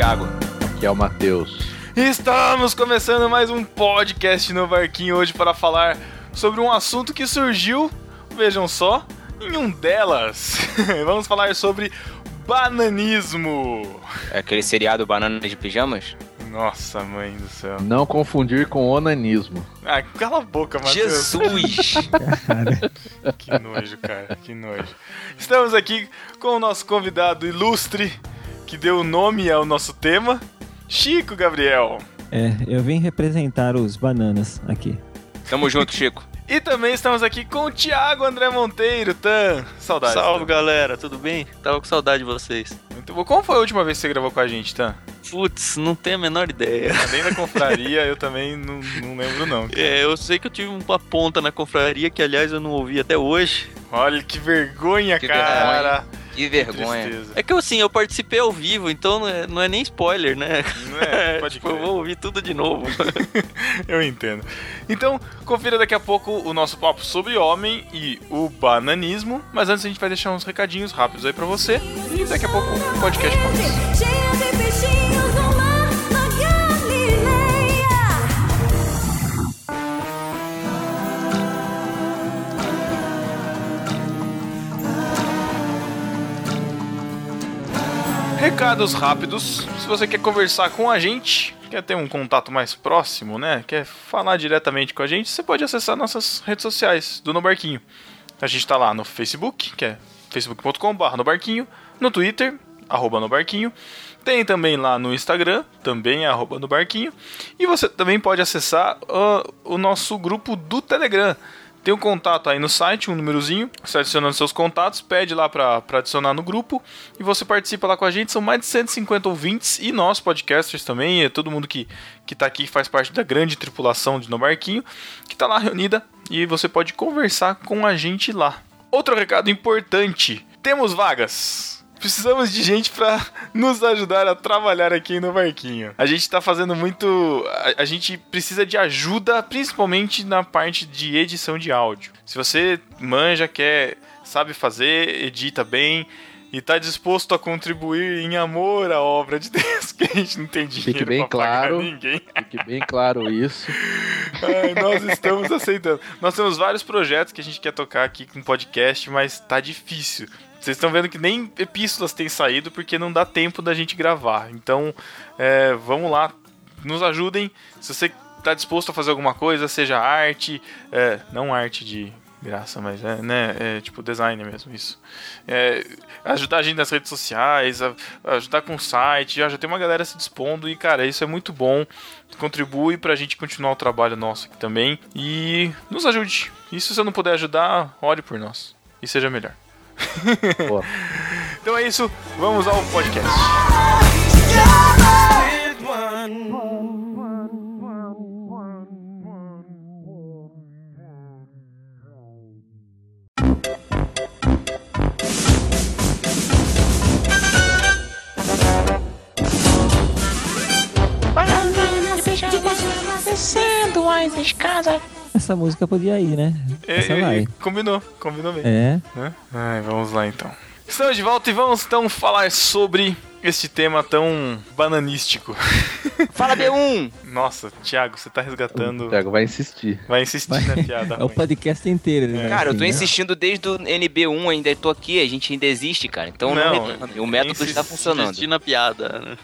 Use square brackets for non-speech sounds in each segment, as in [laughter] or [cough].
É Thiago. Aqui é o Matheus. Estamos começando mais um podcast no Barquinho hoje para falar sobre um assunto que surgiu, vejam só, em um delas. [laughs] Vamos falar sobre bananismo. É aquele seriado Banana de Pijamas? Nossa, mãe do céu. Não confundir com onanismo. Ah, cala a boca, Matheus. Jesus! [laughs] [laughs] que nojo, cara, que nojo. Estamos aqui com o nosso convidado ilustre, que deu o nome ao nosso tema, Chico Gabriel. É, eu vim representar os bananas aqui. Tamo junto, Chico. E também estamos aqui com o Thiago André Monteiro, Tan. Saudades. Salve, Tan. galera, tudo bem? Tava com saudade de vocês. Muito bom. Como foi a última vez que você gravou com a gente, Tan? Putz, não tenho a menor ideia. Além da confraria, eu também não, não lembro não. cara. É, eu sei que eu tive uma ponta na confraria que, aliás, eu não ouvi até hoje. Olha que vergonha, Que cara. Que vergonha. Tristeza. É que assim, eu participei ao vivo, então não é, não é nem spoiler, né? Não é? [laughs] Pode tipo, eu vou ouvir tudo de novo. [laughs] Eu entendo. Então, confira daqui a pouco o nosso papo sobre homem e o bananismo. Mas antes a gente vai deixar uns recadinhos rápidos aí pra você. E daqui a pouco o podcast começa. Recados rápidos. Se você quer conversar com a gente, quer ter um contato mais próximo, né? Quer falar diretamente com a gente, você pode acessar nossas redes sociais do No Barquinho. A gente tá lá no Facebook, que é facebook.com.br no barquinho, no Twitter, arroba no barquinho. Tem também lá no Instagram, também é arroba no barquinho. E você também pode acessar ah, o nosso grupo do Telegram. Tem um contato aí no site, um númerozinho. Você adicionando seus contatos, pede lá pra adicionar no grupo e você participa lá com a gente. São mais de 150 ouvintes e nós, podcasters também. É todo mundo que, que tá aqui, faz parte da grande tripulação de No Barquinho, que tá lá reunida e você pode conversar com a gente lá. Outro recado importante: temos vagas. Precisamos de gente pra nos ajudar a trabalhar aqui no barquinho. A gente tá fazendo muito. A, a gente precisa de ajuda, principalmente na parte de edição de áudio. Se você manja, quer, sabe fazer, edita bem e tá disposto a contribuir em amor à obra de Deus, [laughs] que a gente não tem dinheiro Fique bem pra pagar claro. ninguém. Fique bem claro isso. [laughs] Ai, nós estamos aceitando. Nós temos vários projetos que a gente quer tocar aqui com podcast, mas tá difícil. Vocês estão vendo que nem epístolas têm saído porque não dá tempo da gente gravar. Então, é, vamos lá, nos ajudem. Se você tá disposto a fazer alguma coisa, seja arte, é, não arte de graça, mas é, né, é tipo design mesmo, isso. É, ajudar a gente nas redes sociais, a- ajudar com o site, já, já tem uma galera se dispondo e, cara, isso é muito bom. Contribui pra gente continuar o trabalho nosso aqui também e nos ajude. E se você não puder ajudar, ore por nós e seja melhor. Então é isso, vamos ao podcast. descendo as escadas. Essa música podia ir, né? Essa É, é, vai. combinou, combinou mesmo. É. né? Ai, vamos lá então. Estamos de volta e vamos então falar sobre este tema tão bananístico. [laughs] Fala B1! Nossa, Thiago, você tá resgatando. o Thiago vai insistir. Vai insistir na piada. É o podcast inteiro. né? Cara, eu tô insistindo desde o NB1, ainda tô aqui, a gente ainda existe, cara. Então não, Não, o método está funcionando. Insistir na piada, né?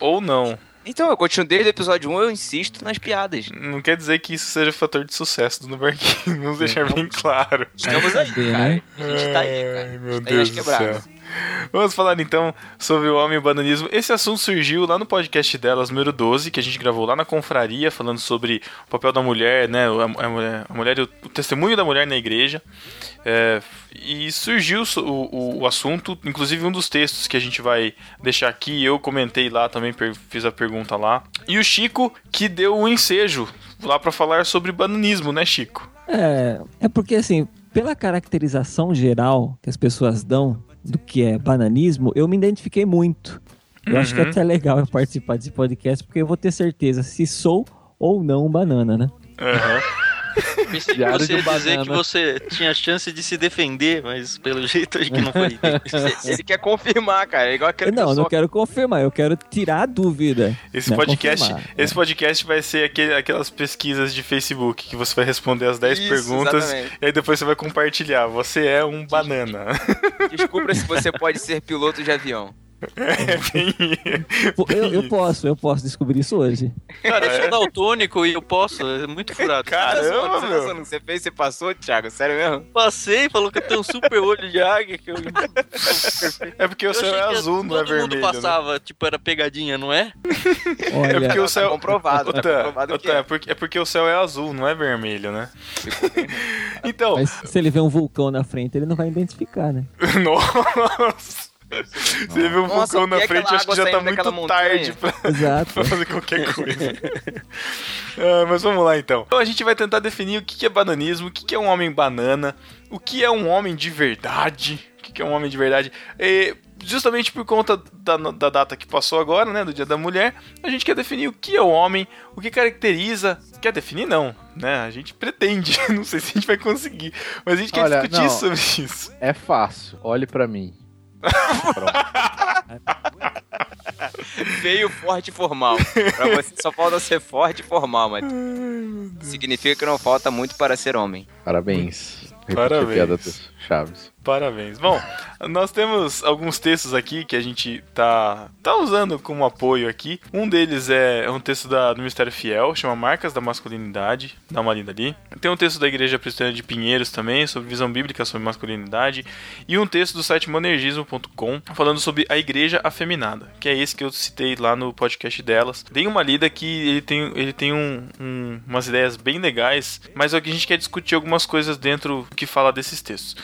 Ou não. Então, eu continuo desde o episódio 1, eu insisto nas piadas. Não quer dizer que isso seja fator de sucesso do No Barquinho. [laughs] Vamos deixar bem claro. Estamos aí, cara. né? A gente tá aí, cara. Ai, meu Tá aí Deus as do quebradas. céu. [laughs] Vamos falar então sobre o homem e o bananismo. Esse assunto surgiu lá no podcast delas, número 12, que a gente gravou lá na confraria, falando sobre o papel da mulher, né? A, mulher, a mulher o, testemunho da mulher na igreja. É, e surgiu o, o, o assunto, inclusive um dos textos que a gente vai deixar aqui, eu comentei lá também, fiz a pergunta lá. E o Chico que deu o ensejo lá pra falar sobre bananismo, né, Chico? É, é porque assim, pela caracterização geral que as pessoas dão do que é bananismo, eu me identifiquei muito. Eu acho que é Uhum. até legal eu participar desse podcast, porque eu vou ter certeza se sou ou não um banana, né? Aham. Pensei que você ia dizer que você tinha chance de se defender, mas pelo jeito acho que não foi. [laughs] Ele quer confirmar, cara. É igual aquele Não, eu pessoal não quero confirmar, eu quero tirar a dúvida. Esse podcast, confirmar. esse podcast vai ser aquele- aquelas pesquisas de Facebook que você vai responder as 10 Isso, perguntas exatamente. e aí depois você vai compartilhar. Você é um banana. [laughs] Descubra se você pode ser piloto de avião. É bem... Eu, eu posso, eu posso descobrir isso hoje. Cara, eu sou daltônico e eu posso, é muito furado. [laughs] Caramba, Você meu. no que você fez, você passou, Thiago? Sério mesmo? Passei, falou que eu tenho um super olho de águia. Que eu... [laughs] É porque o céu é azul, não é Todo mundo vermelho. né? passava, tipo, era pegadinha, não é? Olha, É porque o céu. Tá comprovado, tá comprovado é. é porque, é porque o céu é azul, não é vermelho, né? [laughs] então, mas se ele vê um vulcão na frente, ele não vai identificar, né? nossa. Se ele vê um Nossa, vulcão na frente, acho que já tá muito tarde pra, [laughs] Exato. pra fazer qualquer coisa. [laughs] Ah, mas vamos lá então. Então a gente vai tentar definir o que é bananismo, o que é um homem banana, o que é um homem de verdade, o que é um homem de verdade. E, justamente por conta da, da data que passou agora, né, do Dia da Mulher, a gente quer definir o que é o homem, o que caracteriza. Quer definir não, né? A gente pretende, [laughs] não sei se a gente vai conseguir, mas a gente quer Olha, discutir não. sobre isso. É fácil. Olhe pra mim. Feio, forte e formal. Pra você só falta ser forte e formal, mas significa que não falta muito para ser homem. Parabéns. Parabéns. Chaves. Parabéns. Bom, nós temos alguns textos aqui que a gente tá, tá usando como apoio aqui. Um deles é um texto da, do Mistério Fiel, chama Marcas da Masculinidade. Dá uma lida ali. Tem um texto da Igreja Presbiteriana de Pinheiros também, sobre visão bíblica sobre masculinidade. E um texto do site monergismo.com, falando sobre a Igreja Afeminada, que é esse que eu citei lá no podcast delas. Deem uma lida que ele tem, ele tem um, um- umas ideias bem legais, mas aqui a gente quer discutir algumas coisas dentro que fala desses textos.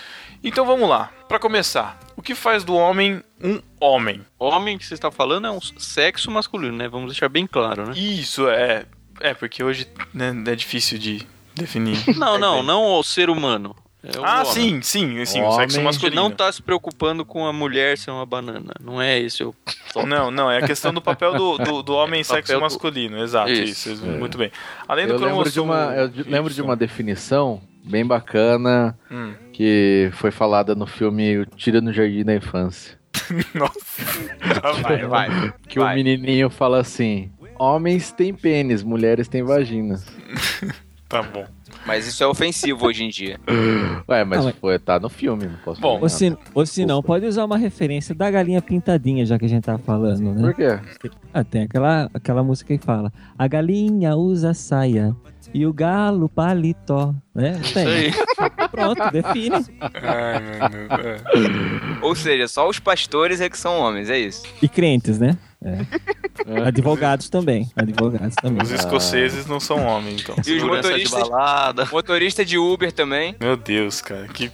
Então vamos lá. Pra começar, o que faz do homem um homem? Homem que você está falando é um sexo masculino, né? Vamos deixar bem claro, né? Isso é. É, porque hoje né, é difícil de definir. [laughs] Não, não, não o ser humano. É o ah, homem. sim, sim, sim, o Homem. sexo Você masculino. não tá se preocupando com a mulher ser uma banana. Não é esse o. [laughs] Não, não, é a questão do papel do, do, do [laughs] homem Papel sexo do- masculino, exato, isso, Isso. muito bem. Além do Eu lembro de cromossomo uma, eu de- lembro de uma definição bem bacana Hum. que foi falada no filme O Tira no Jardim da Infância. [laughs] Nossa. [laughs] Vai, vai. Que Vai. o menininho fala assim: Homens têm pênis, mulheres têm vagina. [laughs] Tá bom. Mas isso é ofensivo hoje em dia. Ué, mas Ah, mas- foi, tá no filme, não posso Bom, falar Ou se, ou se não, pode usar uma referência da galinha pintadinha, já que a gente tá falando, né? Por quê? Ah, tem aquela, aquela música que fala: A galinha usa saia e o galo paletó, né? Tem. aí. [laughs] Pronto, define. Ai, meu Deus. é. Ou seja, só os pastores é que são homens, é isso. E crentes, né? É. Advogados também. Advogados também. Os escoceses não são homens, então. E os Segurança de motoristas, balada. motorista de Uber também. Meu Deus, cara, que.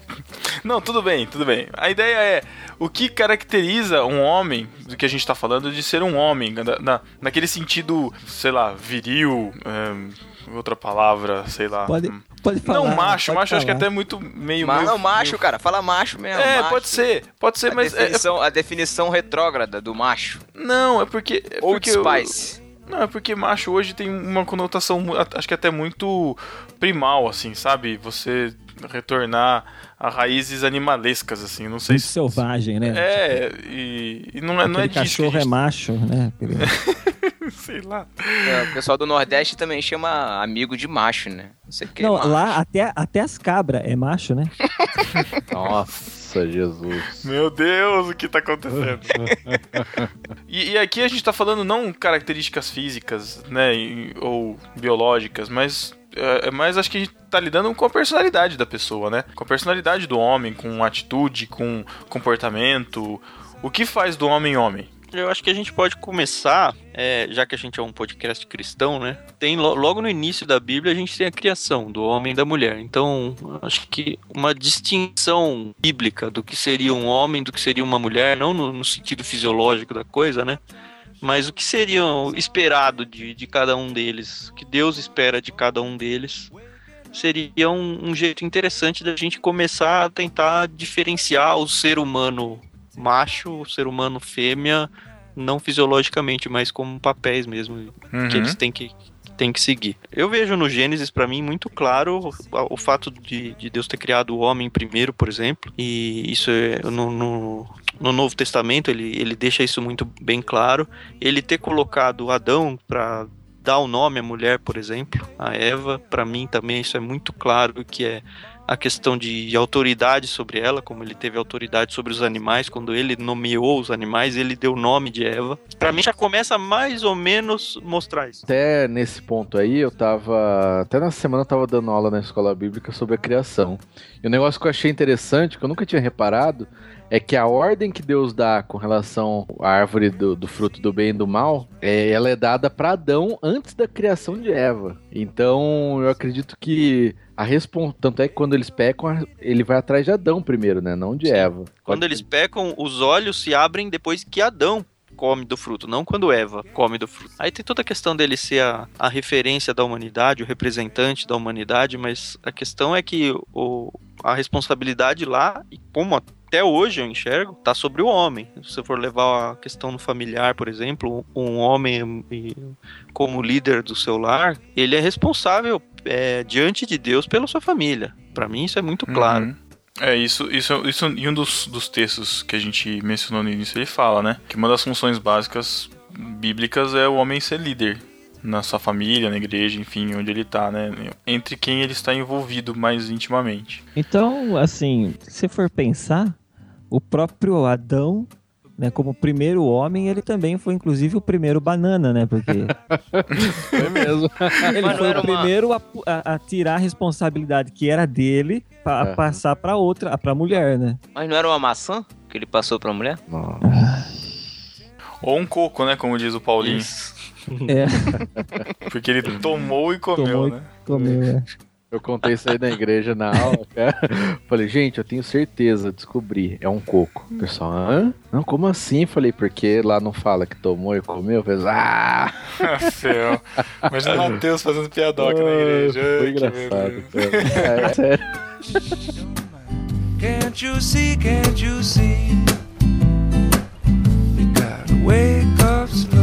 Não, tudo bem, tudo bem. A ideia é o que caracteriza um homem, do que a gente tá falando, de ser um homem, na, na- naquele sentido, sei lá, viril, é, outra palavra, sei lá. Pode, Hum. pode falar. não, macho, pode macho acho que falar. até é muito meio. Mas meio não, macho, meio- cara. Fala macho mesmo. É, macho. pode ser, pode ser, A, mas. é- definição, a definição retrógrada do macho. é- não, é porque. É Old porque eu- Spice. Não, é porque macho hoje tem uma conotação, acho que até muito primal, assim, sabe? Você retornar a raízes animalescas, assim, não sei Muito se. selvagem, né? É, e, e não é, não é disso cachorro é gente... macho, né? [laughs] Sei lá. É, o pessoal do Nordeste também chama amigo de macho, né? Não sei o que. Não, macho. lá até, até as cabras é macho, né? [laughs] Nossa, Jesus. Meu Deus, o que tá acontecendo? [laughs] e, e aqui a gente tá falando não características físicas, né, e- ou biológicas, mas é, é mais acho que a gente tá lidando com a personalidade da pessoa, né? Com a personalidade do homem, com atitude, com comportamento. O que faz do homem homem? Eu acho que a gente pode começar, é, já que a gente é um podcast cristão, né? Tem lo- logo no início da Bíblia a gente tem a criação do homem e da mulher. Então, acho que uma distinção bíblica do que seria um homem, do que seria uma mulher, não no, no sentido fisiológico da coisa, né? Mas o que seria esperado de, de cada um deles, o que Deus espera de cada um deles, seria um, um jeito interessante da gente começar a tentar diferenciar o ser humano macho, o ser humano fêmea, não fisiologicamente, mas como papéis mesmo, que Uhum. eles têm que, que tem que seguir. Eu vejo no Gênesis, pra mim, muito claro o, o fato de, de Deus ter criado o homem primeiro, por exemplo, e isso é no, no, no Novo Testamento, ele, ele deixa isso muito bem claro. Ele ter colocado Adão pra dar o nome à mulher, por exemplo, a Eva, pra mim também isso é muito claro que é a questão de autoridade sobre ela, como ele teve autoridade sobre os animais, quando ele nomeou os animais, ele deu o nome de Eva. Pra mim já começa mais ou menos mostrar isso. Até nesse ponto aí, eu tava. Até na semana eu tava dando aula na escola bíblica sobre a criação. E o negócio que eu achei interessante, que eu nunca tinha reparado, é que a ordem que Deus dá com relação à árvore do, do fruto do bem e do mal, é, ela é dada para Adão antes da criação de Eva. Então eu acredito que a respon... tanto é que quando eles pecam, ele vai atrás de Adão primeiro, né? Não de Sim. Eva. Quando Pode- eles pecam, os olhos se abrem depois que Adão come do fruto, não quando Eva come do fruto. Aí tem toda a questão dele ser a, a referência da humanidade, o representante da humanidade, mas a questão é que o, a responsabilidade lá, e como até hoje eu enxergo, tá sobre o homem. Se você for levar a questão no familiar, por exemplo, um homem como líder do seu lar, ele é responsável é, diante de Deus pela sua família. Pra mim isso é muito claro. Uhum. É, isso, isso, isso em um dos, dos textos que a gente mencionou no início, ele fala, né? Que uma das funções básicas bíblicas é o homem ser líder na sua família, na igreja, enfim, onde ele tá, né? Entre quem ele está envolvido mais intimamente. Então, assim, se for pensar, o próprio Adão, né, como primeiro homem, ele também foi inclusive o primeiro banana, né? Porque [laughs] Foi mesmo. [laughs] ele Mas não foi o uma- primeiro a, a- a tirar a responsabilidade que era dele para É. passar para outra, para mulher, né? Mas não era uma maçã que ele passou pra mulher? Ou um coco, né? Como diz o Paulinho. Isso. É, [laughs] Porque ele tomou e comeu, Tomou e- né? comeu, é. Eu contei isso aí na igreja na aula, cara. Falei, gente, eu tenho certeza, descobri, é um coco. O pessoal, hã? Não, como assim? Falei, porque lá não fala que tomou e comeu. Eu falei, ah! [laughs] Céu. Imagina o Matheus fazendo piadoca na igreja. Foi Ai, engraçado, cara. É, sério. Can't you see, can't you see? You gotta wake up slow.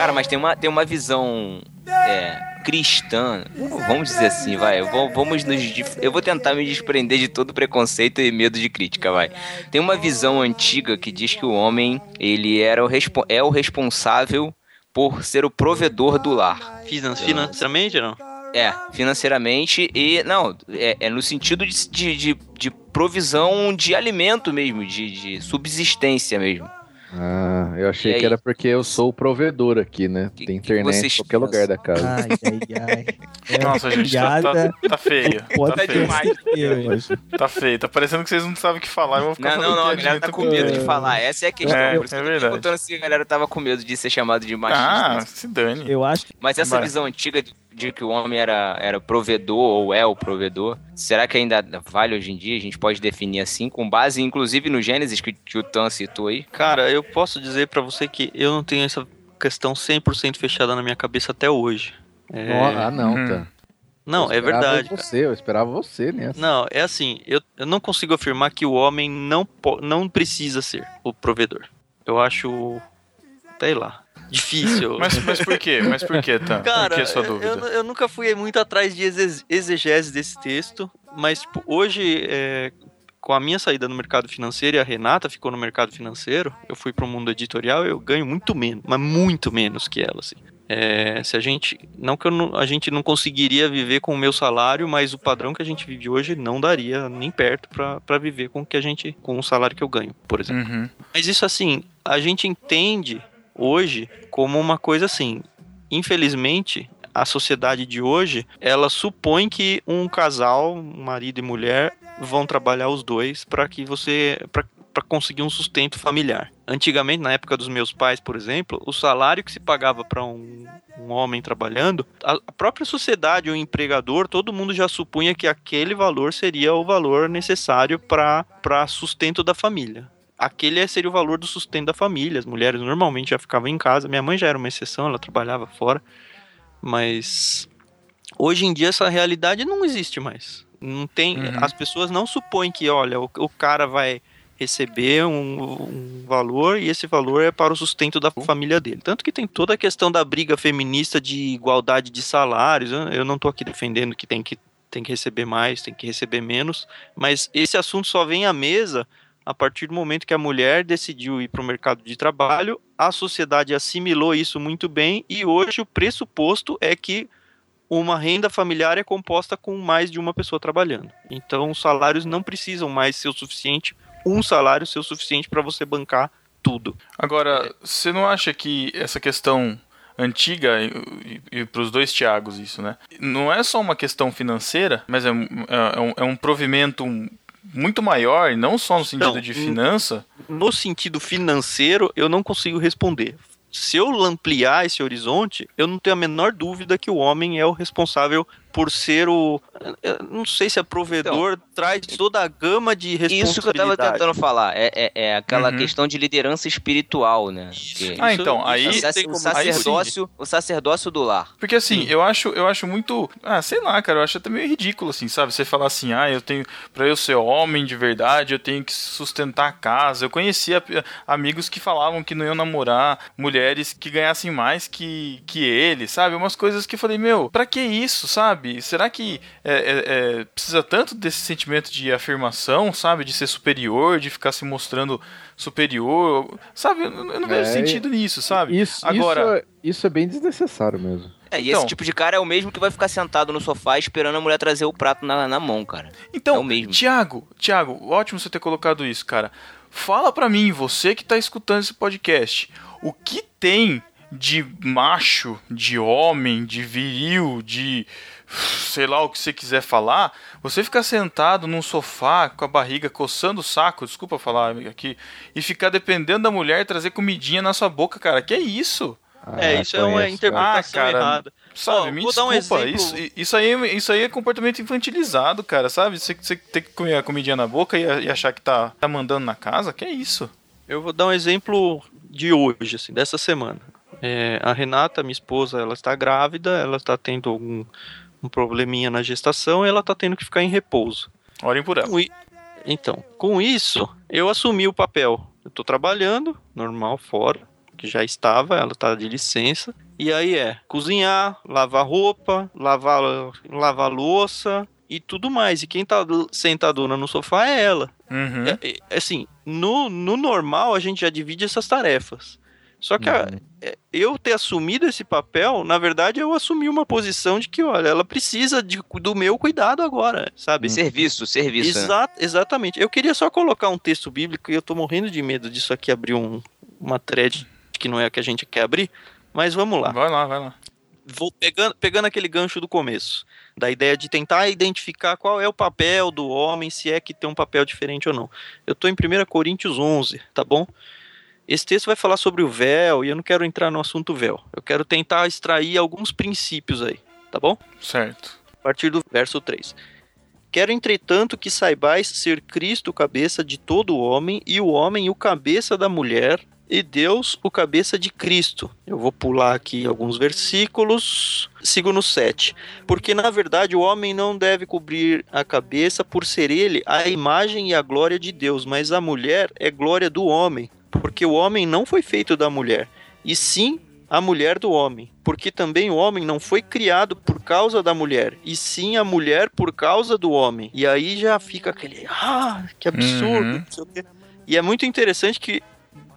Cara, mas tem uma, tem uma visão é, cristã, vamos dizer assim, vai. Eu vou, vamos nos, eu vou tentar me desprender de todo preconceito e medo de crítica, vai. Tem uma visão antiga que diz que o homem ele era o é o responsável por ser o provedor do lar. Finan- Financeiramente, não? É, financeiramente e. Não, é, é no sentido de, de, de, de provisão de alimento mesmo, de, de subsistência mesmo. Ah, eu achei que era porque eu sou o provedor aqui, né? Que- Tem internet em qualquer lugar da casa. Ai, ai, ai. É [laughs] Nossa, gente, tá, tá, tá feio. pode Tá feio. demais. Tá feio. Tá parecendo que vocês não sabem o que falar. Eu vou ficar Não, não, não, a galera tá com medo de falar. Essa é a questão. É, Por isso é que eu tô verdade. se a galera tava com medo de ser chamado de machista. Ah, se dane. Eu acho que Mas essa visão antiga de, de que o homem era, era provedor ou é o provedor, será que ainda vale hoje em dia? A gente pode definir assim, com base inclusive no Gênesis que, que o Tan citou aí? Cara, eu posso dizer pra você que eu não tenho essa questão 100% fechada na minha cabeça até hoje. É, Ah, não, Hum. tá. Não, é verdade. cara. Você, eu esperava você nessa. Não, é assim, eu, eu não consigo afirmar que o homem não, não precisa ser o provedor. Eu acho, sei lá, difícil. Mas, mas por quê? Mas por quê, Tan? Cara, por que sua dúvida? Eu, eu nunca fui muito atrás de exeg- exegese desse texto, mas tipo, hoje, é, com a minha saída no mercado financeiro e a Renata ficou no mercado financeiro, eu fui pro mundo editorial, eu ganho muito menos, mas muito menos que ela, assim. É, se a gente, não que eu não- a gente não conseguiria viver com o meu salário, mas o padrão que a gente vive hoje não daria nem perto pra viver com o que a gente, com o salário que eu ganho, por exemplo. Uhum. Mas isso assim, a gente entende hoje como uma coisa assim. Infelizmente, a sociedade de hoje, ela supõe que um casal, marido e mulher, vão trabalhar os dois para que você para conseguir um sustento familiar. Antigamente, na época dos meus pais, por exemplo, o salário que se pagava para um, um homem trabalhando, a, a própria sociedade, o empregador, todo mundo já supunha que aquele valor seria o valor necessário para sustento da família aquele seria o valor do sustento da família. As mulheres normalmente já ficavam em casa. Minha mãe já era uma exceção, ela trabalhava fora. Mas hoje em dia essa realidade não existe mais. Não tem, Uhum. as pessoas não supõem que, olha, o, o cara vai receber um, um valor e esse valor é para o sustento da família dele. Tanto que tem toda a questão da briga feminista de igualdade de salários. Eu, não tô aqui defendendo que tem que tem que receber mais, tem que receber menos, mas esse assunto só vem à mesa a partir do momento que a mulher decidiu ir para o mercado de trabalho, a sociedade assimilou isso muito bem e hoje o pressuposto é que uma renda familiar é composta com mais de uma pessoa trabalhando. Então, os salários não precisam mais ser o suficiente, um salário ser o suficiente para você bancar tudo. Agora, você não acha que essa questão antiga, e, e, para os dois Tiagos isso, né? Não é só uma questão financeira, mas é, um- é um, é um provimento muito maior, e não só no sentido Não, de finança. No sentido financeiro, eu não consigo responder. Se eu ampliar esse horizonte, eu não tenho a menor dúvida que o homem é o responsável por ser o. Não sei se é provedor, traz toda a gama de responsabilidade. Isso que eu tava tentando falar. É, é, é aquela Uhum. questão de liderança espiritual, né? Que- Ah, então, aí- o, sac- tem o sacerdócio, o sacerdócio do lar. Porque assim, eu acho, eu acho muito. Ah, sei lá, cara, eu acho até meio ridículo, assim, sabe? Você falar assim, ah, eu tenho. Pra eu ser homem de verdade, eu tenho que sustentar a casa. Eu conhecia amigos que falavam que não iam namorar mulheres que ganhassem mais que, que ele, sabe? Umas coisas que eu falei, meu, pra que isso, sabe? Será que é, é, é, precisa tanto desse sentimento de afirmação, sabe? De ser superior, de ficar se mostrando superior, sabe? Eu, não- eu não vejo É, sentido nisso, sabe? Isso, Agora. isso, é, isso é bem desnecessário mesmo. É, e Então. esse tipo de cara é o mesmo que vai ficar sentado no sofá esperando a mulher trazer o prato na, na mão, cara. Então, É o mesmo. Tiago, Tiago, ótimo você ter colocado isso, cara. Fala pra mim, você que tá escutando esse podcast, o que tem de macho, de homem, de viril, de sei lá o que você quiser falar, você ficar sentado num sofá com a barriga coçando o saco, desculpa falar aqui, e ficar dependendo da mulher trazer comidinha na sua boca, cara. Que é isso? É, Ah, isso é uma interpretação Ah, cara, errada. Sabe, Ó, me vou dar um desculpa, exemplo- isso, isso, aí, é- isso aí é comportamento infantilizado, cara, sabe? Você, você ter que comer a comidinha na boca e, e achar que tá, tá mandando na casa, que é isso? Eu vou dar um exemplo de hoje, assim, dessa semana. É, a Renata, minha esposa, ela está grávida, ela está tendo algum um probleminha na gestação e ela está tendo que ficar em repouso. Orem por ela. Então, com isso, eu assumi o papel. Eu tô trabalhando, normal, fora, que já estava, ela tá de licença. E aí é cozinhar, lavar roupa, lavar, lavar louça e tudo mais. E quem tá sentadona no sofá é ela. Uhum. É, é, assim, no, no normal a gente já divide essas tarefas. Só que a- é, eu ter assumido esse papel, na verdade, eu assumi uma posição de que, olha, ela precisa de- do meu cuidado agora, sabe? Serviço, serviço. né? Exa- Exatamente. Eu queria só colocar um texto bíblico e eu tô morrendo de medo disso aqui abrir um, uma thread que não é a que a gente quer abrir. Mas vamos lá. Vai lá, vai lá. Vou pegando, pegando aquele gancho do começo, da ideia de tentar identificar qual é o papel do homem, se é que tem um papel diferente ou não. Eu tô em 1 Coríntios 11, tá bom? Esse texto vai falar sobre o véu e eu não quero entrar no assunto véu. Eu quero tentar extrair alguns princípios aí, tá bom? Certo. a partir do verso 3. Quero, entretanto, que saibais ser Cristo o cabeça de todo homem, e o homem o cabeça da mulher, e Deus o cabeça de Cristo. Eu vou pular aqui alguns versículos. Sigo no 7. Porque, na verdade, o homem não deve cobrir a cabeça por ser ele a imagem e a glória de Deus, mas a mulher é glória do homem. Porque o homem não foi feito da mulher, e sim a mulher do homem, porque também o homem não foi criado por causa da mulher, e sim a mulher por causa do homem. E aí já fica aquele, ah, que absurdo, Uhum. E é muito interessante que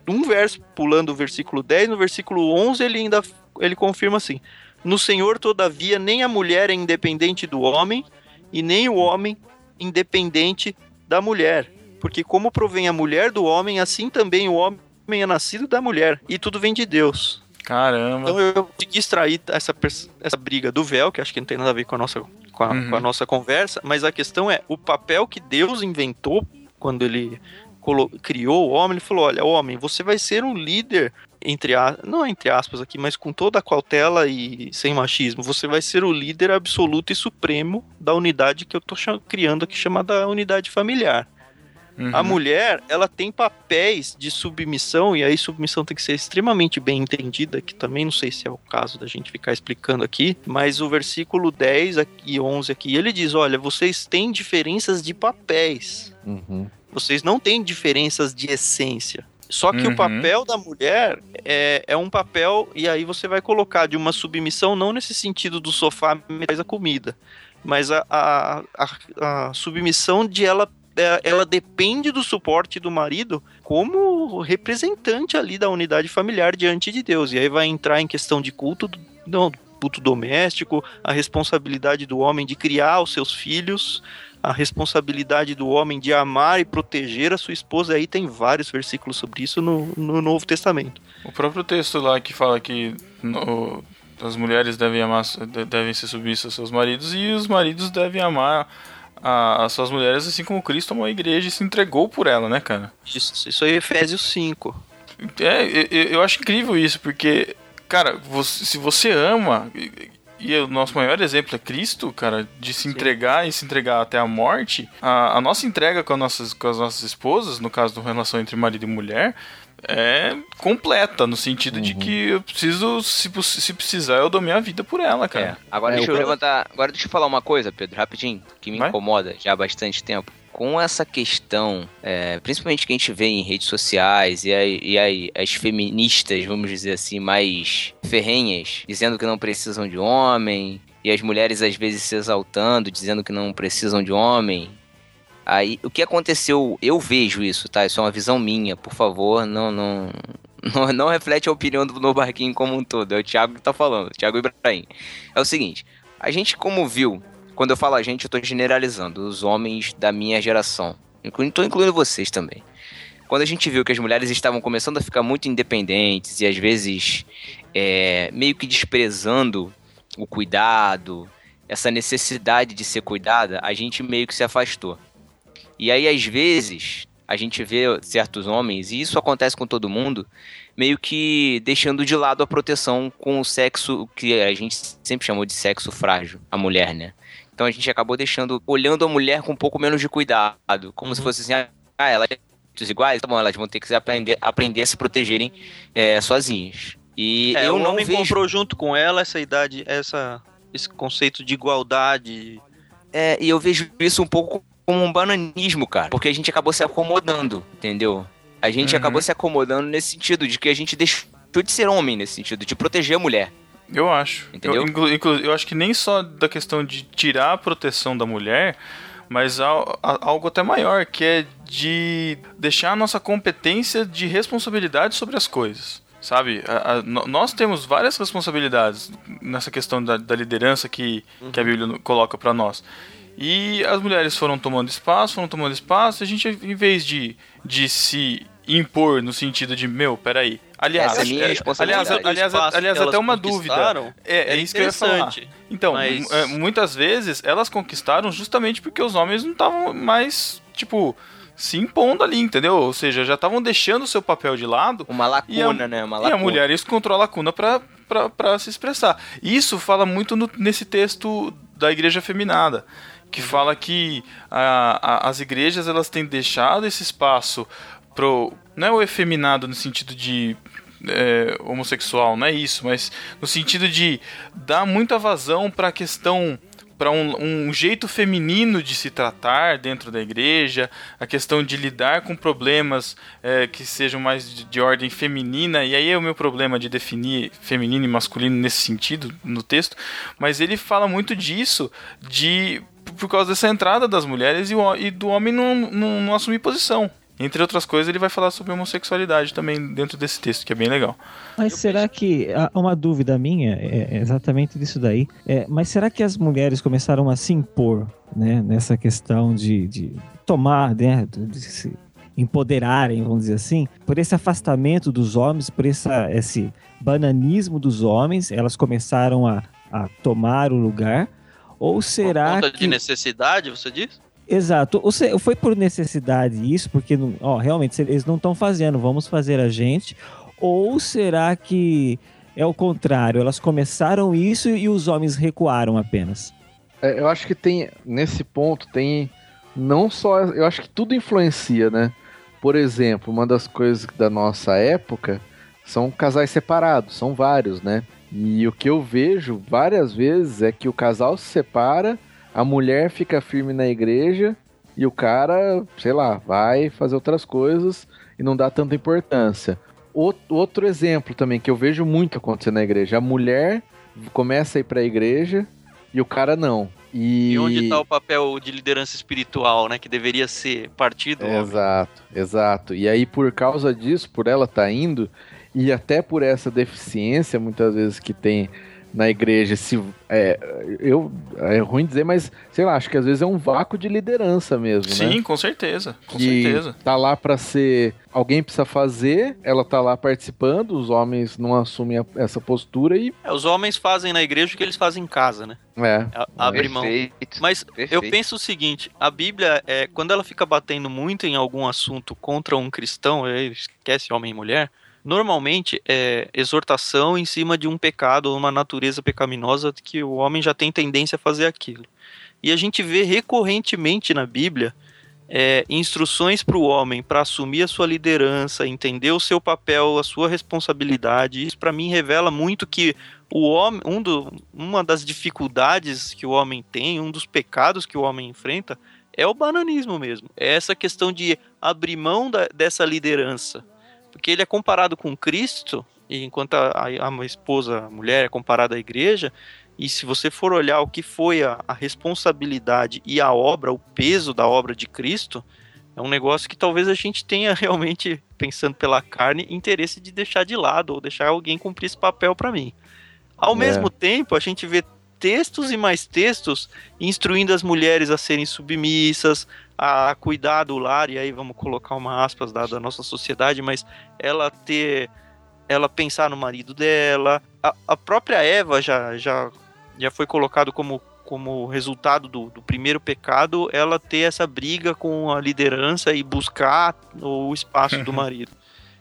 um verso pulando o versículo 10, no versículo 11 ele ainda ele confirma assim: No Senhor todavia nem a mulher é independente do homem, e nem o homem independente da mulher, porque como provém a mulher do homem, assim também o homem é nascido da mulher, e tudo vem de Deus. Caramba. Então eu consegui extrair essa, essa briga do véu, que acho que não tem nada a ver com a, nossa, com, a, Uhum. com a nossa conversa, mas a questão é o papel que Deus inventou quando ele criou o homem. Ele falou: olha, homem, você vai ser um líder, entre a, não entre aspas aqui, mas com toda a cautela e sem machismo. Você vai ser o líder absoluto e supremo da unidade que eu tô criando aqui, chamada unidade familiar. Uhum. A mulher, ela tem papéis de submissão, e aí submissão tem que ser extremamente bem entendida, que também não sei se é o caso da gente ficar explicando aqui, mas o versículo 10 aqui, e 11 aqui, ele diz, olha, vocês têm diferenças de papéis, Uhum. Vocês não têm diferenças de essência. Só que Uhum. o papel da mulher é, é um papel, e aí você vai colocar de uma submissão, não nesse sentido do sofá traz a comida, mas a, a, a, a submissão de ela, é- ela depende do suporte do marido como representante ali da unidade familiar diante de Deus. E aí vai entrar em questão de culto, não, culto doméstico, a responsabilidade do homem de criar os seus filhos, a responsabilidade do homem de amar e proteger a sua esposa. Aí tem vários versículos sobre isso no, no Novo Testamento. O próprio texto lá que fala que no- as mulheres devem amar, de- devem ser submissas aos seus maridos e os maridos devem amar as suas mulheres assim como Cristo amou a igreja e se entregou por ela, né, cara? Isso, isso aí é Efésios 5. É, eu, eu- eu acho incrível isso, porque, cara, você- se você ama, e, o nosso maior exemplo é Cristo, cara, de se entregar e se entregar até a morte, a, a nossa entrega com, as nossas, com as nossas esposas, no caso da relação entre marido e mulher, é completa, no sentido de que eu preciso, se, se precisar, eu dou minha vida por ela, É. cara. Agora É, deixa eu pro- levantar. Agora deixa eu falar uma coisa, Pedro, rapidinho, que me Vai. incomoda já há bastante tempo. Com essa questão, é, principalmente que a gente vê em redes sociais e, aí- e aí as feministas, vamos dizer assim, mais ferrenhas, dizendo que não precisam de homem, e as mulheres às vezes se exaltando, dizendo que não precisam de homem. Aí, o que aconteceu, eu vejo isso, tá? Isso é uma visão minha, por favor, não, não, não, não reflete a opinião do Barquinho como um todo. É o Thiago que tá falando, Thiago Ibrahim. É o seguinte, a gente como viu, quando eu falo a gente, eu tô generalizando, os homens da minha geração. Tô incluindo vocês também. Quando a gente viu que as mulheres estavam começando a ficar muito independentes e às vezes é, meio que desprezando o cuidado, essa necessidade de ser cuidada, a gente meio que se afastou. E aí, às vezes, a gente vê certos homens, e isso acontece com todo mundo, meio que deixando de lado a proteção com o sexo que a gente sempre chamou de sexo frágil, a mulher, né? Então a gente acabou deixando, olhando a mulher com um pouco menos de cuidado, como se fosse assim, ah, elas são iguais, tá bom, elas vão ter que se aprender, aprender a se protegerem é, sozinhas. E É, eu o não homem vejo... comprou junto com ela essa idade, essa, esse conceito de igualdade. É, e eu vejo isso um pouco como um bananismo, cara. Porque a gente acabou se acomodando, entendeu? A gente Uhum. acabou se acomodando nesse sentido, de que a gente deixou de ser homem nesse sentido, de proteger a mulher. Eu acho. Entendeu? Eu, inclu- inclu- eu acho que nem só da questão de tirar a proteção da mulher, mas a- algo até maior, que é de deixar a nossa competência de responsabilidade sobre as coisas. Sabe? A- a- nós temos várias responsabilidades nessa questão da, da liderança que, que a Bíblia no- coloca pra nós. E as mulheres foram tomando espaço, foram tomando espaço, e a gente, em vez de, de se impor no sentido de, meu, peraí. Aliás, é minha é- responsabilidade. aliás, aliás, aliás até uma dúvida. conquistaram É, é, isso que eu ia falar. interessante, Então, mas- é, muitas vezes elas conquistaram justamente porque os homens não estavam mais, tipo, se impondo ali, entendeu? Ou seja, já estavam deixando o seu papel de lado. Uma E a- lacuna, né? Uma E lacuna. a mulher isso controla a lacuna pra, pra, pra se expressar. Isso fala muito no- nesse texto da igreja feminada, que fala que a- a- as igrejas elas têm deixado esse espaço pro. Não é o efeminado no sentido de é, homossexual, não é isso, mas no sentido de dar muita vazão para a questão para um, um jeito feminino de se tratar dentro da igreja, a questão de lidar com problemas é, que sejam mais de, de ordem feminina, e aí é o meu problema de definir feminino e masculino nesse sentido no texto, mas ele fala muito disso, de por causa dessa entrada das mulheres e, o- e do homem não, não, não assumir posição. Entre outras coisas, ele vai falar sobre homossexualidade também dentro desse texto, que é bem legal. Mas será que. ah, Uma dúvida minha é é exatamente disso daí. É, mas será que as mulheres começaram a se impor né, nessa questão de, de tomar, né, de se empoderarem, vamos dizer assim, por esse afastamento dos homens, por essa, esse bananismo dos homens, elas começaram a, a tomar o lugar? Ou será por conta que. de necessidade, você diz? Exato. Foi por necessidade isso, porque ó, realmente eles não estão fazendo, vamos fazer a gente. Ou será que é o contrário? Elas começaram isso e os homens recuaram apenas. É, eu acho que tem, nesse ponto, tem não só. Eu acho que tudo influencia, né? Por exemplo, uma das coisas da nossa época são casais separados, são vários, né? E o que eu vejo várias vezes é que o casal se separa, a mulher fica firme na igreja e o cara, sei lá, vai fazer outras coisas e não dá tanta importância. Out- Outro exemplo também que eu vejo muito acontecer na igreja: a mulher começa a ir pra igreja e o cara não. E, E onde tá o papel de liderança espiritual, né? Que deveria ser partido. Exato, exato. E aí, por causa disso, por ela estar indo, e até por essa deficiência, muitas vezes, que tem na igreja, se é, eu é ruim dizer, mas sei lá, acho que às vezes é um vácuo de liderança mesmo, né? Sim, com certeza. Com que certeza. tá lá pra ser alguém precisa fazer, ela tá lá participando, os homens não assumem a- essa postura e É, os homens fazem na igreja o que eles fazem em casa, né? é, A- Abre mão. Perfeito. Mas eu Perfeito. penso o seguinte, a Bíblia, é, quando ela fica batendo muito em algum assunto contra um cristão, é, esquece homem e mulher, normalmente é exortação em cima de um pecado ou uma natureza pecaminosa que o homem já tem tendência a fazer aquilo. E a gente vê recorrentemente na Bíblia é, instruções para o homem para assumir a sua liderança, entender o seu papel, a sua responsabilidade. Isso para mim revela muito que o homem, um do, uma das dificuldades que o homem tem, um dos pecados que o homem enfrenta, é o bananismo mesmo. É essa questão de abrir mão da- dessa liderança. Porque ele é comparado com Cristo, e enquanto a, a, a esposa, a mulher, é comparada à igreja, e se você for olhar o que foi a, a responsabilidade e a obra, o peso da obra de Cristo, é um negócio que talvez a gente tenha [laughs] realmente, pensando pela carne, interesse de deixar de lado, ou deixar alguém cumprir esse papel para mim. Ao É. mesmo tempo, a gente vê textos e mais textos instruindo as mulheres a serem submissas, a cuidar do lar, e aí vamos colocar uma aspas da, da nossa sociedade, mas ela ter. ela pensar no marido dela. A, a própria Eva já, já, já foi colocado como, como resultado do, do primeiro pecado, ela ter essa briga com a liderança e buscar o espaço do [laughs] marido.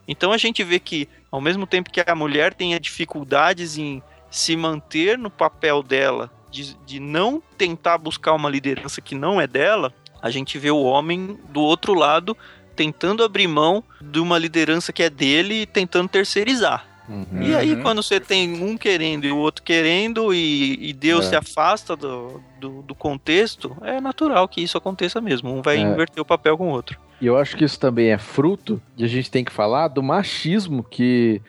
Então a gente vê que, ao mesmo tempo que a mulher tenha dificuldades em se manter no papel dela, de, de não tentar buscar uma liderança que não é dela, a gente vê o homem do outro lado tentando abrir mão de uma liderança que é dele e tentando terceirizar. uhum. E aí, Uhum. quando você tem um querendo e o outro querendo, e, e Deus É. se afasta do, do, do contexto, é natural que isso aconteça mesmo. Um vai É. inverter o papel com o outro. E eu acho que isso também é fruto de a gente tem que falar do machismo que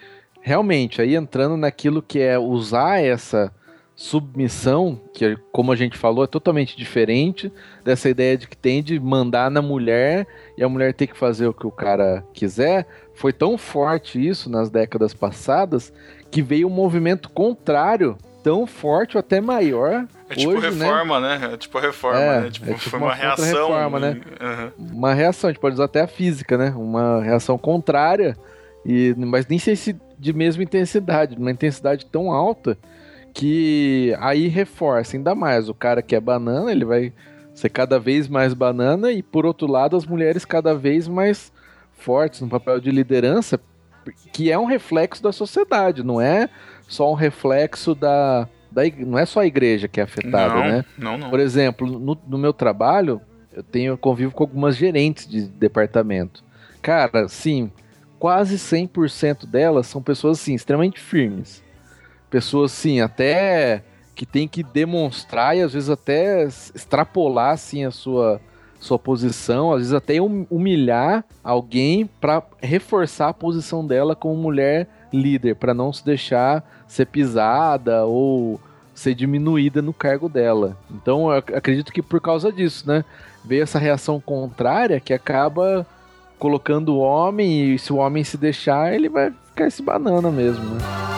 realmente aí entrando naquilo que é usar essa submissão, que como a gente falou é totalmente diferente dessa ideia de que tem de mandar na mulher e a mulher ter que fazer o que o cara quiser. Foi tão forte isso nas décadas passadas que veio um movimento contrário tão forte ou até maior É tipo hoje, né? reforma, né? É tipo reforma, É, né? Tipo, é tipo foi uma uma, reação. contra-reforma, né? Aham. uma reação, a gente pode usar até a física, né? Uma reação contrária, e, mas nem sei se de mesma intensidade, uma intensidade tão alta que aí reforça ainda mais. O cara que é banana, ele vai ser cada vez mais banana, e por outro lado, as mulheres cada vez mais fortes no papel de liderança, que é um reflexo da sociedade, não é só um reflexo da. da não é só a igreja que é afetada, não, né? não, não. Por exemplo, no, no meu trabalho, eu tenho eu convivo com algumas gerentes de departamento. Cara, sim, quase 100% delas são pessoas assim extremamente firmes. Pessoas assim, até que tem que demonstrar e às vezes até extrapolar assim a sua sua posição, às vezes até hum- humilhar alguém para reforçar a posição dela como mulher líder, para não se deixar ser pisada ou ser diminuída no cargo dela. Então acredito que por causa disso, né? Veio essa reação contrária que acaba colocando o homem e se o homem se deixar, ele vai ficar esse banana mesmo, né?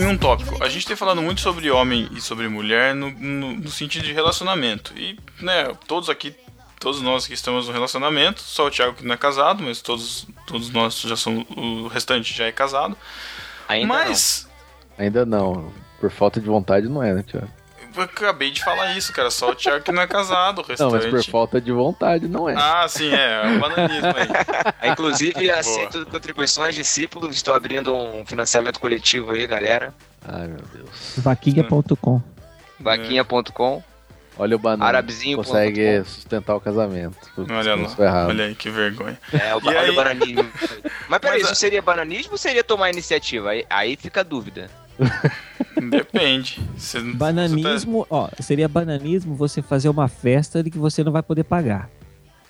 Em um tópico. A gente tem falado muito sobre homem e sobre mulher no, no- no sentido de relacionamento. E, né, todos aqui, todos nós que estamos no relacionamento, só o Thiago que não é casado, mas todos, todos nós já somos, o restante já é casado. Ainda Mas Ainda não. Por falta de vontade não é, né, Thiago? Eu acabei de falar isso, cara. Só o Thiago que não é casado, o Não, restante. mas por falta de vontade não é. Ah, sim, é. É o bananismo aí. não. [laughs] Inclusive, aceito contribuições, discípulos. Estou abrindo um financiamento coletivo aí, galera. Ai, meu Deus. Vaquinha.com. Vaquinha.com. Olha o banana. Arabezinho. Consegue sustentar o casamento. Olha lá. Isso. Olha aí, que vergonha. É, o, E olha aí? o bananismo. [laughs] Mas peraí, Mas a- isso seria bananismo ou seria tomar iniciativa? Aí, aí fica a dúvida. Depende. Você- você Bananismo, ó, seria bananismo você fazer uma festa de que você não vai poder pagar.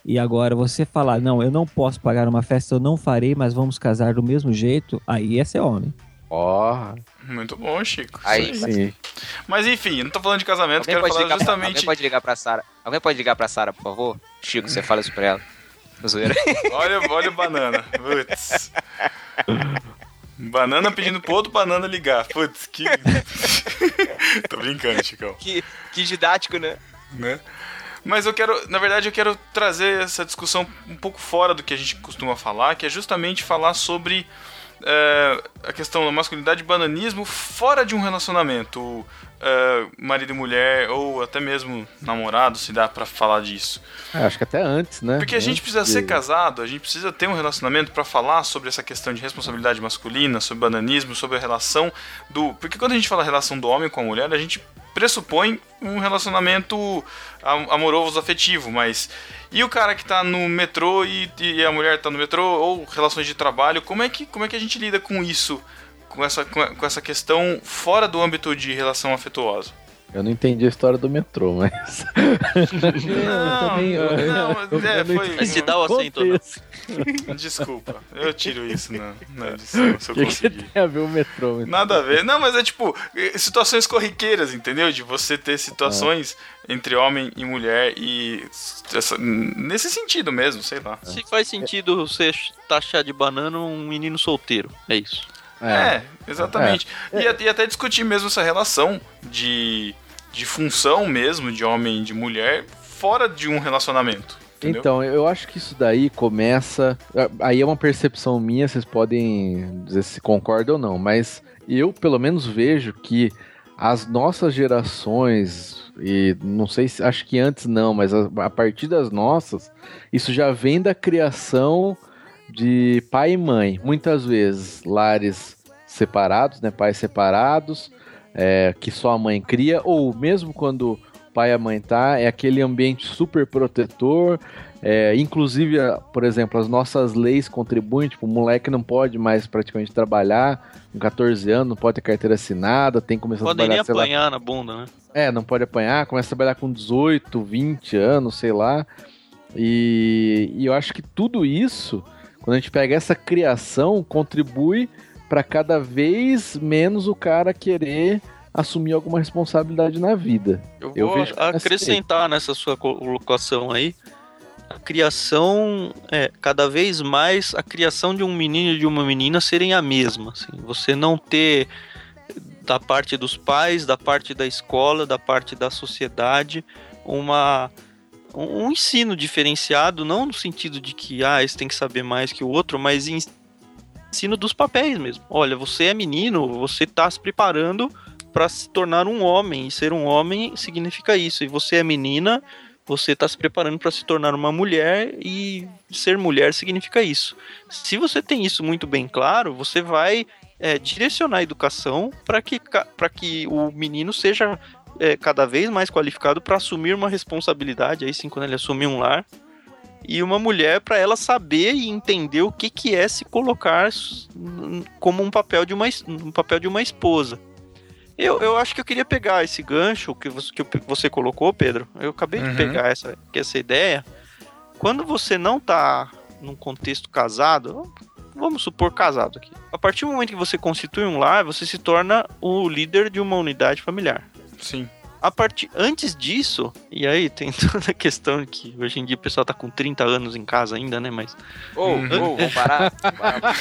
E agora você falar, não, eu não posso pagar uma festa, eu não farei, mas vamos casar do mesmo jeito, aí é ser homem. Ó, tá- Muito bom, Chico. Aí, sim. Mas enfim, eu não tô falando de casamento, Alguém quero pode, falar ligar pra, justamente. alguém pode ligar pra Sara. Alguém pode ligar pra Sara, por favor? Chico, você fala isso pra ela. Zoeira. Olha, olha o banana. [laughs] Putz. Banana pedindo pro outro banana ligar. Putz, que. [laughs] tô brincando, Chicão. que, que didático, né? né? Mas eu quero, na verdade, eu quero trazer essa discussão um pouco fora do que a gente costuma falar, que é justamente falar sobre é, a questão da masculinidade e bananismo fora de um relacionamento, é, marido e mulher, ou até mesmo namorado, se dá pra falar disso. É, acho que até antes, né? Porque a gente precisa de- ser casado, a gente precisa ter um relacionamento pra falar sobre essa questão de responsabilidade masculina, sobre bananismo, sobre a relação do. Porque quando a gente fala relação do homem com a mulher, a gente pressupõe um relacionamento am- amoroso, afetivo, mas. E o cara que tá no metrô e, e a mulher tá no metrô, ou relações de trabalho, como é que, como é que a gente lida com isso? Com essa, com essa questão fora do âmbito de relação afetuosa? Eu não entendi a história do metrô, mas. Não, também, eu- não, mas é, eu não foi. Mas se dá o acento, né? Desculpa, eu tiro isso na, na edição, se eu O que, que conseguir. tem a ver o metrô? Nada a ver. Não, mas é tipo, situações corriqueiras, entendeu? De você ter situações entre homem e mulher e. essa- nesse sentido mesmo, sei lá. Se faz sentido você taxar de banana um menino solteiro. É isso. É, exatamente. E, a- e até discutir mesmo essa relação de, de função mesmo de homem e de mulher fora de um relacionamento. Entendeu? Então, eu acho que isso daí começa. Aí é uma percepção minha, vocês podem dizer se concordam ou não, mas eu pelo menos vejo que as nossas gerações, e não sei se acho que antes não, mas a, a partir das nossas, isso já vem da criação de pai e mãe. Muitas vezes lares separados, né? Pais separados, é, que só a mãe cria, ou mesmo quando o pai e a mãe tá, é aquele ambiente super protetor. é, inclusive, por exemplo, as nossas leis contribuem, tipo, o moleque não pode mais praticamente trabalhar com 14 anos, não pode ter carteira assinada, tem que começar a Podem nem trabalhar, sei lá, apanhar na bunda, né? é, não pode apanhar, começa a trabalhar com 18, 20 anos, sei lá. E, e eu acho que tudo isso, quando a gente pega essa criação, contribui para cada vez menos o cara querer assumir alguma responsabilidade na vida. Eu Eu vou acrescentar nessa sua colocação aí. A criação, é, cada vez mais, a criação de um menino e de uma menina serem a mesma. Assim. Você não ter da parte dos pais, da parte da escola, da parte da sociedade, uma um ensino diferenciado, não no sentido de que ah, esse tem que saber mais que o outro, mas ensino dos papéis mesmo. Olha, você é menino, você está se preparando para se tornar um homem. E ser um homem significa isso. E você é menina, você está se preparando para se tornar uma mulher. E ser mulher significa isso. Se você tem isso muito bem claro, você vai é, direcionar a educação para que, para que o menino seja é, cada vez mais qualificado para assumir uma responsabilidade. Aí sim, quando ele assumir um lar. E uma mulher para ela saber e entender o que, que é se colocar como um papel de uma, um papel de uma esposa. Eu, eu acho que eu queria pegar esse gancho que você, que você colocou, Pedro. Eu acabei Uhum. de pegar essa, essa ideia. Quando você não tá num contexto casado, vamos supor casado aqui. A partir do momento que você constitui um lar, você se torna o líder de uma unidade familiar. Sim. A partir antes disso, e aí tem [laughs] toda a questão que hoje em dia o pessoal tá com 30 anos em casa ainda, né? Mas Ô, ô, vamos parar? Vamos [laughs] parar.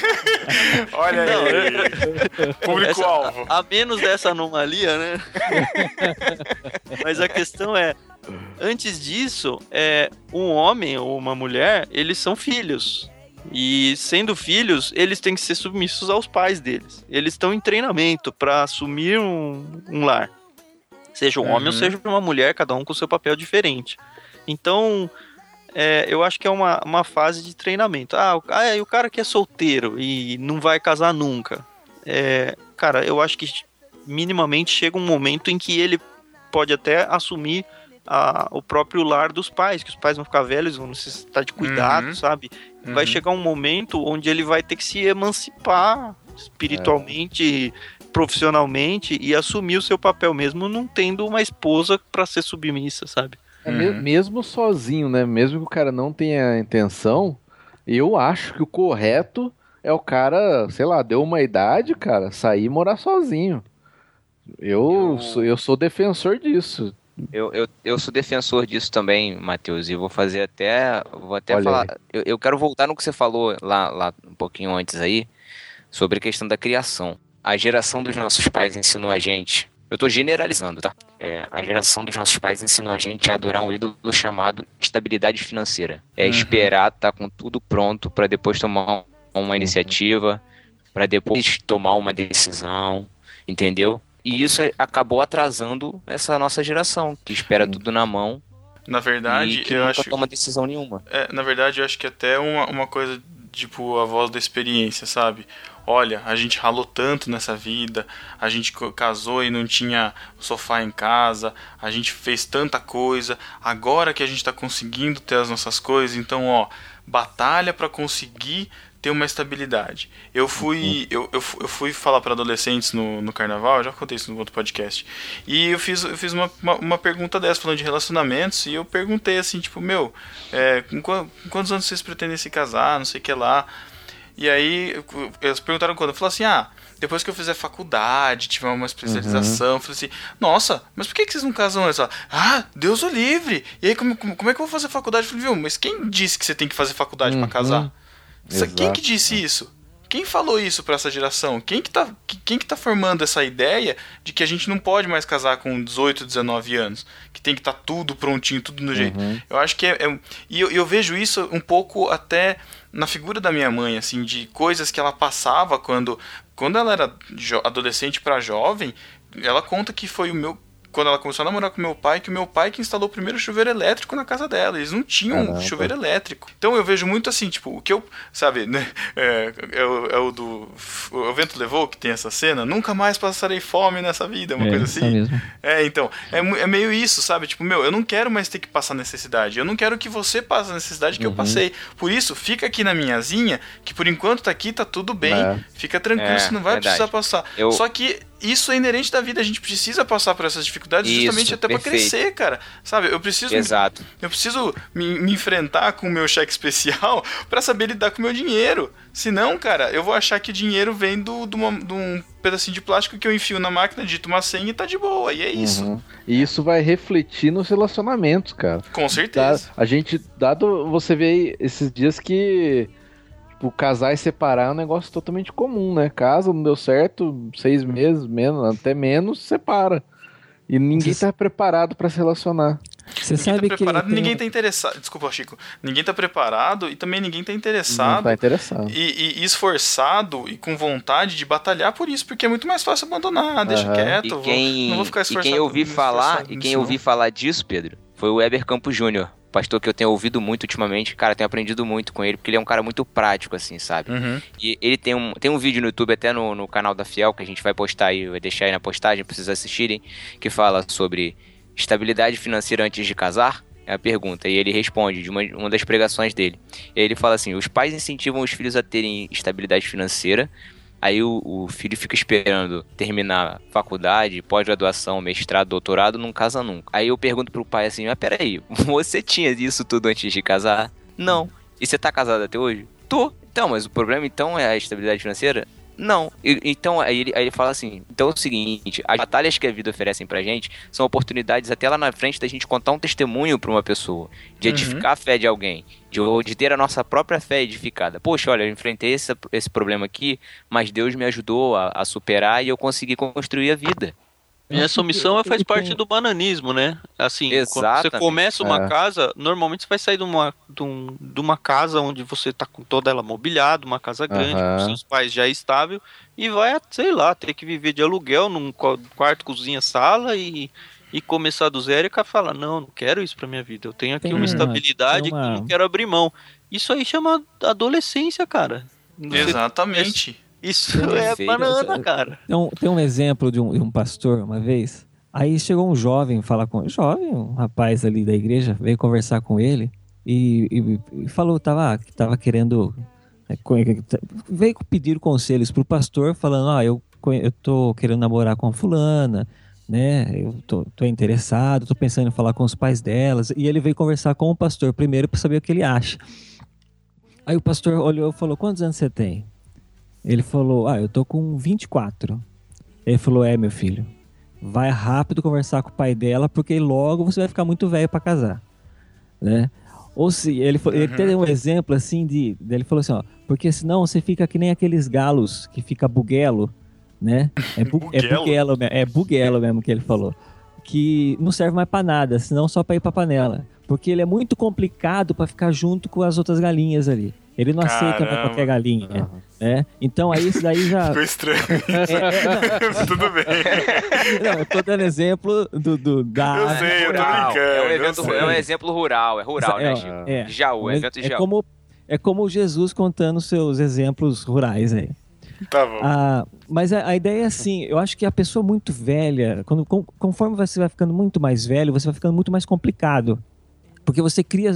Olha Não, aí. Público-alvo. Essa- A, a menos dessa anomalia, né? [laughs] Mas a questão é, antes disso, é, um homem ou uma mulher, eles são filhos. E sendo filhos, eles têm que ser submissos aos pais deles. Eles estão em treinamento para assumir um, um lar. Seja um homem ou Uhum. seja uma mulher, cada um com seu papel diferente. Então, é, eu acho que é uma, uma fase de treinamento. Ah, o, ah, e o cara que é solteiro e não vai casar nunca. É, cara, eu acho que minimamente chega um momento em que ele pode até assumir a- o próprio lar dos pais, que os pais vão ficar velhos, vão necessitar de cuidado, Uhum. sabe? Vai Uhum. chegar um momento onde ele vai ter que se emancipar espiritualmente, profissionalmente e assumir o seu papel mesmo não tendo uma esposa pra ser submissa, sabe? É Uhum. mesmo sozinho, né? Mesmo que o cara não tenha intenção, eu acho que o correto é o cara, sei lá, deu uma idade, cara, sair e morar sozinho. Eu, Eu- Sou, eu sou defensor disso. Eu, eu, eu sou defensor disso também, Matheus, e vou fazer até. Vou até Olha falar. Eu, eu quero voltar no que você falou lá, lá um pouquinho antes aí, sobre a questão da criação. A geração dos nossos pais ensinou a gente. Eu tô generalizando, tá? É, a geração dos nossos pais ensinou a gente a adorar um ídolo chamado estabilidade financeira. É Uhum. esperar estar com tudo pronto para depois tomar uma iniciativa, para depois tomar uma decisão, entendeu? E isso acabou atrasando essa nossa geração, que espera tudo na mão Na e verdade, que eu nunca acho. toma decisão nenhuma. É, na verdade, eu acho que até uma, uma coisa, tipo, a voz da experiência, sabe? Olha, a gente ralou tanto nessa vida, a gente casou e não tinha sofá em casa, a gente fez tanta coisa, agora que a gente tá conseguindo ter as nossas coisas, então, ó, batalha pra conseguir ter uma estabilidade. Eu fui, eu, eu, fu- eu fui falar para adolescentes no, no carnaval, eu já contei isso no outro podcast. E eu fiz, eu fiz uma, uma, uma pergunta dessa, falando de relacionamentos, e eu perguntei assim, tipo, meu, é, com, com quantos anos vocês pretendem se casar, não sei o que lá. E aí, eu- eles perguntaram quando. Eu falei assim, ah, depois que eu fizer faculdade, tiver uma especialização, eu falei assim, nossa, mas por que, que vocês não casam antes? Ah, Deus o livre! E aí, como, como, como é que eu vou fazer faculdade? Eu falei, viu, mas quem disse que você tem que fazer faculdade Uhum. casar? Sa- Quem que Exato. disse isso? Quem falou isso pra essa geração? Quem que, tá, que- quem que tá formando essa ideia de que a gente não pode mais casar com 18, 19 anos? Que tem que estar tudo prontinho, tudo no jeito. Eu acho que é. é- e eu, eu vejo isso um pouco até na figura da minha mãe, assim, de coisas que ela passava quando, quando ela era adolescente pra jovem. Ela conta que foi o meu. Quando ela começou a namorar com meu pai, que o meu pai que instalou o primeiro chuveiro elétrico na casa dela. Eles não tinham Caramba. chuveiro elétrico. Então eu vejo muito assim, tipo, o que eu. Sabe, né? [laughs] É, é o, é o do. O vento levou, que tem essa cena. Nunca mais passarei fome nessa vida, uma é, coisa assim. mesmo. É, então, é, é meio isso, sabe? Tipo, meu, eu não quero mais ter que passar necessidade. Eu não quero que você passe a necessidade que eu passei. Por isso, fica aqui na minhazinha, que por enquanto tá aqui, tá tudo bem. É. Fica tranquilo, É, você não vai verdade. precisar passar. Eu- Só que isso é inerente da vida, a gente precisa passar por essas dificuldades Isso, justamente até pra perfeito. crescer, cara. Sabe? Eu preciso Exato. eu preciso me, me enfrentar com o meu cheque especial [laughs] pra saber lidar com o meu dinheiro. Senão, cara, eu vou achar que o dinheiro vem do, do uma- de um pedacinho de plástico que eu enfio na máquina, digito uma senha e tá de boa. E é isso. Uhum. E isso vai refletir nos relacionamentos, cara. Com Dá- certeza. a gente, dado você vê aí esses dias que tipo, casar e separar é um negócio totalmente comum, né? Casa, não deu certo, seis meses, menos, até menos, separa. E ninguém Vocês- tá preparado pra se relacionar. Você Ninguém sabe tá que preparado, tem ninguém tá interessado. Desculpa, Chico. Ninguém tá preparado e também ninguém tá Não interessado. tá interessado. E, e esforçado e com vontade de batalhar por isso, porque é muito mais fácil abandonar, deixa Aham. quieto, E vou- quem, não vou ficar e esforçado. quem ouvi falar, e quem eu não. ouvi falar disso, Pedro, foi o Weber Campos Júnior, pastor que eu tenho ouvido muito ultimamente. Cara, tenho aprendido muito com ele, porque ele é um cara muito prático, assim, sabe? Uhum. E ele tem um, tem um vídeo no YouTube, até no, no canal da Fiel, que a gente vai postar aí, vai deixar aí na postagem pra vocês assistirem, que fala sobre estabilidade financeira antes de casar. É a pergunta. E ele responde de uma, uma das pregações dele. Ele fala assim: os pais incentivam os filhos a terem estabilidade financeira. Aí o, o filho fica esperando terminar faculdade, pós-graduação, mestrado, doutorado, não casa nunca. Aí eu pergunto pro pai assim: mas peraí, [laughs] você tinha isso tudo antes de casar? Não. E você tá casado até hoje? Tô. Então, mas o problema então é a estabilidade financeira? Não. E- então, aí ele, aí ele fala assim: então é o seguinte, as batalhas que a vida oferecem pra gente são oportunidades até lá na frente da gente contar um testemunho pra uma pessoa, de Uhum. edificar a fé de alguém, de, ou de ter a nossa própria fé edificada. Poxa, olha, eu enfrentei esse, esse problema aqui, mas Deus me ajudou a, a superar e eu consegui construir a vida. E essa omissão faz parte do bananismo, né? Assim, quando você Exatamente. começa uma É. casa, normalmente você vai sair de uma, de, um- de uma casa onde você tá com toda ela mobiliada, uma casa grande, com seus pais já estável, e vai, sei lá, ter que viver de aluguel num qua- quarto, cozinha, sala e, e começar do zero e cara fala, não, não quero isso pra minha vida. Eu tenho aqui Tem uma estabilidade uma- que eu não quero abrir mão. Isso aí chama adolescência, cara. Você- Exatamente. Isso é banana, cara. Tem um, tem um exemplo de um, de um pastor uma vez. Aí chegou um jovem falar com jovem, um rapaz ali da igreja, veio conversar com ele e, e- e falou tava, que tava querendo. é, co- Veio pedir conselhos pro pastor, falando: Ah, eu, eu tô querendo namorar com a fulana, né? Eu tô, tô interessado, tô pensando em falar com os pais delas. E ele veio conversar com o pastor primeiro para saber o que ele acha. Aí o pastor olhou e falou: Quantos anos você tem? Ele falou: Ah, eu tô com 24. Ele falou: É, meu filho, vai rápido conversar com o pai dela, porque logo você vai ficar muito velho para casar, né? Ou se ele, fa- ele teve um exemplo assim de, ele falou assim, ó, porque senão você fica que nem aqueles galos que fica buguelo, né? É, bu, é Buguelo? buguelo, me- é buguelo mesmo que ele falou, que não serve mais para nada, senão só para ir para panela, porque ele é muito complicado para ficar junto com as outras galinhas ali. Ele não aceita Caramba. qualquer galinha, né? Então aí isso daí já [laughs] Ficou estranho. [laughs] é, é, [laughs] Tudo bem. não, eu tô dando exemplo do, do da Eu sei, eu tô Rural. brincando. É um, eu evento, sei. é um exemplo rural, é rural, né, Chico? é, Jaú, Mas evento de é Jaú. como é como Jesus contando seus exemplos rurais aí. Tá bom. Ah, mas a, a ideia é assim, eu acho que a pessoa muito velha, quando, com- conforme você vai ficando muito mais velho, você vai ficando muito mais complicado. Porque você cria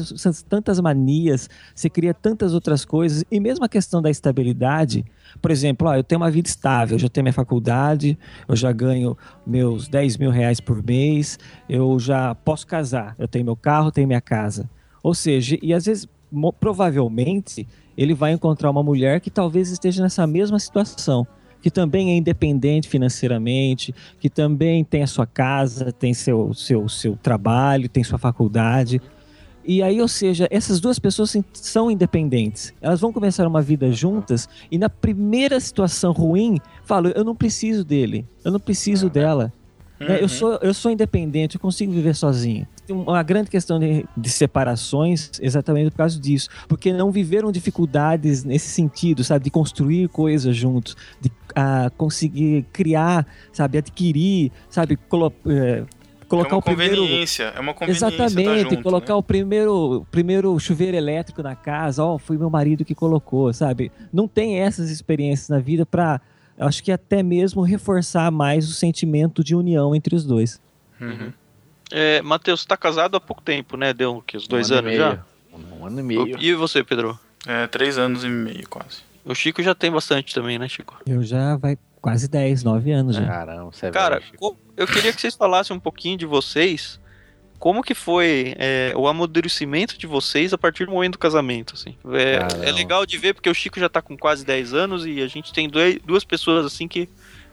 tantas manias, você cria tantas outras coisas, e mesmo a questão da estabilidade, por exemplo, ó, eu tenho uma vida estável, eu já tenho minha faculdade, eu já ganho meus 10 mil reais por mês, eu já posso casar, eu tenho meu carro, tenho minha casa. Ou seja, e às vezes, provavelmente, ele vai encontrar uma mulher que talvez esteja nessa mesma situação, que também é independente financeiramente, que também tem a sua casa, tem seu, seu, seu trabalho, tem sua faculdade. E aí, ou seja, essas duas pessoas são independentes. Elas vão começar uma vida juntas e na primeira situação ruim, falam: eu não preciso dele, eu não preciso dela. né? Eu, sou, eu sou independente, eu consigo viver sozinho. Uma grande questão de, de separações exatamente por causa disso. Porque não viveram dificuldades nesse sentido, sabe? De construir coisas juntos, de ah, conseguir criar, sabe? Adquirir, sabe? Colo eh, colocar é uma o primeiro. conveniência. É uma conveniência Exatamente, tá junto, colocar né? o primeiro, primeiro chuveiro elétrico na casa, ó, foi meu marido que colocou, sabe? Não tem essas experiências na vida pra, acho que até mesmo reforçar mais o sentimento de união entre os dois. Uhum. É, Matheus, você tá casado há pouco tempo, né? Deu o quê? Uns dois Um ano anos já? Um ano e meio. E você, Pedro? É, três anos e meio, quase. O Chico já tem bastante também, né, Chico? Eu já vai quase 10, 9 anos já. Caramba, você é Cara, velho, eu queria que vocês falassem um pouquinho de vocês. Como que foi é, o amadurecimento de vocês a partir do momento do casamento, assim? É, é legal de ver porque o Chico já tá com quase 10 anos e a gente tem dois- duas pessoas assim que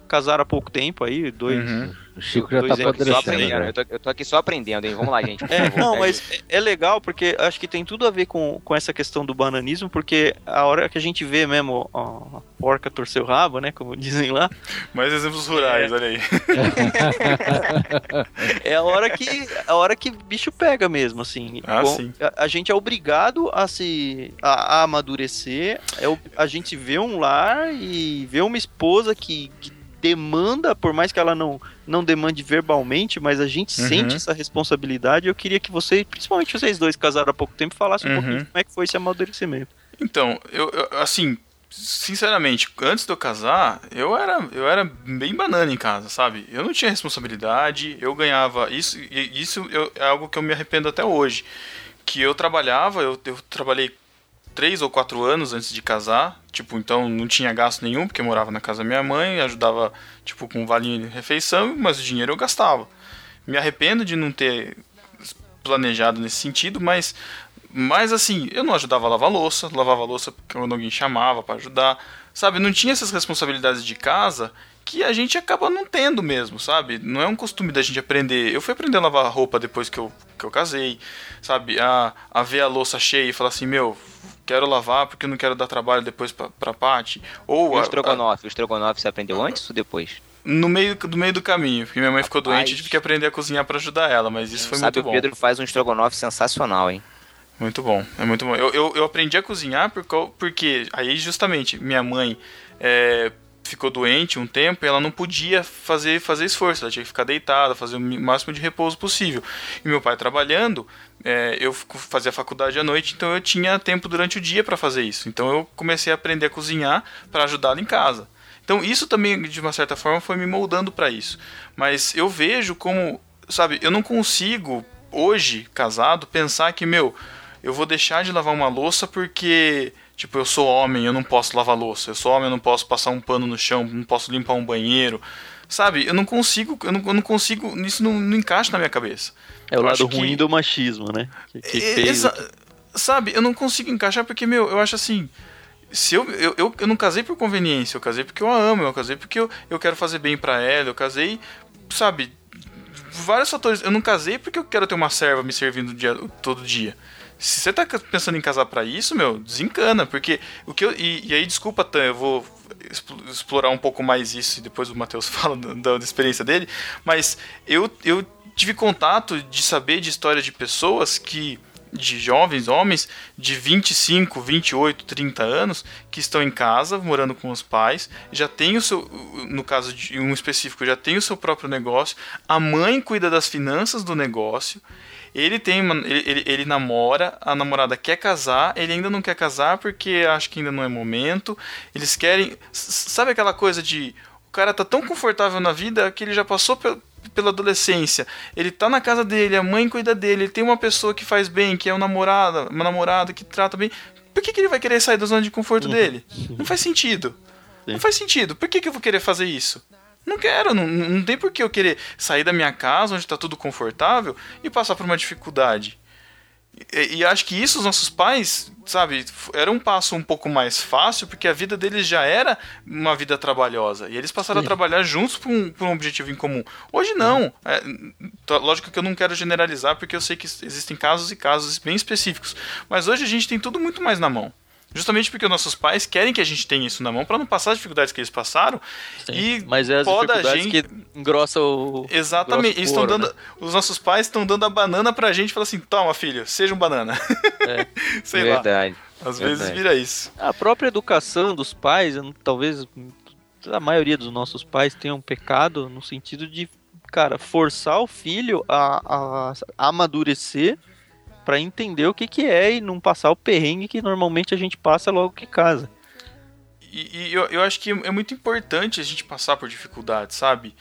casaram há pouco tempo aí, dois... Uhum. O Chico já dois tá apodrecendo. aprendendo, né? eu tô, eu tô aqui só aprendendo, hein? Vamos lá, gente. É, favor, não, mas é é legal porque acho que tem tudo a ver com, com essa questão do bananismo, porque a hora que a gente vê mesmo ó, a porca torcer o rabo, né, como dizem lá, Mais exemplos rurais, olha aí. [laughs] é a hora que a hora que bicho pega mesmo, assim. Ah, Bom, sim. A, a gente é obrigado a se a, a amadurecer, é, o- a gente vê um lar e vê uma esposa que, que demanda, por mais que ela não não demande verbalmente, mas a gente Uhum. sente essa responsabilidade. Eu queria que vocês, principalmente vocês dois que casaram há pouco tempo, falassem um Uhum. pouquinho de como é que foi esse amadurecimento. Então, eu, eu- assim, sinceramente, antes de eu casar, eu era, eu era bem banana em casa, sabe? Eu não tinha responsabilidade, eu ganhava. Isso, isso eu- é algo que eu me arrependo até hoje. Que eu trabalhava, eu, eu trabalhei três ou quatro anos antes de casar, tipo, então não tinha gasto nenhum, porque morava na casa da minha mãe, ajudava, tipo, com valinha de refeição, mas o dinheiro eu gastava. Me arrependo de não ter planejado nesse sentido, mas mas assim, eu não ajudava a lavar louça, lavava louça quando alguém chamava pra ajudar, sabe? Não tinha essas responsabilidades de casa que a gente acaba não tendo mesmo, sabe? Não é um costume da gente aprender. Eu fui aprender a lavar roupa depois que eu, que eu casei, sabe? A, a ver a louça cheia e falar assim, meu, quero lavar porque eu não quero dar trabalho depois pra, pra Paty. Ou E o a- estrogonofe? O estrogonofe você aprendeu antes ou depois? a- no meio, do meio do caminho, porque minha mãe ficou Rapaz. doente e tive que aprender a cozinhar pra ajudar ela, mas isso foi Sabe, muito o bom. Pedro faz um estrogonofe sensacional, hein? Muito bom, é muito bom. Eu, eu, eu aprendi a cozinhar por, cau- porque aí justamente minha mãe é, ficou doente um tempo e ela não podia fazer, fazer esforço, ela tinha que ficar deitada, fazer o máximo de repouso possível. E meu pai trabalhando, é, eu fazia faculdade à noite, então eu tinha tempo durante o dia para fazer isso. Então eu comecei a aprender a cozinhar para ajudá-la em casa. Então isso também, de uma certa forma, foi me moldando para isso. Mas eu vejo como, sabe, eu não consigo, hoje, casado, pensar que, meu, eu vou deixar de lavar uma louça porque, tipo, eu sou homem, eu não posso lavar louça. Eu sou homem, eu não posso passar um pano no chão, não posso limpar um banheiro. Sabe, eu não consigo, eu não, eu não consigo, isso não, não encaixa na minha cabeça. É o Eu lado acho que- ruim do machismo, né? Que, que É, exa- Sabe, eu não consigo encaixar porque, meu, eu acho assim. Se eu, eu, eu, eu não casei por conveniência, eu casei porque eu a amo, eu casei porque eu, eu quero fazer bem pra ela, eu casei, sabe, vários fatores. Eu não casei porque eu quero ter uma serva me servindo dia, todo dia. Se você tá pensando em casar pra isso, meu, desencana, porque o que eu. E, e aí, desculpa, Tan, eu vou expl- explorar um pouco mais isso e depois o Matheus [laughs] fala da, da experiência dele, mas eu, eu tive contato de saber de história de pessoas que de jovens homens de 25, 28, 30 anos que estão em casa, morando com os pais, já tem o seu, no caso de um específico, já tem o seu próprio negócio, a mãe cuida das finanças do negócio, ele tem uma- ele, ele, ele namora, a namorada quer casar, ele ainda não quer casar porque acha que ainda não é momento. Eles querem, sabe aquela coisa de o cara tá tão confortável na vida que ele já passou pe- pela adolescência. Ele tá na casa dele, a mãe cuida dele, ele tem uma pessoa que faz bem, que é um namorada, uma namorada que trata bem. Por que, que ele vai querer sair da zona de conforto dele? Não faz sentido. Não faz sentido. Por que, que eu vou querer fazer isso? Não quero, não, não tem por que eu querer sair da minha casa, onde está tudo confortável, e passar por uma dificuldade. E, e acho que isso os nossos pais, sabe, era um passo um pouco mais fácil, porque a vida deles já era uma vida trabalhosa. E eles passaram a trabalhar juntos por um, por um objetivo em comum. Hoje não. É, tá- lógico que eu não quero generalizar, porque eu sei que existem casos e casos bem específicos. Mas hoje a gente tem tudo muito mais na mão. Justamente porque os nossos pais querem que a gente tenha isso na mão para não passar as dificuldades que eles passaram. E Mas é as poda a dificuldades gente- que engrossa o. Exatamente. engrossa o Eles estão couro, dando, né? Os nossos pais estão dando a banana pra gente e falam assim: toma, filho, seja um banana. É. [laughs] Sei lá. Verdade. Às vezes verdade. vira isso. A própria educação dos pais, talvez a maioria dos nossos pais tenha um pecado no sentido de, cara, forçar o filho a, a amadurecer pra entender o que, que é e não passar o perrengue que normalmente a gente passa logo que casa. E, e eu, eu acho que é muito importante a gente passar por dificuldades, sabe?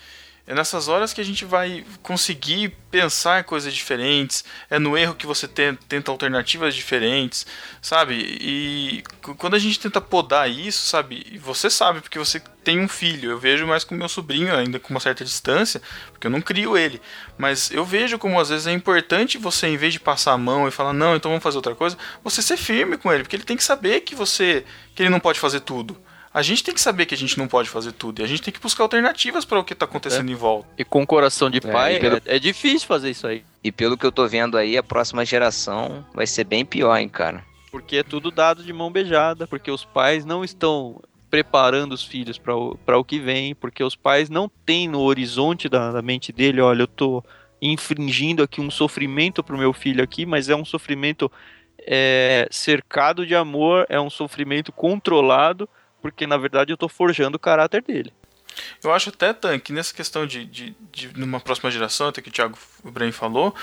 É nessas horas que a gente vai conseguir pensar coisas diferentes. É no erro que você ten- tenta alternativas diferentes, sabe? E quando a gente tenta podar isso, sabe? Você sabe, porque você tem um filho. Eu vejo mais com meu sobrinho, ainda com uma certa distância, porque eu não crio ele. Mas eu vejo como às vezes é importante você, em vez de passar a mão e falar, não, então vamos fazer outra coisa, você ser firme com ele, porque ele tem que saber que você. que ele não pode fazer tudo. A gente tem que saber que a gente não pode fazer tudo. E a gente tem que buscar alternativas para o que está acontecendo em volta. E com coração de pai, e pelo- é, é difícil fazer isso aí. E pelo que eu tô vendo aí, a próxima geração vai ser bem pior, hein, cara. Porque é tudo dado de mão beijada, porque os pais não estão preparando os filhos para o, o que vem, porque os pais não têm no horizonte da, da mente dele, olha, eu tô infringindo aqui um sofrimento pro meu filho aqui, mas é um sofrimento é, cercado de amor, é um sofrimento controlado, porque na verdade eu tô forjando o caráter dele. Eu acho até, Tan, que nessa questão de, de, de numa próxima geração, até que o Thiago Ibrahim falou,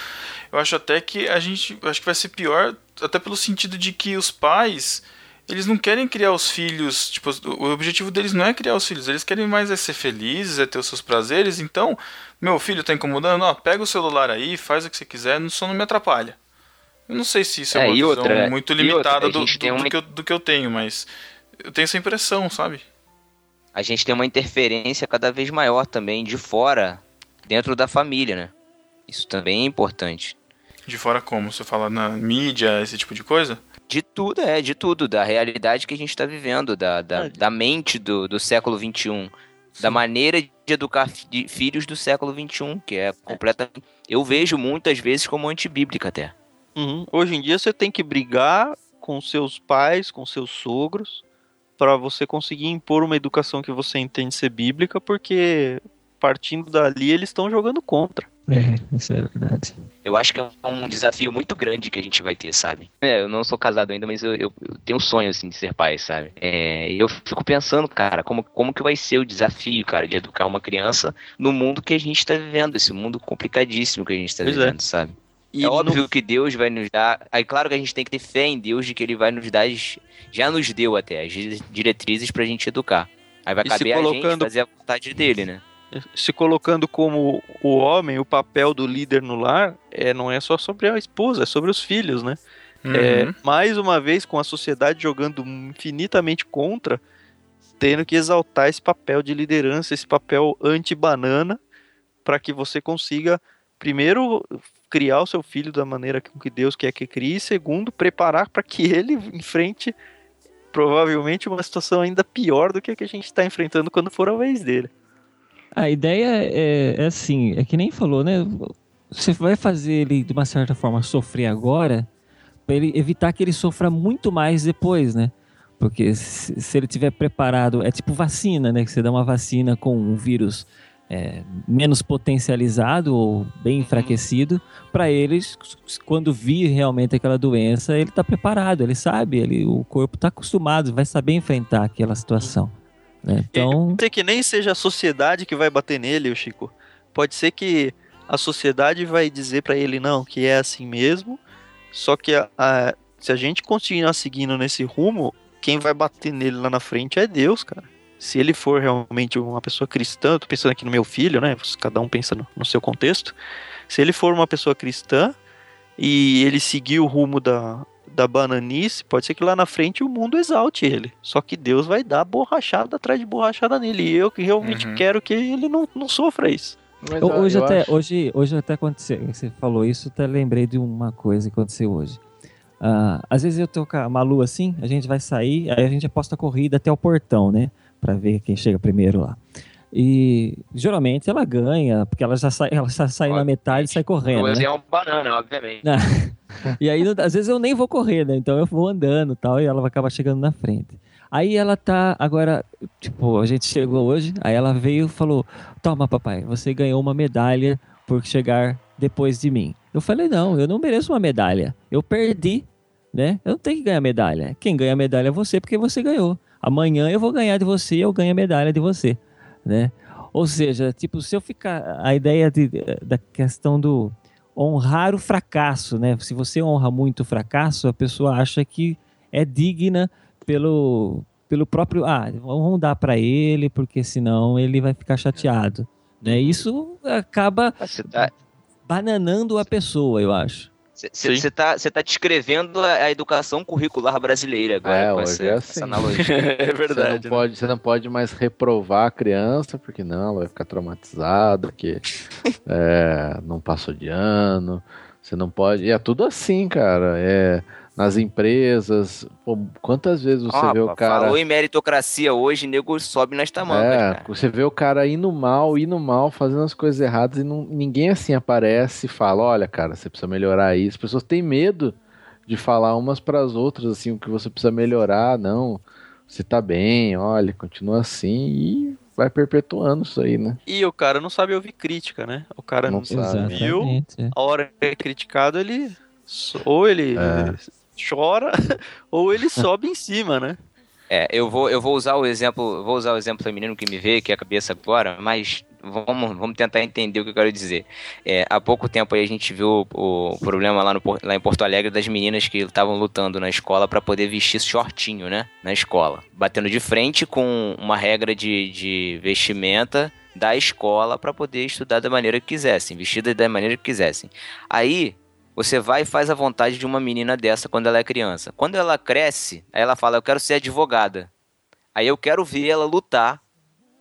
eu acho até que a gente. Acho que vai ser pior, até pelo sentido de que os pais. Eles não querem criar os filhos, tipo, o objetivo deles não é criar os filhos, eles querem mais é ser felizes, é ter os seus prazeres. Então, meu filho tá incomodando, ó, pega o celular aí, faz o que você quiser, só não me atrapalha. Eu não sei se isso é, É, uma visão outra- muito limitada outra, do, do, tem do uma- que eu, do que eu tenho, mas eu tenho essa impressão, sabe? A gente tem uma interferência cada vez maior também de fora, dentro da família, né? Isso também é importante. De fora como? Você fala na mídia, esse tipo de coisa? De tudo, é, de tudo. Da realidade que a gente está vivendo, da, da, Ah, da mente do, do século XXI. Da maneira de educar fi- de filhos do século XXI, que é completamente. Eu vejo muitas vezes como antibíblica até. Uhum. Hoje em dia você tem que brigar com seus pais, com seus sogros, para você conseguir impor uma educação que você entende ser bíblica, porque partindo dali eles estão jogando contra. É, isso é verdade. Eu acho que é um desafio muito grande que a gente vai ter, sabe? É, eu não sou casado ainda, mas eu, eu- eu tenho um sonho, assim, de ser pai, sabe? É, e eu fico pensando, cara, como, como que vai ser o desafio, cara, de educar uma criança no mundo que a gente tá vivendo, esse mundo complicadíssimo que a gente tá Pois é. vivendo, sabe? E é no- óbvio que Deus vai nos dar. Aí, claro que a gente tem que ter fé em Deus de que Ele vai nos dar. Já nos deu até as di- diretrizes pra gente educar. Aí vai E se caber a gente colocando- fazer a vontade dele, né? Se colocando como o homem, o papel do líder no lar, é, não é só sobre a esposa, é sobre os filhos, né? É, Uhum. mais uma vez, com a sociedade jogando infinitamente contra, tendo que exaltar esse papel de liderança, esse papel anti-banana, para que você consiga, primeiro, criar o seu filho da maneira com que Deus quer que crie, e segundo, preparar para que ele enfrente provavelmente uma situação ainda pior do que a que a gente está enfrentando quando for a vez dele. A ideia é, é assim, é que nem falou, né? Você vai fazer ele, de uma certa forma, sofrer agora, para ele evitar que ele sofra muito mais depois, né? Porque se, ele tiver preparado, é tipo vacina, né? Que você dá uma vacina com um vírus é, menos potencializado ou bem enfraquecido, para eles, quando vir realmente aquela doença, ele está preparado, ele sabe, ele, o corpo está acostumado, vai saber enfrentar aquela situação. Né? Então, Pode ser que nem seja a sociedade que vai bater nele, o Chico. Pode ser que a sociedade vai dizer pra ele não, que é assim mesmo. Só que a- a- se a gente continuar seguindo nesse rumo, quem vai bater nele lá na frente é Deus, cara. Se ele for realmente uma pessoa cristã, tô pensando aqui no meu filho, né? Cada um pensa no, no seu contexto. Se ele for uma pessoa cristã e ele seguir o rumo da, da bananice, pode ser que lá na frente o mundo exalte ele. Só que Deus vai dar borrachada atrás de borrachada nele. E eu que realmente Uhum. quero que ele não, não sofra isso. Mas hoje, eu até, acho- hoje, hoje até aconteceu, você falou isso, até lembrei de uma coisa que aconteceu hoje. Ah, às vezes eu tô com a Malu assim, a gente vai sair, aí a gente aposta a corrida até o portão, né? Pra ver quem chega primeiro lá. E geralmente ela ganha, porque ela já sai, ela já sai na metade e sai correndo. Mas Né? é um banana, obviamente. [laughs] E aí, às vezes eu nem vou correr, né? Então eu vou andando e tal, e ela vai acabar chegando na frente. Aí ela tá, agora, tipo, a gente chegou hoje, aí ela veio e falou: Toma, papai, você ganhou uma medalha por chegar depois de mim. Eu falei: Não, eu não mereço uma medalha. Eu perdi, né? Eu não tenho que ganhar medalha. Quem ganha medalha é você, porque você ganhou. Amanhã eu vou ganhar de você e eu ganho a medalha de você, né? Ou seja, tipo, se eu ficar. A ideia de, da questão do honrar o fracasso, né? Se você honra muito o fracasso, a pessoa acha que é digna pelo, pelo próprio. Ah, vamos dar para ele, porque senão ele vai ficar chateado. Né? Isso acaba bananando a pessoa, eu acho. Você tá, você tá descrevendo a, a educação curricular brasileira agora. É, com hoje essa, é essa assim. analogia. [laughs] é Você verdade. não, né? pode, você não pode mais reprovar a criança, porque não, ela vai ficar traumatizada, porque é, não passou de ano. Você não pode. E é tudo assim, cara. É, nas empresas. pô, quantas vezes você Ó, vê o cara. Falou em meritocracia hoje, nego sobe nas tamancas, É, cara. você vê o cara indo mal, indo mal, fazendo as coisas erradas e não- ninguém assim aparece e fala: olha, cara, você precisa melhorar isso. As pessoas têm medo de falar umas para as outras assim o que você precisa melhorar. Não, você tá bem, olha, continua assim e vai perpetuando isso aí, né? E o cara não sabe ouvir crítica, né? O cara Não não, sabe. viu, Exatamente. é. a hora que é criticado, ele ou ele É. chora [laughs] ou ele [laughs] sobe em cima, né? É, eu vou, eu vou usar o exemplo, vou usar o exemplo feminino que me veio aqui a cabeça agora, mas vamos, vamos tentar entender o que eu quero dizer. É, há pouco tempo aí a gente viu o, o problema lá, no, lá em Porto Alegre das meninas que estavam lutando na escola para poder vestir shortinho, né? Na escola. Batendo de frente com uma regra de, de vestimenta da escola para poder estudar da maneira que quisessem, vestidas da maneira que quisessem. Aí você vai e faz a vontade de uma menina dessa quando ela é criança. Quando ela cresce, aí ela fala: Eu quero ser advogada. Aí eu quero ver ela lutar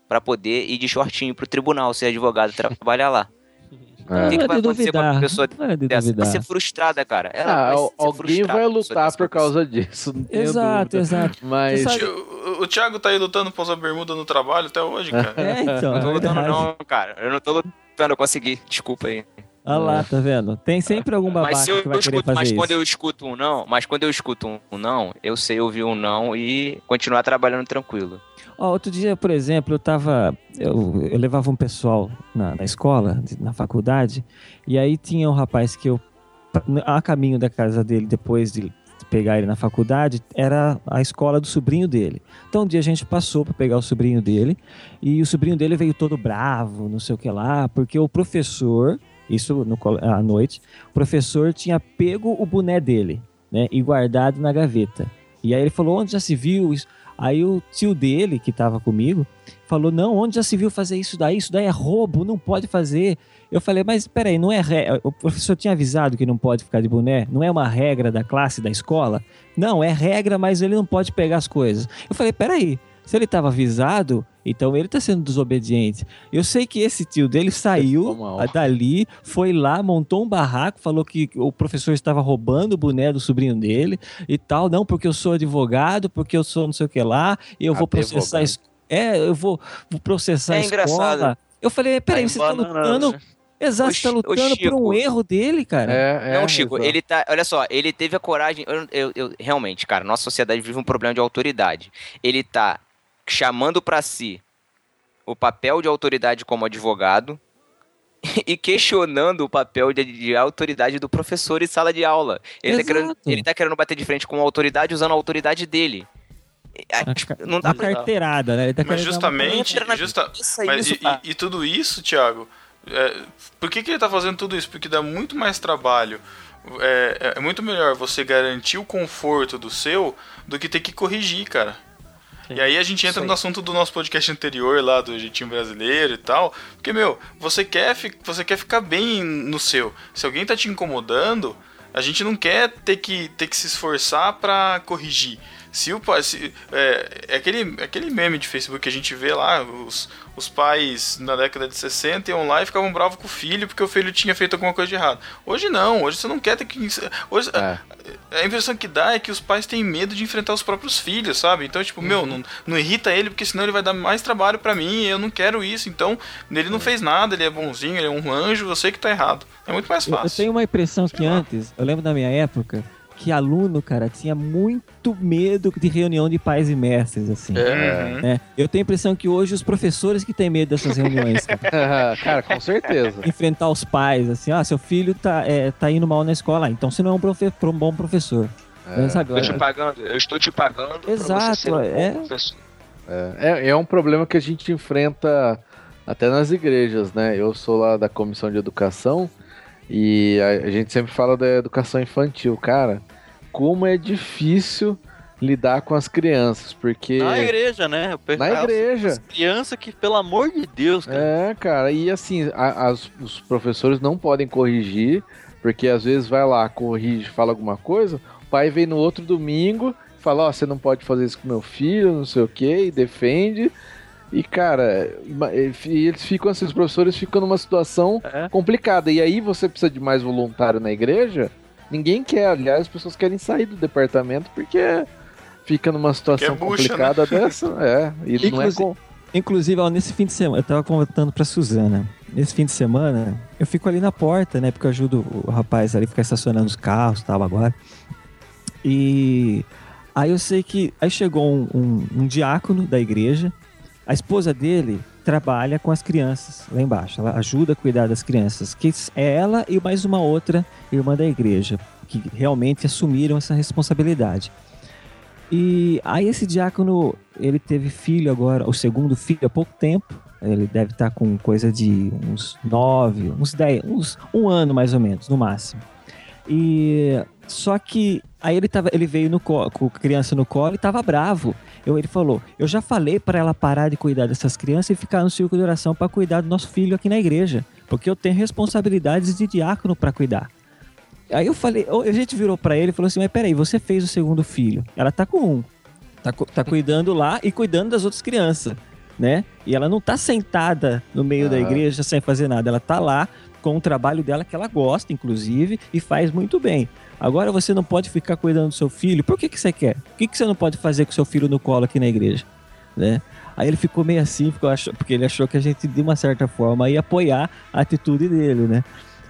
pra poder ir de shortinho pro tribunal, ser advogada e trabalhar lá. É. [laughs] O que, que vai acontecer com uma pessoa é de dessa? Vai duvidar. ser frustrada, cara. Ela Ah, vai alguém frustrada, vai lutar por vai causa disso. Não tenho Exato, dúvida. exato. [laughs] Mas O, o Thiago tá aí lutando pra usar bermuda no trabalho até hoje, cara. [laughs] É, então. Não tô é lutando, não, cara. Eu não tô lutando, eu consegui. Desculpa aí. Olha lá, tá vendo? Tem sempre algum babaca Mas eu, que vai eu querer escuto, fazer mas isso. quando eu escuto um não, mas quando eu escuto um não, eu sei ouvir um não e continuar trabalhando tranquilo. Outro dia, por exemplo, eu tava. Eu, eu levava um pessoal na, na escola, na faculdade, e aí tinha um rapaz que eu. A caminho da casa dele, depois de pegar ele na faculdade, era a escola do sobrinho dele. Então um dia a gente passou para pegar o sobrinho dele, e o sobrinho dele veio todo bravo, não sei o que lá, porque o professor, isso no, à noite, o professor tinha pego o boné dele, né, e guardado na gaveta. E aí ele falou: onde já se viu isso? Aí o tio dele, que estava comigo, falou: Não, onde já se viu fazer isso daí? Isso daí é roubo, não pode fazer. Eu falei: Mas peraí, não é. Re... O professor tinha avisado que não pode ficar de boné? Não é uma regra da classe, da escola? Não, é regra, mas ele não pode pegar as coisas. Eu falei: Peraí, se ele estava avisado, então ele está sendo desobediente. Eu sei que esse tio dele saiu dali, foi lá, montou um barraco, falou que o professor estava roubando o boné do sobrinho dele e tal. Não, porque eu sou advogado, porque eu sou não sei o que lá, e eu vou processar. a É, eu vou, vou processar É a escola. engraçado. Eu falei, peraí, Tá você tá embananando, lutando. né? Exato, você tá lutando por um erro dele, cara. É, é, não, Chico, exato. ele tá. Olha só, ele teve a coragem. Eu, eu- eu- realmente, cara, nossa sociedade vive um problema de autoridade. Ele tá chamando pra si o papel de autoridade como advogado [laughs] e questionando o papel de, de autoridade do professor em sala de aula. Ele tá, querendo, ele tá querendo bater de frente com a autoridade usando a autoridade dele. A, ca- Não dá a pra. carteirada, né? Ele tá Mas uma- justamente, na justa, mas isso, e, tá? e- e tudo isso, Thiago, é, por que, que ele tá fazendo tudo isso? Porque dá muito mais trabalho. É, é muito melhor você garantir o conforto do seu do que ter que corrigir, cara. E aí a gente entra no assunto do nosso podcast anterior lá do jeitinho brasileiro e tal. Porque, meu, você quer, você quer ficar bem no seu. Se alguém tá te incomodando, a gente não quer ter que, ter que se esforçar pra corrigir. Se o pai. Se, é, é aquele, aquele meme de Facebook que a gente vê lá, os, os pais na década de 60 iam lá e ficavam bravos com o filho porque o filho tinha feito alguma coisa de errado. Hoje não, hoje você não quer ter que. Hoje, É. a impressão que dá é que os pais têm medo de enfrentar os próprios filhos, sabe? Então, tipo, meu, não, não irrita ele, porque senão ele vai dar mais trabalho pra mim, e eu não quero isso. Então, ele não fez nada, ele é bonzinho, ele é um anjo, eu sei que tá errado. É muito mais Eu, eu fácil. tenho uma impressão que Sei lá. antes, eu lembro da minha época, que aluno, cara, tinha muito medo de reunião de pais e mestres, assim. Uhum. né? Eu tenho a impressão que hoje os professores que têm medo dessas reuniões, cara. [laughs] Cara, com certeza. enfrentar os pais, assim, ah, seu filho tá, é, tá indo mal na escola, ah, então você não é um, profe- um bom professor. É. Sabe? Eu, te pagando, eu estou te pagando Exato, você ser um bom é. professor. É, é um problema que a gente enfrenta até nas igrejas, né? Eu sou lá da comissão de educação e a, a gente sempre fala da educação infantil. Cara, como é difícil lidar com as crianças, porque. Na igreja, né? Na igreja. As crianças que, pelo amor de Deus, cara. É, cara, e assim, a- as- os professores não podem corrigir, porque às vezes vai lá, corrige, fala alguma coisa, o pai vem no outro domingo, fala, ó, você não pode fazer isso com meu filho, não sei o que, e defende. E, cara, eles ficam assim, os professores ficam numa situação É. complicada. E aí você precisa de mais voluntário na igreja? Ninguém quer, aliás, as pessoas querem sair do departamento porque fica numa situação é bucha, complicada dessa. [laughs] É, e não é Inclusive- com... Inclusive, ó, nesse fim de semana, eu tava contando pra Suzana. Nesse fim de semana, eu fico ali na porta, né? Porque eu ajudo o rapaz ali a ficar estacionando os carros e tal agora. E aí eu sei que. Aí chegou um, um- um diácono da igreja. A esposa dele trabalha com as crianças lá embaixo. Ela ajuda a cuidar das crianças. Que é ela e mais uma outra irmã da igreja. Que realmente assumiram essa responsabilidade. E aí esse diácono, ele teve filho agora, o segundo filho há pouco tempo. Ele deve estar com coisa de uns nove, uns dez, uns um ano mais ou menos, no máximo. E só que aí ele tava, ele veio no colo, com a criança no colo e tava bravo. Eu, ele falou: "Eu já falei para ela parar de cuidar dessas crianças e ficar no círculo de oração para cuidar do nosso filho aqui na igreja, porque eu tenho responsabilidades de diácono para cuidar". Aí eu falei, a gente virou pra ele e falou assim: Mas peraí, você fez o segundo filho. Ela tá com um. Tá, tá cuidando lá e cuidando das outras crianças, né? E ela não tá sentada no meio da Aham. igreja sem fazer nada. Ela tá lá com o trabalho dela que ela gosta, inclusive, e faz muito bem. Agora você não pode ficar cuidando do seu filho. Por que, que você quer? O que, que você não pode fazer com seu filho no colo aqui na igreja? Né? Aí ele ficou meio assim, ficou porque ele achou que a gente, de uma certa forma, ia apoiar a atitude dele, né?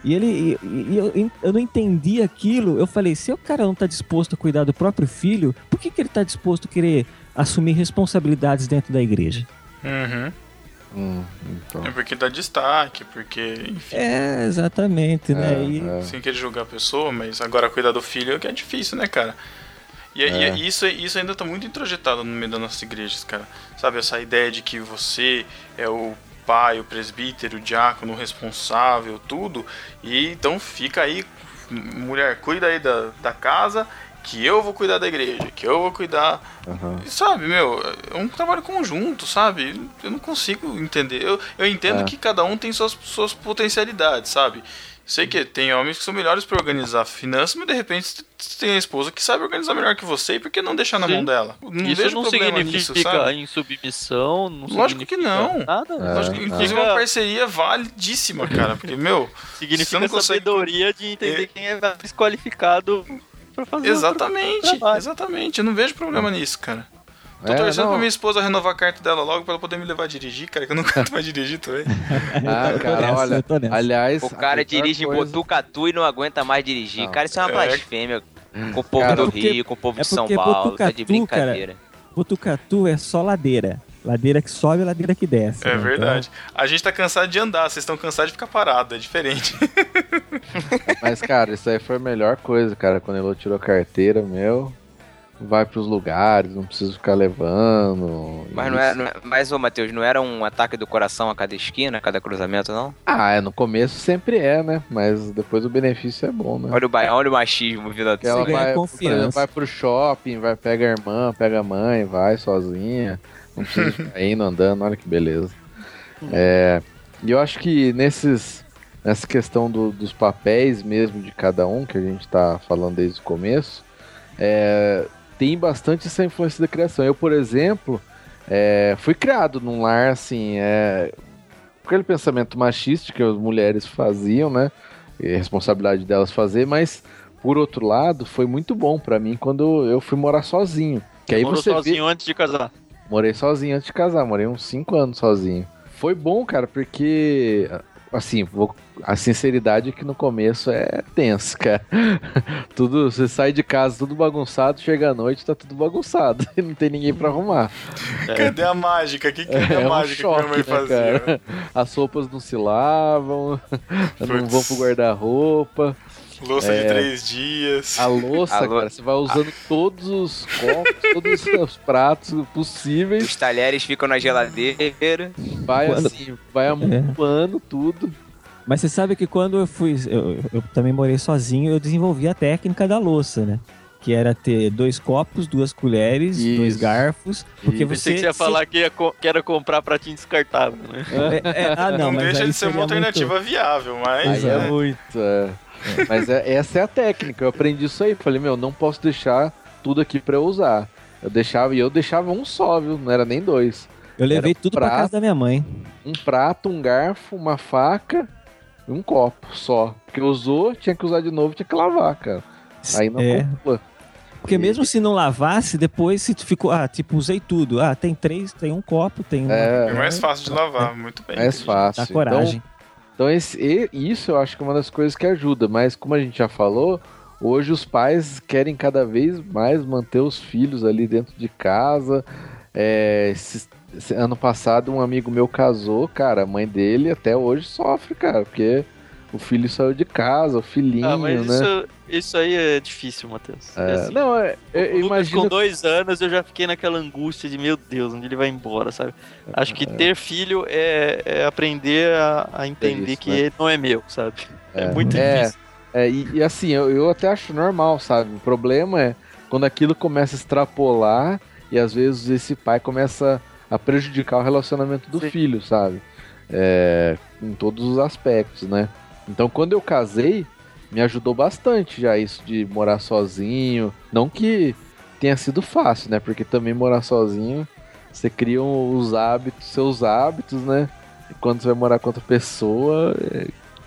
E ele. E, e eu, eu não entendi aquilo. Eu falei, se o cara não tá disposto a cuidar do próprio filho, por que, que ele tá disposto a querer assumir responsabilidades dentro da igreja? Uhum. Hum, então. É porque dá destaque, porque, enfim, É, exatamente, né? É, E- é. sem querer julgar a pessoa, mas agora cuidar do filho é que é difícil, né, cara? E, É. e isso, isso ainda tá muito introjetado no meio das nossas igrejas, cara. Sabe, essa ideia de que você é o pai, o presbítero, o diácono, o responsável, tudo. E então fica aí, mulher, cuida aí da, da casa, que eu vou cuidar da igreja, que eu vou cuidar Aham. Sabe, meu, é um trabalho conjunto, sabe? Eu não consigo entender. Eu, eu entendo É. que cada um tem suas, suas potencialidades, sabe? Sei que tem homens que são melhores pra organizar finanças, mas de repente você tem a esposa que sabe organizar melhor que você, e por que não deixar na Sim. mão dela? Não Isso vejo não problema significa nisso, sabe? insubmissão, não Lógico que não. Nada. É. Lógico que, inclusive, uma parceria validíssima, cara. Porque, meu, [laughs] Você Significa não consegue- sabedoria de entender É. quem é mais qualificado pra fazer exatamente, exatamente. Eu não vejo problema nisso, cara. Tô É, torcendo não. pra minha esposa renovar a carta dela logo pra ela poder me levar a dirigir, cara, que eu não canto [laughs] mais dirigir também. Ah, cara, nessa, olha. Aliás. O cara dirige em coisa- Botucatu e não aguenta mais dirigir. Não. Cara, isso é uma É. blasfêmia. Com o povo Cara, do porque- Rio, com o povo é de São Paulo. Tá de Botucatu, cara, brincadeira. Botucatu é só ladeira. Ladeira que sobe e ladeira que desce. É né? verdade. A gente tá cansado de andar, vocês estão cansados de ficar parado, é diferente. [laughs] Mas, cara, isso aí foi a melhor coisa, cara. Quando ele tirou a carteira, meu. Vai pros lugares, não precisa ficar levando. Mas não Isso. é, não é- mas, ô Matheus, não era um ataque do coração a cada esquina, a cada cruzamento, não? Ah, é, no começo sempre é, né? Mas depois o benefício é bom, né? Olha o, ba- olha o machismo vindo Porque ela vai, confiança. exemplo, vai pro shopping, vai pega a irmã, pega a mãe, vai sozinha. Não precisa ficar indo andando, olha que beleza. É, e eu acho que nesses, nessa questão do- dos papéis mesmo de cada um, que a gente tá falando desde o começo, é, tem bastante essa influência da criação. Eu, por exemplo, é, fui criado num lar assim, é, com aquele pensamento machista que as mulheres faziam, né? E a responsabilidade delas fazer, mas por outro lado, foi muito bom pra mim quando eu fui morar sozinho. Que aí Morou você vê, sozinho antes de casar. Morei sozinho antes de casar, morei uns 5 anos sozinho. Foi bom, cara, porque assim, vou- a sinceridade é que no começo é tenso, cara. [laughs] tudo, você sai de casa tudo bagunçado, chega à noite, tá tudo bagunçado [laughs] não tem ninguém pra arrumar. Cadê a mágica? O que, que é, a um mágica que minha mãe né, fazia? As roupas não se lavam, [laughs] não Putz. vão pro guarda-roupa. Louça de É. três dias. A louça, A lou- cara, você vai usando todos os copos, todos os pratos possíveis, Os talheres ficam na geladeira. vai Quando- assim, vai amontoando tudo. Mas você sabe que quando eu fui. Eu, eu também morei sozinho, eu desenvolvi a técnica da louça, né? Que era ter dois copos, duas colheres, Isso. dois garfos. Porque Isso. você. Pensei que você ia se- falar que, ia co- que era comprar pratinho descartável, né? É, é, ah, não, Não, mas deixa aí de ser uma alternativa viável, mas. Aí é né? muito. é. Mas é- essa é a técnica. Eu aprendi isso aí. Falei, meu, não posso deixar tudo aqui pra eu usar. Eu deixava, e eu deixava um só, viu? Não era nem dois. Eu levei Era um tudo pra prato. casa da minha mãe. Um prato, um garfo, uma faca e um copo só. Porque usou, tinha que usar de novo, tinha que lavar, cara. Aí não É, porque mesmo se não lavasse, depois se tu ficou. Ah, tipo, usei tudo. Ah, tem três, tem um copo, tem uma. É. É mais fácil de lavar, muito bem. mais fácil. Dá coragem. Então, então esse, isso eu acho que é uma das coisas que ajuda. Mas como a gente já falou, hoje os pais querem cada vez mais manter os filhos ali dentro de casa. É, esse- esse ano passado um amigo meu casou, cara, a mãe dele até hoje sofre, cara, porque o filho saiu de casa, o filhinho, Ah, mas né? isso, isso aí é difícil, Matheus. É, assim, não, é, eu, imagino com dois anos eu já fiquei naquela angústia de meu Deus, onde ele vai embora, sabe? Acho que ter filho é, é aprender a, a entender isso, que né? ele não é meu, sabe? É, É. muito É. difícil. É, e, e assim, eu, eu até acho normal, sabe? O problema é quando aquilo começa a extrapolar e às vezes esse pai começa a prejudicar o relacionamento do Sim. filho, sabe? É, em todos os aspectos, né? Então quando eu casei, me ajudou bastante já isso de morar sozinho. Não que tenha sido fácil, né? Porque também morar sozinho, você cria os hábitos, seus hábitos, né? E quando você vai morar com outra pessoa,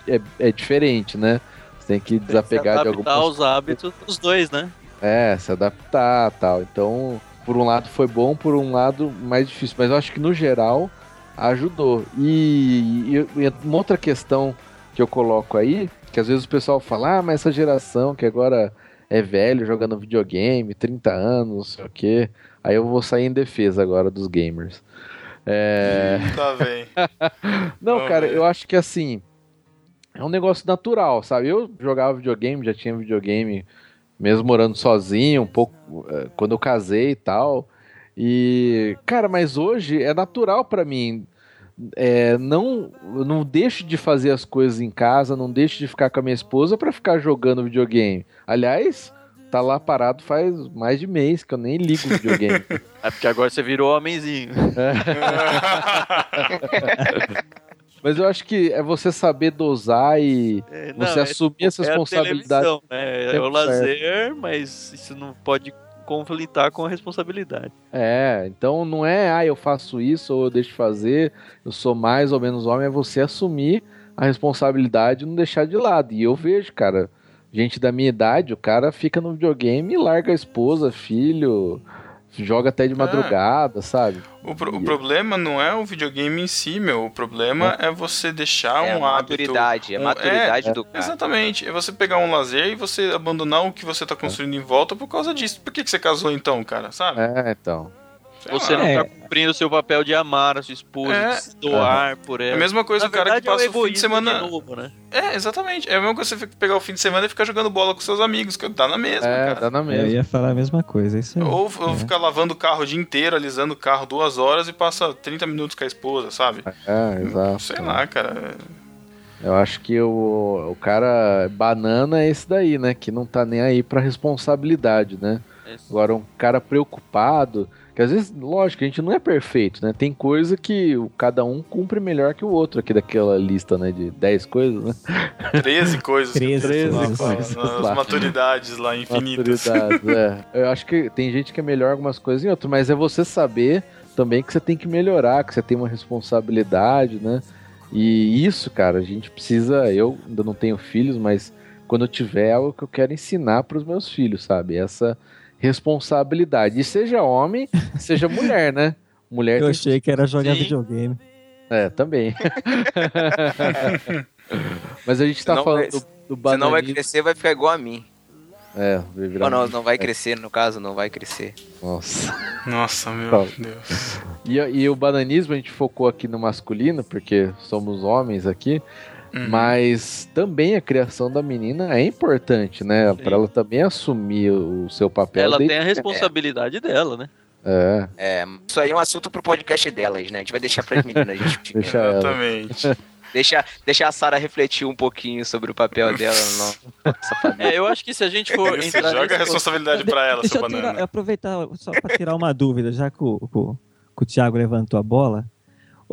é, é, é diferente, né? Você tem que desapegar de Se adaptar algumas aos hábitos dos dois, né? é, se adaptar tal. Então, por um lado foi bom, por um lado mais difícil. Mas eu acho que no geral ajudou. E, e- e uma outra questão que eu coloco aí Que às vezes o pessoal fala, ah, mas essa geração que agora é velho jogando videogame, 30 anos, não sei o quê. Aí eu vou sair em defesa agora dos gamers. É... Tá bem. [laughs] Não, Vamos cara, ver. eu acho que assim. É um negócio natural, sabe? Eu jogava videogame, já tinha videogame, mesmo morando sozinho, um pouco. eh, Quando eu casei e tal. E. Cara, mas hoje é natural pra mim. É, não, não deixo de fazer as coisas em casa, não deixo de ficar com a minha esposa pra ficar jogando videogame. Aliás, tá lá parado faz mais de mês que eu nem ligo o videogame. [laughs] É porque agora você virou homenzinho. [laughs] Mas eu acho que é você saber dosar e É, você não, é assumir essa é a responsabilidade. televisão, né? É o lazer, mas isso não pode conflitar com a responsabilidade. É, então não é, ah, eu faço isso ou eu deixo de fazer, eu sou mais ou menos homem, é você assumir a responsabilidade e não deixar de lado. E eu vejo, cara, gente da minha idade, o cara fica no videogame e larga a esposa, filho, joga até de madrugada, sabe? O, pro- o problema não é o videogame em si, meu. O problema é, você deixar É um a hábito. maturidade, é a um- maturidade do cara. Exatamente. É você pegar um lazer e você abandonar o que você tá construindo em volta por causa disso. Por que, que você casou então, cara? Sabe? É, então. Sei Você lá. não É. tá cumprindo o seu papel de amar a sua esposa, É. de se doar por É ela. a mesma coisa Na o cara verdade, que passa é o o fim de semana. de novo, né? É, exatamente. É a mesma coisa você pegar o fim de semana e ficar jogando bola com seus amigos, que dá na mesma, É, cara. dá na Eu mesma. ia falar a mesma coisa, é isso aí. Ou, ou É. ficar lavando o carro o dia inteiro, alisando o carro duas horas e passa 30 minutos com a esposa, sabe? É, exato. Sei lá, cara. Eu acho que o, o cara banana é esse daí, né? Que não tá nem aí pra responsabilidade, né? Esse- Agora, um cara preocupado, que às vezes, lógico, a gente não é perfeito, né? Tem coisa que o- cada um cumpre melhor que o outro aqui daquela lista, né? De 10 coisas, né? [laughs] 13 coisas. que 13 tem lá, coisas. As Lá. maturidades lá infinitas. Maturidades, [laughs] é. Eu acho que tem gente que é melhor algumas coisas em outras, mas é você saber também que você tem que melhorar, que você tem uma responsabilidade, né? E isso, cara, a gente precisa. Eu ainda não tenho filhos, mas quando eu tiver é algo que eu quero ensinar para os meus filhos, sabe? Essa responsabilidade. E seja homem, seja mulher, né? Mulher Eu achei que era jogar Sim. videogame. É, também. [laughs] mas a gente tá Senão falando vai- do, do Se não vai bananismo. crescer, vai ficar igual a mim. É, vai virar Ou não, não vai crescer, no caso, não vai crescer. Nossa. Nossa, meu Tá. Deus. E, e o bananismo a gente focou aqui no masculino, porque somos homens aqui, Uhum. mas também a criação da menina é importante, né? Pra ela também assumir o seu papel. Ela tem a responsabilidade dela, né? É, É, isso aí é um assunto pro podcast delas, né? A gente vai deixar pras meninas discutir. [laughs] Deixa. Exatamente. [laughs] Deixa, deixa a Sara refletir um pouquinho sobre o papel [laughs] dela na nossa família. É, eu acho que se a gente for Você joga a responsabilidade pra ela, Deixa seu eu tirar- banana. aproveitar só para tirar uma dúvida, já que o, o- que o Thiago levantou a bola.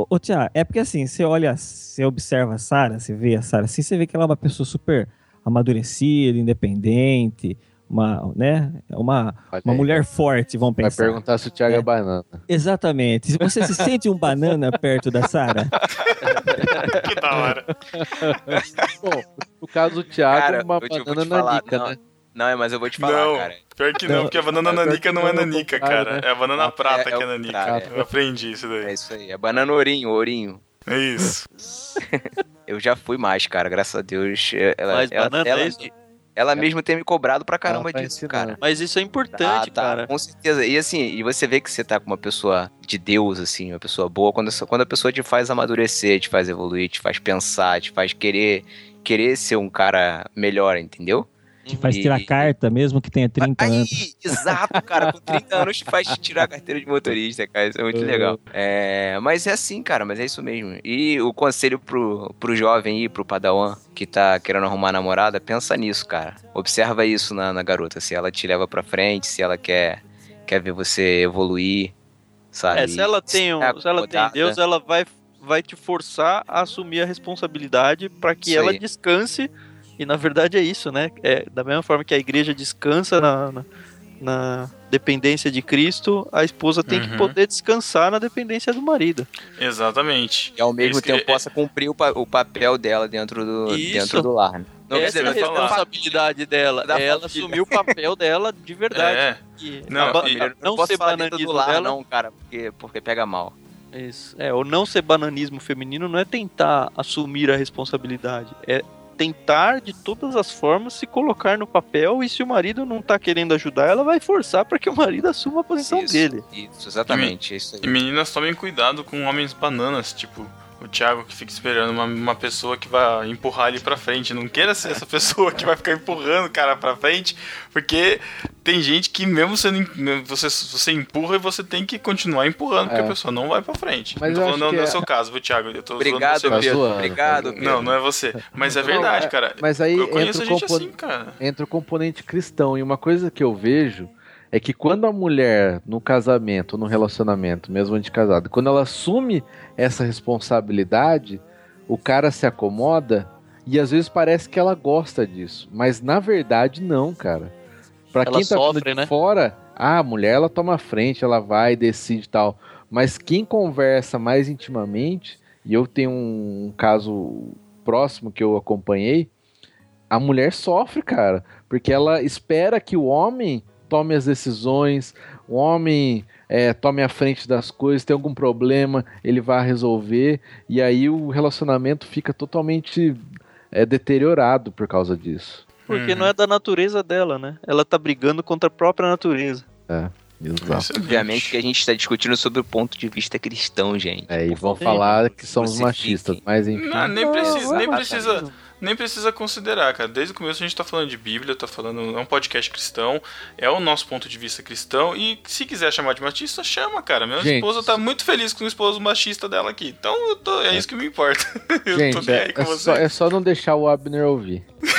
Ô, ô Thiago, é porque assim, você olha, você observa a Sara, você vê a Sara assim, você vê que ela é uma pessoa super amadurecida, independente, uma, né, uma, olha uma aí. mulher forte, vamos Vai pensar. perguntar se o Thiago é, É. banana. Exatamente. Você se sente um banana [laughs] perto da Sara? [laughs] Que da hora. Bom, no caso do Thiago, Cara, uma te banana falar, não. né? Não, é, mas eu vou te falar, Não, cara. Pior que não, Não. porque a banana nanica não é nanica, cara. né? É a banana É, prata é que é nanica. Eu aprendi isso É daí. isso aí. É banana ourinho, ourinho. É isso. [laughs] Eu já fui mais, cara, graças a Deus. Ela, Mais ela, banana, ela, é isso? ela mesmo tem me cobrado pra caramba tá disso, cara. Mas isso é importante, Ah, tá, cara. Com certeza. E assim, e você vê que você tá com uma pessoa de Deus, assim, uma pessoa boa, quando, quando a pessoa te faz amadurecer, te faz evoluir, te faz pensar, te faz querer, querer ser um cara melhor, entendeu? Te faz E- tirar carta, mesmo que tenha 30 Aí, anos. exato, cara, com 30 anos te faz tirar a carteira de motorista, cara, isso é muito legal. É, mas é assim, cara, mas é isso mesmo. E o conselho pro, pro jovem aí, pro padawan, que tá querendo arrumar namorada, pensa nisso, cara. Observa isso na, na garota, se ela te leva pra frente, se ela quer, quer ver você evoluir, sabe? É, se ela tem, um- tá se ela tem. Deus, ela vai, vai te forçar a assumir a responsabilidade para que Isso ela aí. descanse. E na verdade é isso, né? É, da mesma forma que a igreja descansa na, na, na dependência de Cristo, a esposa tem que Uhum. poder descansar na dependência do marido. Exatamente. E ao mesmo Isso que- tempo possa cumprir o, pa- o papel dela dentro do, Isso. dentro do lar, né? Não Essa é a responsabilidade dela. Da É ela família. assumir o papel dela de verdade. É. E Não, a e- não, não posso ser dentro do bananismo lar, dela. não, cara, porque, porque pega mal. Isso. É, o não ser bananismo feminino não é tentar assumir a responsabilidade, é tentar de todas as formas se colocar no papel e se o marido não tá querendo ajudar, ela vai forçar para que o marido assuma a posição Isso, dele. Isso, exatamente. é Isso aí. E meninas, tomem cuidado com homens bananas, tipo o Thiago que fica esperando uma, uma pessoa que vai empurrar ele pra frente. Não queira ser essa [laughs] pessoa que vai ficar empurrando o cara pra frente, porque tem gente que mesmo sendo, em- você, você empurra e você tem que continuar empurrando, porque É. a pessoa não vai pra frente. Mas não tô falando, não é o é- seu caso, viu, Thiago? Eu tô Obrigado, zoando Pedro. zoando, Obrigado, Pedro. Não, não é você. Mas é verdade, cara. Mas aí eu conheço entra o gente compon- assim, cara. entra o componente cristão. E uma coisa que eu vejo é que quando a mulher, no casamento, no relacionamento, mesmo antes de casado, quando ela assume essa responsabilidade, o cara se acomoda e às vezes parece que ela gosta disso. Mas na verdade, não, cara. Pra Ela quem tá sofre, né? fora, ah, a mulher ela toma a frente, ela vai, decide e tal. Mas quem conversa mais intimamente, e eu tenho um caso próximo que eu acompanhei, a mulher sofre, cara, porque ela espera que o homem tome as decisões, o homem é, tome a frente das coisas, tem algum problema, ele vai resolver, e aí o relacionamento fica totalmente é, deteriorado por causa disso. Porque Uhum. não é da natureza dela, né? Ela tá brigando contra a própria natureza. Exato. Excelente. Obviamente que a gente está discutindo sobre o ponto de vista cristão, gente. É, e vão falar que somos machistas, mas enfim. Não, nem precisa, nem precisa, nem precisa considerar, cara. Desde o começo a gente tá falando de Bíblia, tá falando, é um podcast cristão, é o nosso ponto de vista cristão, e se quiser chamar de machista, chama, cara. Minha Gente. esposa tá muito feliz com o esposo machista dela aqui. Então eu tô- é isso que me importa. [laughs] eu tô Gente, nem é, aí com é você. só, é só não deixar o Abner ouvir. [laughs]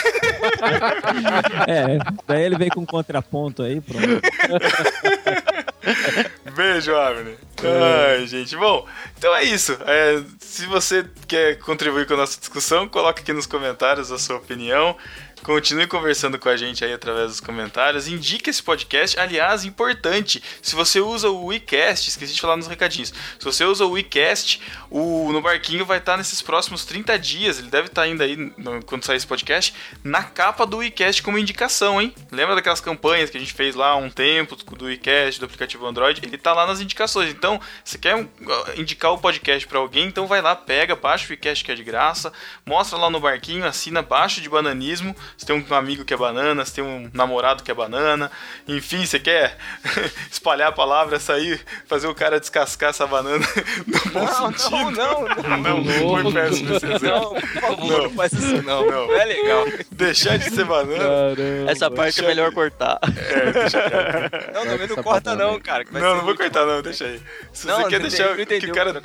É, daí ele vem com um contraponto aí, pronto. [laughs] Beijo, Abner. Ai, gente. Bom, então é isso. É, se você quer contribuir com a nossa discussão, coloque aqui nos comentários a sua opinião. Continue conversando com a gente aí através dos comentários. Indique esse podcast. Aliás, importante, se você usa o WeCast, esqueci de falar nos recadinhos. Se você usa o WeCast, o No Barquinho vai estar nesses próximos 30 dias. Ele deve estar ainda aí, no- quando sair esse podcast, na capa do WeCast como indicação, hein? Lembra daquelas campanhas que a gente fez lá há um tempo do WeCast, do aplicativo Android? Ele tá lá nas indicações. Então, você quer um, indicar o podcast pra alguém? Então vai lá, pega, baixa o WeCast que é de graça, mostra lá no barquinho, assina baixo de bananismo. Você tem um amigo que é banana, você tem um namorado que é banana. Enfim, você quer [laughs] espalhar a palavra, sair, fazer o cara descascar essa banana [laughs] no bom Não, sentido. não, não, Não, foi péssimo esse exemplo. Não, por favor, não faz isso não. Não. Não é legal. Deixar de ser banana. Caramba. Essa parte é melhor cortar. É, deixa. [laughs] Não, também não corta não, cara. que vai Não, ser não vou cortar não, deixa aí. Se Não, você quer não deixar entendeu, que entendeu o cara,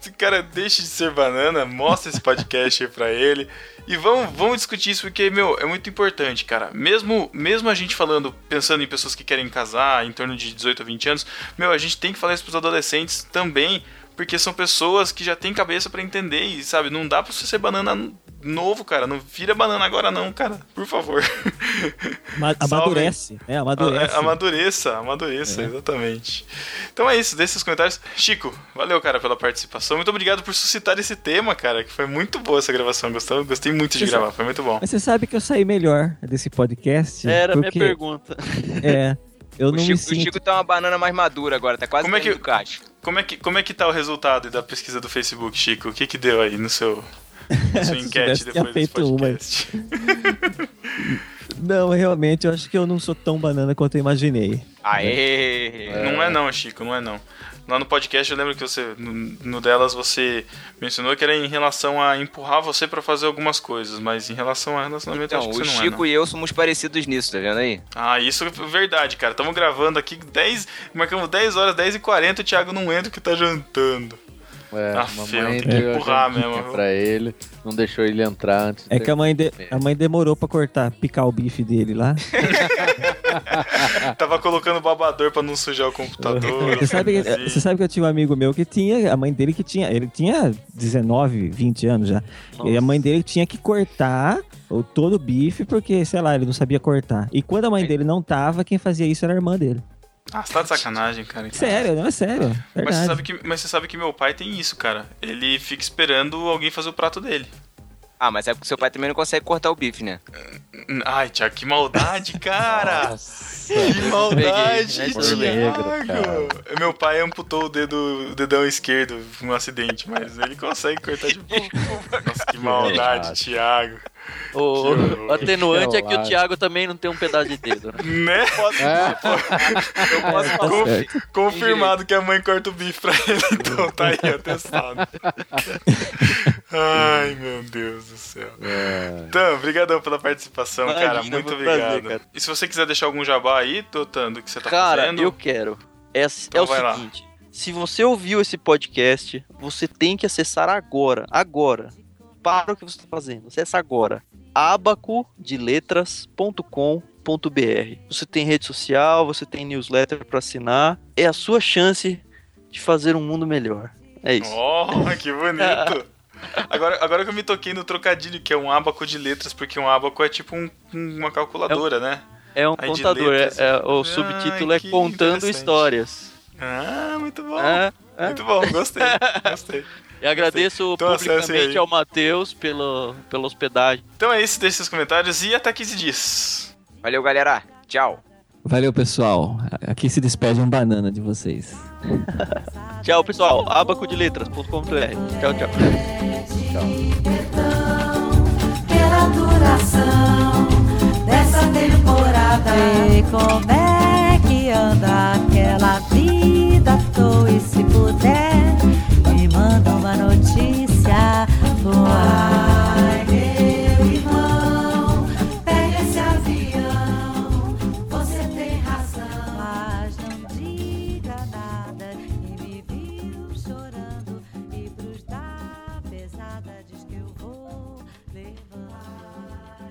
se o cara deixe de ser banana, mostra esse podcast aí pra ele. E vamos, vamos discutir isso porque, meu, é muito importante, cara. Mesmo, mesmo a gente falando, pensando em pessoas que querem casar em torno de 18 a 20 anos, meu, a gente tem que falar isso pros adolescentes também, porque são pessoas que já têm cabeça pra entender e, sabe, não dá pra você ser banana novo, cara. Não vira banana agora não, cara. Por favor. [laughs] Ma- Amadurece, né? Amadurece. A- Amadureça, amadureça, exatamente. Então é isso, deixa seus comentários. Chico, valeu, cara, pela participação. Muito obrigado por suscitar esse tema, cara, que foi muito boa essa gravação. Gostei, gostei muito de Você gravar, foi muito bom. Mas você sabe que eu saí melhor desse podcast. Era a minha porque, pergunta. É, [laughs] eu O não Chico, me o sinto... Chico tá uma banana mais madura agora, tá quase Como é que- do cacho. Como é, que, como é que tá o resultado da pesquisa do Facebook, Chico? O que que deu aí no seu... na sua [laughs] enquete depois desse feito uma. podcast? [laughs] Não, realmente, eu acho que eu não sou tão banana quanto eu imaginei. Aê! Não é não, Chico, não é não. Lá no podcast eu lembro que você, no, no delas, você mencionou que era em relação a empurrar você pra fazer algumas coisas, mas em relação a relacionamento eu Então, acho que o você não é, Chico não. e eu somos parecidos nisso, tá vendo aí? Ah, isso é verdade, cara. Estamos gravando aqui 10. Marcamos 10 horas, 10 e 40 o Thiago não entra que tá jantando. É, Ah, mamãe tem que deu a empurrar mesmo, pra ele, não deixou ele entrar antes. É que a mãe, de- a mãe demorou pra cortar, picar o bife dele lá. [laughs] Tava colocando babador pra não sujar o computador. Você sabe, que, assim. você sabe que eu tinha um amigo meu que tinha, a mãe dele que tinha, ele tinha 19, 20 anos já. E a mãe dele tinha que cortar o, todo o bife porque, sei lá, ele não sabia cortar. E quando a mãe dele não tava, quem fazia isso era a irmã dele. Ah, você tá de sacanagem, cara. Sério, não é sério. Mas você, sabe que, mas você sabe que meu pai tem isso, cara. Ele fica esperando alguém fazer o prato dele. Ah, mas é porque seu pai também não consegue cortar o bife, né? Ai, Thiago, que maldade, cara! [laughs] Nossa. Que maldade, né? Thiago! Meu pai amputou o dedo, o dedão esquerdo num acidente, mas ele consegue cortar de boa. [laughs] Nossa, que maldade, Verdade. O, o atenuante é que o. Thiago também não tem um pedaço de dedo, né? [laughs] Né? É, Eu posso tá falar. certo. Confirmado que a mãe corta o bife pra ele, [laughs] então tá aí, atestado. [laughs] Ai, meu Deus do céu. é. Então, obrigadão pela participação, Imagina, cara. Muito prazer, obrigado. cara. E se você quiser deixar algum jabá aí, Totan, do que você tá Cara, fazendo? eu quero. É, Então é o vai lá. seguinte: se você ouviu esse podcast, você tem que acessar agora. Agora. Para o que você está fazendo. Acessa agora. abacodeletras.com.br. Você tem rede social, você tem newsletter para assinar. É a sua chance de fazer um mundo melhor. É isso. Oh, que bonito. [laughs] Agora, agora que eu me toquei no trocadilho, que é um abaco de letras, porque um abaco é tipo um- uma calculadora, né? É um Aí contador. é- é- o Ai, subtítulo é Contando. Histórias. Ah, muito bom. É, é. Muito bom, gostei. Gostei. [laughs] Eu agradeço Então aí. publicamente ao Matheus pelo, pela hospedagem. Então é isso, deixe seus comentários e até 15 dias. Valeu, galera. Tchau. Valeu, pessoal. Aqui se despede um banana de vocês. [laughs] Tchau, pessoal. abacodeletras.com.br. Tchau, tchau. pela duração dessa temporada. E como é que anda aquela vida à toa e se puder, manda uma notícia. Ai, meu irmão, pega esse avião, você tem razão. Mas não diga nada e me viu chorando e pros da pesada diz que eu vou levar.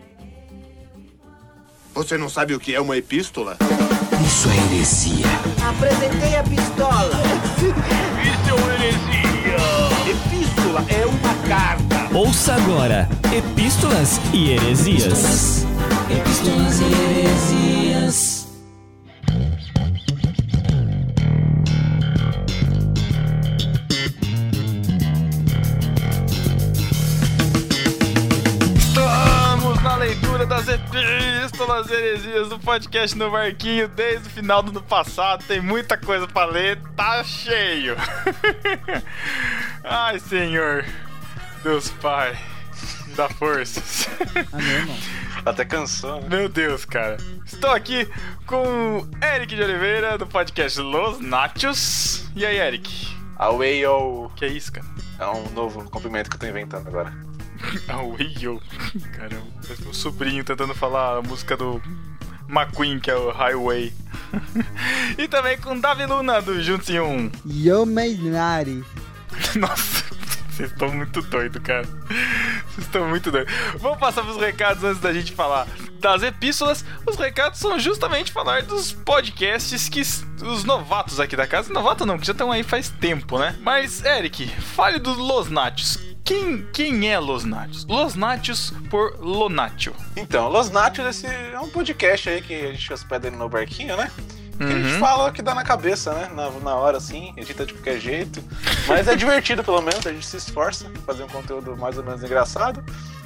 Você não sabe o que é uma epístola? Isso é heresia. Apresentei a pistola. [laughs] Isso é uma heresia. Epístola é uma carta. Ouça agora Epístolas e Heresias. Epístolas e heresias. Epístolas e heresias do podcast no Barquinho desde o final do ano passado. Tem muita coisa pra ler, tá cheio. [laughs] Ai, Senhor, Deus Pai, dá forças. Até cansou, né? Meu Deus, cara. Estou aqui com o Eric de Oliveira do podcast Los Nachos. E aí, Eric? Away yo. Que é isso, cara? É um novo cumprimento que eu tô inventando agora. [laughs] Away yo. Caramba, parece meu sobrinho tentando falar a música do McQueen, que é o Highway. [laughs] e também com Davi Luna do Juntos em Um. Yo Mainari. [laughs] Nossa, vocês estão muito doidos, cara. Vocês estão muito doidos. Vamos passar pros recados antes da gente falar das epístolas. Os recados são justamente falar dos podcasts que os novatos aqui da casa. Novato não, que já estão aí faz tempo, né? Mas, Eric, fale do Los Nachos. Quem, quem é Los Nachos? Los Nachos por Lonatio. Então, Los Nachos esse é um podcast aí que a gente hospeda no barquinho, né? Que a gente Uhum. fala o que dá na cabeça, né? Na, na hora, assim, edita de qualquer jeito. Mas é divertido, pelo menos, a gente se esforça pra fazer um conteúdo mais ou menos engraçado.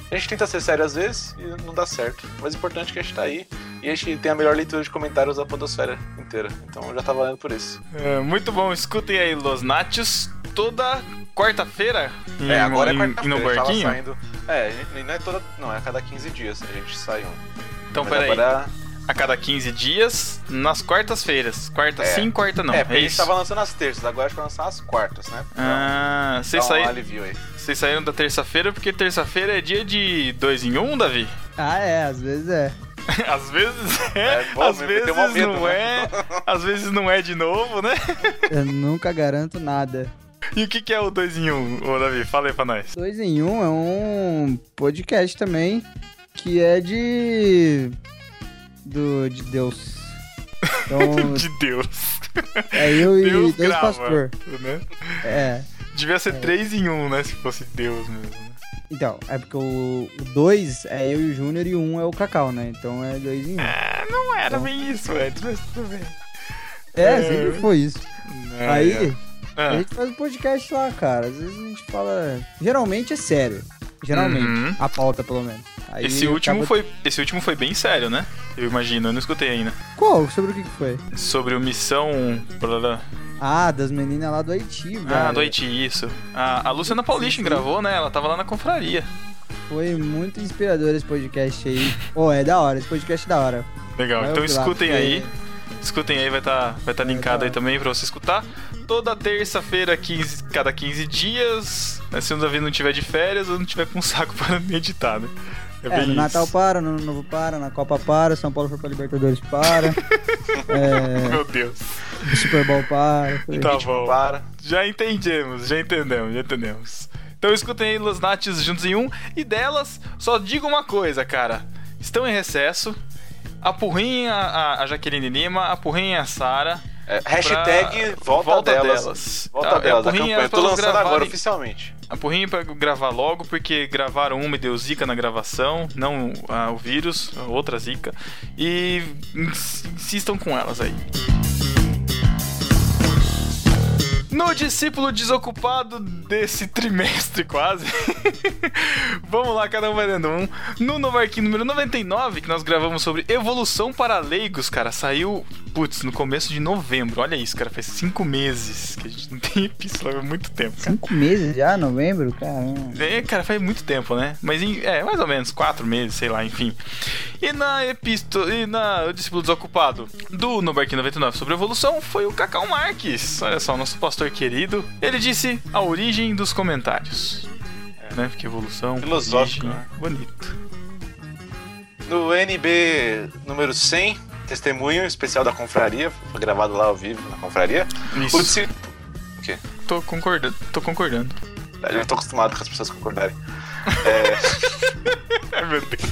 A gente tenta ser sério às vezes e não dá certo. Mas o importante é que a gente tá aí e a gente tem a melhor leitura de comentários da podosfera inteira. Então já tá valendo por isso. É, muito bom, escutem aí Los Nachos toda quarta-feira. É, agora é quarta-feira, no barquinho. saindo. É, a gente- não é toda. Não, é a cada 15 dias a gente sai um. Então, Mas peraí. agora- A cada 15 dias, nas quartas-feiras. Quarta É. sim, quarta não. É, É, porque a gente tava lançando as terças, agora a gente vai lançar as quartas, né? Ah, Dá vocês um saíram. Vocês saíram da terça-feira porque terça-feira é dia de dois em um, Davi? Ah, é, às vezes é. [laughs] Às vezes é, É bom, às vezes medo, não né? é, [laughs] às vezes não é de novo, né? Eu nunca garanto nada. E o que, que é o dois em um, ô Davi? Fala aí pra nós. Dois em um é um podcast também que é de. do de Deus. Então, [laughs] De Deus. é eu e Deus dois grava, pastor. Né? É. Devia ser É. três em um, né? Se fosse Deus mesmo. né? Então, é porque o 2 é eu e o Júnior e o 1 um é o Cacau, né? Então é dois em um. Ah, não era bem isso antes, mas tudo bem. É, é. sempre foi isso. É, Aí, é. A Ah. gente faz um podcast lá, cara. Às vezes a gente fala. Geralmente é sério. Geralmente. Uhum. A pauta, pelo menos. Aí Esse último, acaba- foi, esse último foi bem sério, né? Eu imagino, eu não escutei ainda. Qual? Sobre o que, foi? Sobre o Missão. Ah, das meninas lá do Haiti, velho. Ah, do Haiti, isso. A, a Luciana Paulistin gravou, né? Ela tava lá na confraria. Foi muito inspirador esse podcast aí. Pô, é da hora, esse podcast é da hora. Legal, Vai então lá, escutem porque- aí. Escutem aí, vai estar vai tá linkado aí também pra você escutar. Toda terça-feira, 15 cada 15 dias. né, Se o Davi não tiver de férias ou não tiver com [laughs] saco para meditar, né? É, É, no. Natal para, no Ano Novo para, na Copa para, São Paulo for pra Libertadores para. [laughs] é, Meu Deus. o Super Bowl para. foi. Tá bom. Já entendemos, já entendemos, já entendemos. Então escutem aí Los Nates juntos em um. E delas, só digo uma coisa, cara. Estão em recesso. A Purrinha, a, a Jaqueline Lima, a Purrinha e a Sara. É, hashtag volta delas. Volta Tá, delas, a campanha. é pra Tô lançando agora gravarem- oficialmente. A Purrinha pra gravar logo, porque gravaram uma e deu zica na gravação, não ah, o vírus, outra zica. E ins- insistam com elas aí. No discípulo desocupado desse trimestre, quase. [laughs] Vamos lá, cada um vai dando um. No Novarquim número 99, que nós gravamos sobre evolução para leigos, cara, saiu, putz, no começo de novembro. Olha isso, cara, faz cinco meses que a gente não tem epístola há muito tempo. cara. Cinco meses já, novembro? Caramba. É, cara, faz muito tempo, né? Mas em- é, mais ou menos, quatro meses, sei lá, enfim. E na epístola, e na o discípulo desocupado do No Barquinho 99 sobre evolução foi o Cacau Marques. Olha só, nosso pastor querido. Ele disse a origem dos comentários. Né? Porque evolução. Filosófico, origem, né? Bonito. No NB número 100, testemunho especial da confraria, foi gravado lá ao vivo na confraria. Isso. O disci- O quê? Tô concordando. Tô concordando. Eu já tô acostumado com as pessoas concordarem. [laughs] Ai, meu Deus.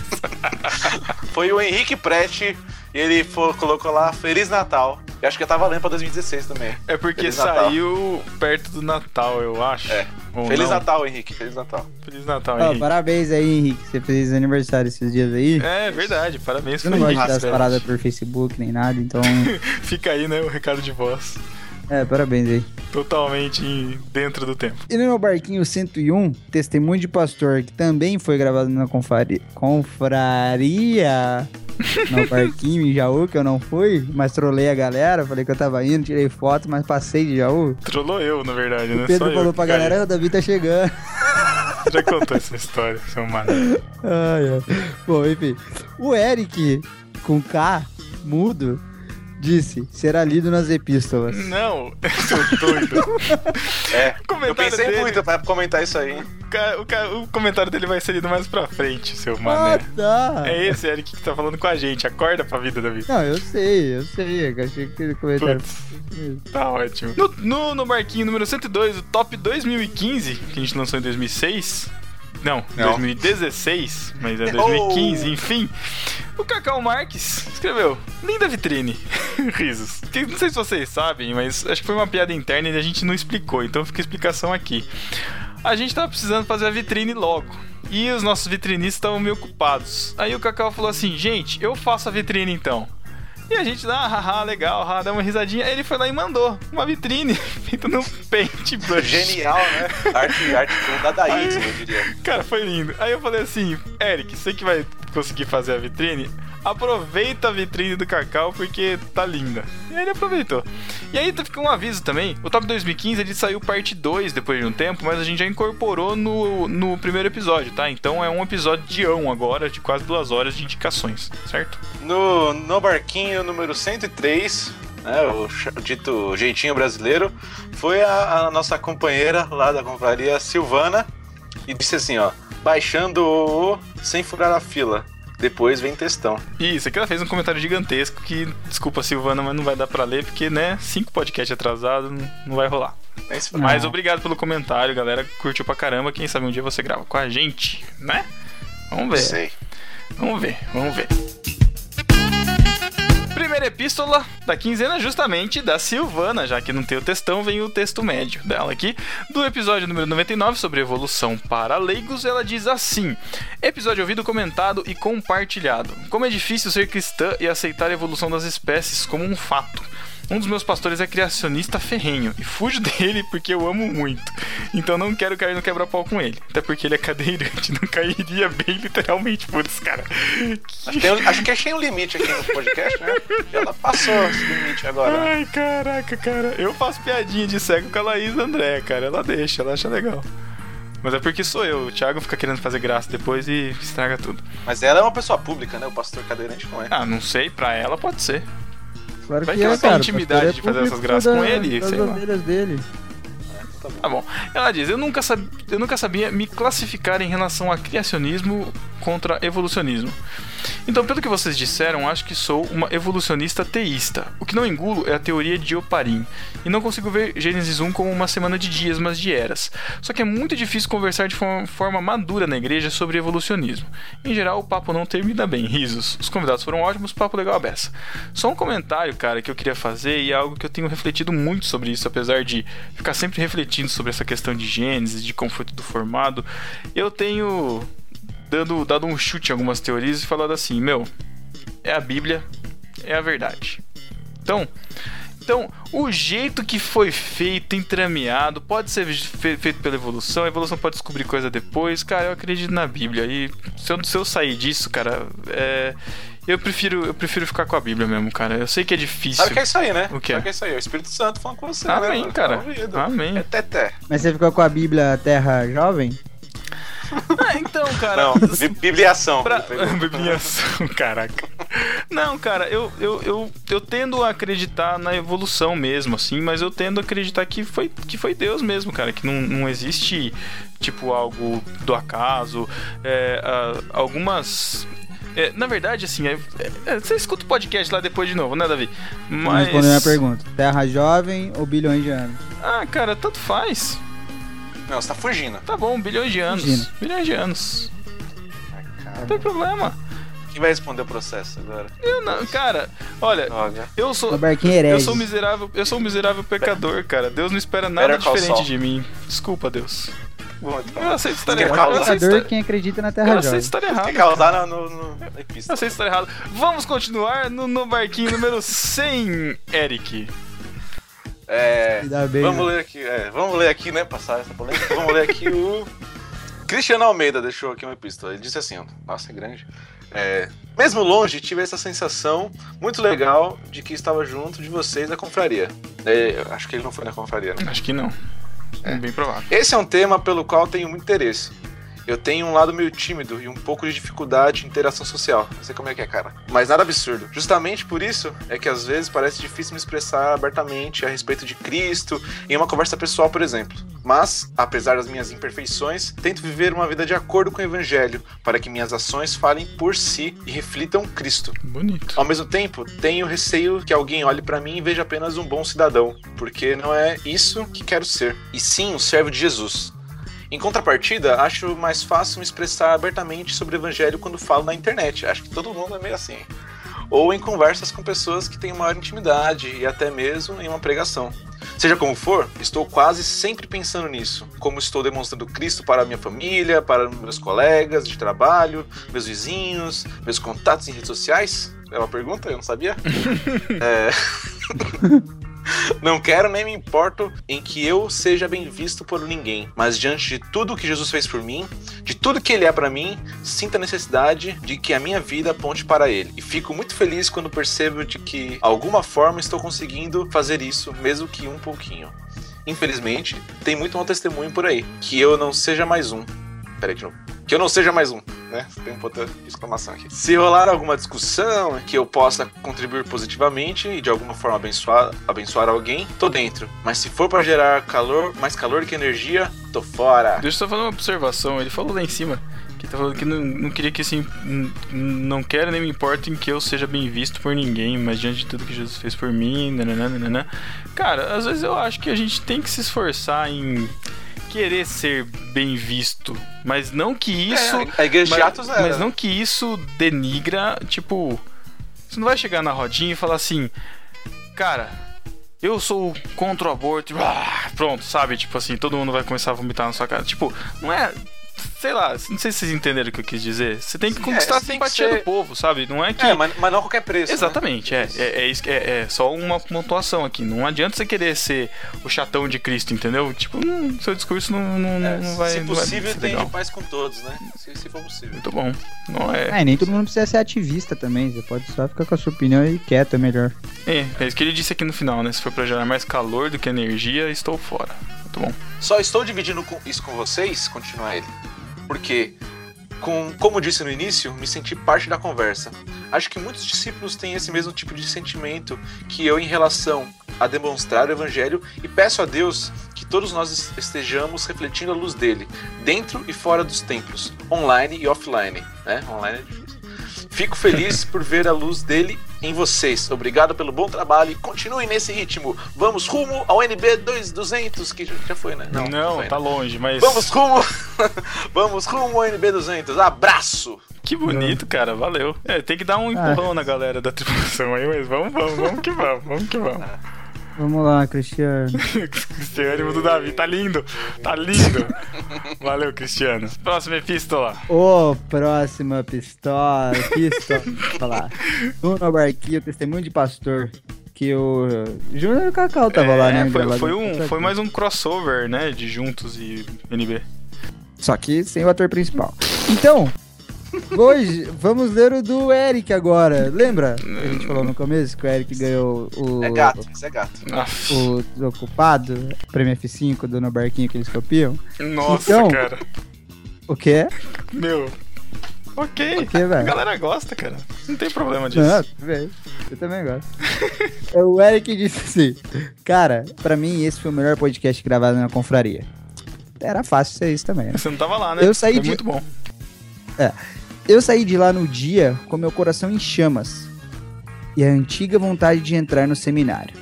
Foi o Henrique Prete e ele fo- colocou lá Feliz Natal. E acho que já tá valendo pra 2016 também. É porque Feliz Natal. saiu perto do Natal, eu acho. É. Ou Feliz não. Natal, Henrique. Feliz Natal. Feliz Natal, Henrique. parabéns aí, Henrique. Você fez aniversário esses dias aí. É verdade, parabéns Eu não gosto de dar as paradas por Facebook nem nada, então. [laughs] Fica aí, né, o recado de voz. É, parabéns aí. Totalmente dentro do tempo. E no meu barquinho 101, testemunho de pastor, que também foi gravado na confraria. confraria no [laughs] barquinho em Jaú, que eu não fui, mas trolei a galera, falei que eu tava indo, tirei foto, mas passei de Jaú. Trollou eu, na verdade, né? O Pedro Só falou pra galera, o Davi tá chegando. [laughs] Já contou essa história, seu mano. Ai, ai. Bom, enfim. O Eric, com K, mudo, disse, será lido nas epístolas. Não, [laughs] seu doido. É, eu pensei dele. muito pra comentar isso aí. O, ca- o ca- o comentário dele vai ser lido mais pra frente, seu Ah, mané. tá. É esse Eric que tá falando com a gente. Acorda pra vida, Davi. Não, eu sei, eu sei. Eu achei que ele comentário. Tá ótimo. No, no, no barquinho número 102, o top 2015, que a gente lançou em 2006. Não, Não. 2016, mas é 2015, enfim. O Cacau Marques escreveu: Linda vitrine. [laughs] Risos. Não sei se vocês sabem, mas acho que foi uma piada interna e a gente não explicou, então fica a explicação aqui. A gente tava precisando fazer a vitrine logo. E os nossos vitrinistas estavam meio ocupados. Aí o Cacau falou assim: gente, eu faço a vitrine então. E a gente, ah, haha, legal, haha, dá uma risadinha. Aí ele foi lá e mandou uma vitrine [laughs] feita no paintbrush. Genial, né? Arte, arte com dadaísmo, eu diria. Cara, foi lindo. Aí eu falei assim, Eric, você que vai conseguir fazer a vitrine, aproveita a vitrine do Cacau porque tá linda. E aí ele aproveitou. E aí fica um aviso também, o Top 2015 ele saiu parte 2 depois de um tempo, mas a gente já incorporou no, no primeiro episódio, tá? Então é um episódio de ão agora, de quase duas horas de indicações, certo? No, no barquinho número 103, né, o dito jeitinho brasileiro, foi a, a nossa companheira lá da confraria, Silvana, e disse assim, ó, baixando o sem furar a fila. Depois vem textão. Isso, aqui ela fez um comentário gigantesco que, desculpa Silvana, mas não vai dar pra ler porque, né, cinco podcasts atrasados, não, vai rolar. É isso Mas obrigado pelo comentário, galera. Curtiu pra caramba. Quem sabe um dia você grava com a gente, né? Vamos ver. Sei. Vamos ver, vamos ver. Primeira epístola da quinzena, justamente da Silvana, já que não tem o textão, vem o texto médio dela aqui. Do episódio número 99 sobre evolução para leigos, ela diz assim: Episódio ouvido, comentado e compartilhado. Como é difícil ser cristã e aceitar a evolução das espécies como um fato. Um dos meus pastores é criacionista ferrenho e fujo [laughs] dele porque eu amo muito. Então não quero cair no quebra-pau com ele. Até porque ele é cadeirante, [laughs] não cairia bem literalmente. Putz, cara. Acho que, tem acho que achei um limite aqui no podcast, né? Ela passou esse limite agora. Ai, caraca, cara. Eu faço piadinha de cego com a Laís André, cara. Ela deixa, ela acha legal. Mas é porque sou eu. O Thiago fica querendo fazer graça depois e estraga tudo. Mas ela é uma pessoa pública, né? O pastor cadeirante não é. Ah, não sei. Pra ela pode ser. Claro Vai que que ela é, tem intimidade é de fazer essas graças com da- ele, Das sei lá. ovelhas dele. Tá bom. Ela diz: eu nunca, sab... eu nunca sabia me classificar em relação a criacionismo contra evolucionismo. Então, pelo que vocês disseram, acho que sou uma evolucionista teísta. O que não engulo é a teoria de Oparim. E não consigo ver Gênesis 1 como uma semana de dias, mas de eras. Só que é muito difícil conversar de forma, forma madura na igreja sobre evolucionismo. Em geral, o papo não termina bem. Risos. Os convidados foram ótimos, papo legal a beça. Só um comentário, cara, que eu queria fazer e é algo que eu tenho refletido muito sobre isso, apesar de ficar sempre refletindo sobre essa questão de Gênesis, de como foi tudo formado. Eu tenho dando, dado um chute em algumas teorias e falado assim, meu, é a Bíblia, é a verdade. Então, então, o jeito que foi feito, entrameado, pode ser fe- feito pela evolução, a evolução pode descobrir coisa depois. Cara, eu acredito na Bíblia. E se eu, se eu sair disso, cara, é, eu, prefiro, eu prefiro ficar com a Bíblia mesmo, cara. Eu sei que é difícil. Sabe o que é isso aí, né? O? Sabe o que é isso aí? É o Espírito Santo falando com você, Amém, né? cara. Tá. Amém. É teté. Mas você ficou com a Bíblia Terra Jovem? [laughs] Ah, então, cara. Não, bi- bibliação. Pra... Bibliação, caraca. Não, cara, eu, eu, eu, eu tendo a acreditar na evolução mesmo, assim, mas eu tendo a acreditar que foi, que foi Deus mesmo, cara, que não, não existe, tipo, algo do acaso. É, algumas. é, na verdade, assim, é- é- você escuta o podcast lá depois de novo, né, Davi? Mas. responder a minha pergunta. Terra Jovem ou bilhões de anos? Ah, cara, tanto faz. Não, você tá fugindo. Tá bom, bilhões de anos. Fugindo. Bilhões de anos. Não tem problema. Quem vai responder o processo agora? Eu não, cara, olha, eu sou. Eu sou um miserável, eu sou um miserável pecador, cara. Deus não espera nada diferente de mim. Desculpa, Deus. Bom, então. Eu aceito estar Quer errado. Eu aceito estar, quem acredita na eu Terra aceito Jovem. estar errado. que causar no, no, no Eu aceito estar errado. Vamos continuar no, no barquinho número 100, Eric. É, bem, vamos né? ler aqui, é, vamos ler aqui, né? Passar essa polêmica. Vamos ler aqui o. Cristiano Almeida deixou aqui uma epístola. Ele disse assim: ó, nossa, é grande. É, mesmo longe, tive essa sensação muito legal de que estava junto de vocês na confraria. É, acho que ele não foi na confraria, né? Acho que não. É bem provável. Esse é um tema pelo qual tenho muito interesse. Eu tenho um lado meio tímido e um pouco de dificuldade em interação social. Não sei como é que é, cara. Mas nada absurdo. Justamente por isso é que às vezes parece difícil me expressar abertamente a respeito de Cristo em uma conversa pessoal, por exemplo. Mas, apesar das minhas imperfeições, tento viver uma vida de acordo com o Evangelho, para que minhas ações falem por si e reflitam Cristo. Bonito. Ao mesmo tempo, tenho receio que alguém olhe pra mim e veja apenas um bom cidadão, porque não é isso que quero ser, e sim um servo de Jesus. Em contrapartida, acho mais fácil me expressar abertamente sobre o evangelho quando falo na internet. Acho que todo mundo é meio assim. Ou em conversas com pessoas que têm maior intimidade e até mesmo em uma pregação. Seja como for, estou quase sempre pensando nisso. Como estou demonstrando Cristo para minha família, para meus colegas de trabalho, meus vizinhos, meus contatos em redes sociais? É uma pergunta? Eu não sabia. [laughs] é... [laughs] Não quero nem me importo em que eu seja bem visto por ninguém, mas diante de tudo que Jesus fez por mim, de tudo que ele é para mim, sinto a necessidade de que a minha vida aponte para ele. E fico muito feliz quando percebo de que, alguma forma, estou conseguindo fazer isso, mesmo que um pouquinho. Infelizmente, tem muito mau testemunho por aí, que eu não seja mais um. Peraí de novo. Que eu não seja mais um, né? Tem um ponto de exclamação aqui. Se rolar alguma discussão que eu possa contribuir positivamente e de alguma forma abençoar, abençoar alguém, tô dentro. Mas se for para gerar calor, mais calor que energia, tô fora. Deixa eu só fazer uma observação. Ele falou lá em cima que tá falando que não, não queria que assim. Não quero nem me importa em que eu seja bem visto por ninguém, mas diante de tudo que Jesus fez por mim, nananã. Cara, às vezes eu acho que a gente tem que se esforçar em querer ser bem visto, mas não que isso. É, a igreja de mas, Atos era. mas não que isso denigra, tipo. Você não vai chegar na rodinha e falar assim, cara, eu sou contra o aborto, blá, pronto, sabe? Tipo assim, todo mundo vai começar a vomitar na sua cara. Tipo, não é. Sei lá, não sei se vocês entenderam o que eu quis dizer. Você tem que É, conquistar a tem que simpatia ser- do povo, sabe? Não é que. É, mas, mas não a qualquer preço. né? Exatamente, é, é, é, é, é só uma pontuação aqui. Não adianta você querer ser o chatão de Cristo, entendeu? Tipo, hum, seu discurso não, não, É, não vai. se possível, tem legal. paz com todos, né? Se, se for possível. Muito bom. Não é. É, nem todo mundo precisa ser ativista também. Você pode só ficar com a sua opinião e quieto, é melhor. É, é isso que ele disse aqui no final, né? Se for pra gerar mais calor do que energia, estou fora. Muito bom. Só estou dividindo isso com vocês, continua ele, porque, com, como disse no início, me senti parte da conversa. Acho que muitos discípulos têm esse mesmo tipo de sentimento que eu em relação a demonstrar o evangelho e peço a Deus que todos nós estejamos refletindo a luz dele, dentro e fora dos templos, online e offline, né? Online é. Fico feliz por ver a luz dele em vocês. Obrigado pelo bom trabalho e continuem nesse ritmo. Vamos rumo ao NB 2200, que já- foi, né? Não, foi, tá né? longe, mas. Vamos rumo, [laughs] vamos rumo ao NB 200. Abraço. Que bonito, cara, valeu. É, tem que dar um empurrão na galera da tripulação aí, mas vamos, vamos, vamos que vamos, vamos que vamos. Vamos lá, Cristiano. [laughs] Cristiano do Davi, tá lindo, tá lindo. Valeu, Cristiano. Próxima epístola. Ô, próxima pistola, pistola. Falar. No barquinho, testemunho de pastor. Que o Júnior e o Cacau tava lá, né? É, foi, foi um, foi mais um crossover, né, de Juntos e NB. Só que sem o ator principal. Então, hoje vamos ler o do Eric agora. Lembra? A gente falou no começo que o Eric ganhou o. É gato, isso é gato. O desocupado, prêmio F5 do No Barquinho que eles copiam. Nossa, Então, cara. O quê? Meu. Ok. O quê, a galera gosta, cara. Não tem problema disso. Não, tudo bem. Eu também gosto. [laughs] O Eric disse assim: Cara, pra mim esse foi o melhor podcast gravado na confraria. Era fácil ser isso também. né? Você não tava lá, né? Eu saí Foi de- muito bom. É. Eu saí de lá no dia com meu coração em chamas e a antiga vontade de entrar no seminário,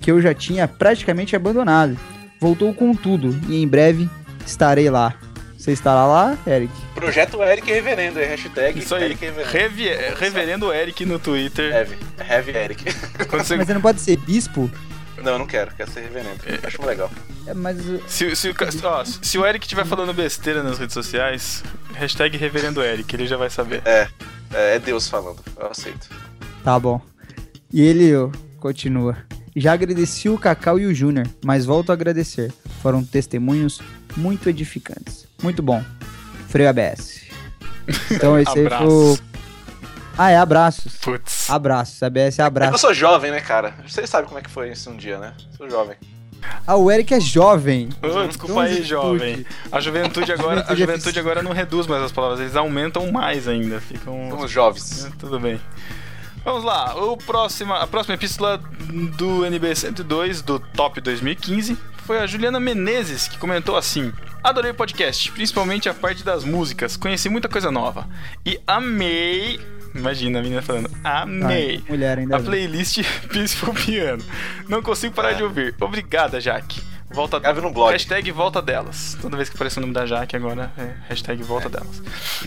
que eu já tinha praticamente abandonado. Voltou com tudo e em breve estarei lá. Você estará lá, Eric? Projeto Eric Reverendo, é hashtag Isso aí. Eric Reverendo. Revi- Reverendo Eric no Twitter. Heavy, Heavy Eric. Você- Mas você não pode ser bispo? Não, eu não quero, quero ser reverendo. Acho legal. É, mas. Se, se ó, se o Eric estiver falando besteira nas redes sociais, hashtag Reverendo Eric, ele já vai saber. É, é, é Deus falando, eu aceito. Tá bom. E ele ó, continua. Já agradeci o Cacau e o Júnior, mas volto a agradecer. Foram testemunhos muito edificantes. Muito bom. Freio ABS. Então esse aí foi o... Ah, é abraços. Putz. É É que abraço. eu sou jovem, né, cara? Você sabe como é que foi isso um dia, né? Sou jovem. Ah, o Eric é jovem. Ô, desculpa aí, jovem. A juventude agora, a Juventude é agora não reduz mais as palavras, eles aumentam mais ainda. Ficam. Somos jovens. É, Tudo bem. Vamos lá, o próximo, a próxima epístola do NB 102 do Top 2015 foi a Juliana Menezes que comentou assim: Adorei o podcast, principalmente a parte das músicas, conheci muita coisa nova e amei. Imagina a menina falando, amei. Ah, mulher ainda A playlist [laughs] Peaceful Piano. Não consigo parar de ouvir. Obrigada, Jaque. Volta Grave no blog. Hashtag volta delas. Toda vez que aparece o nome da Jaque agora é hashtag volta delas.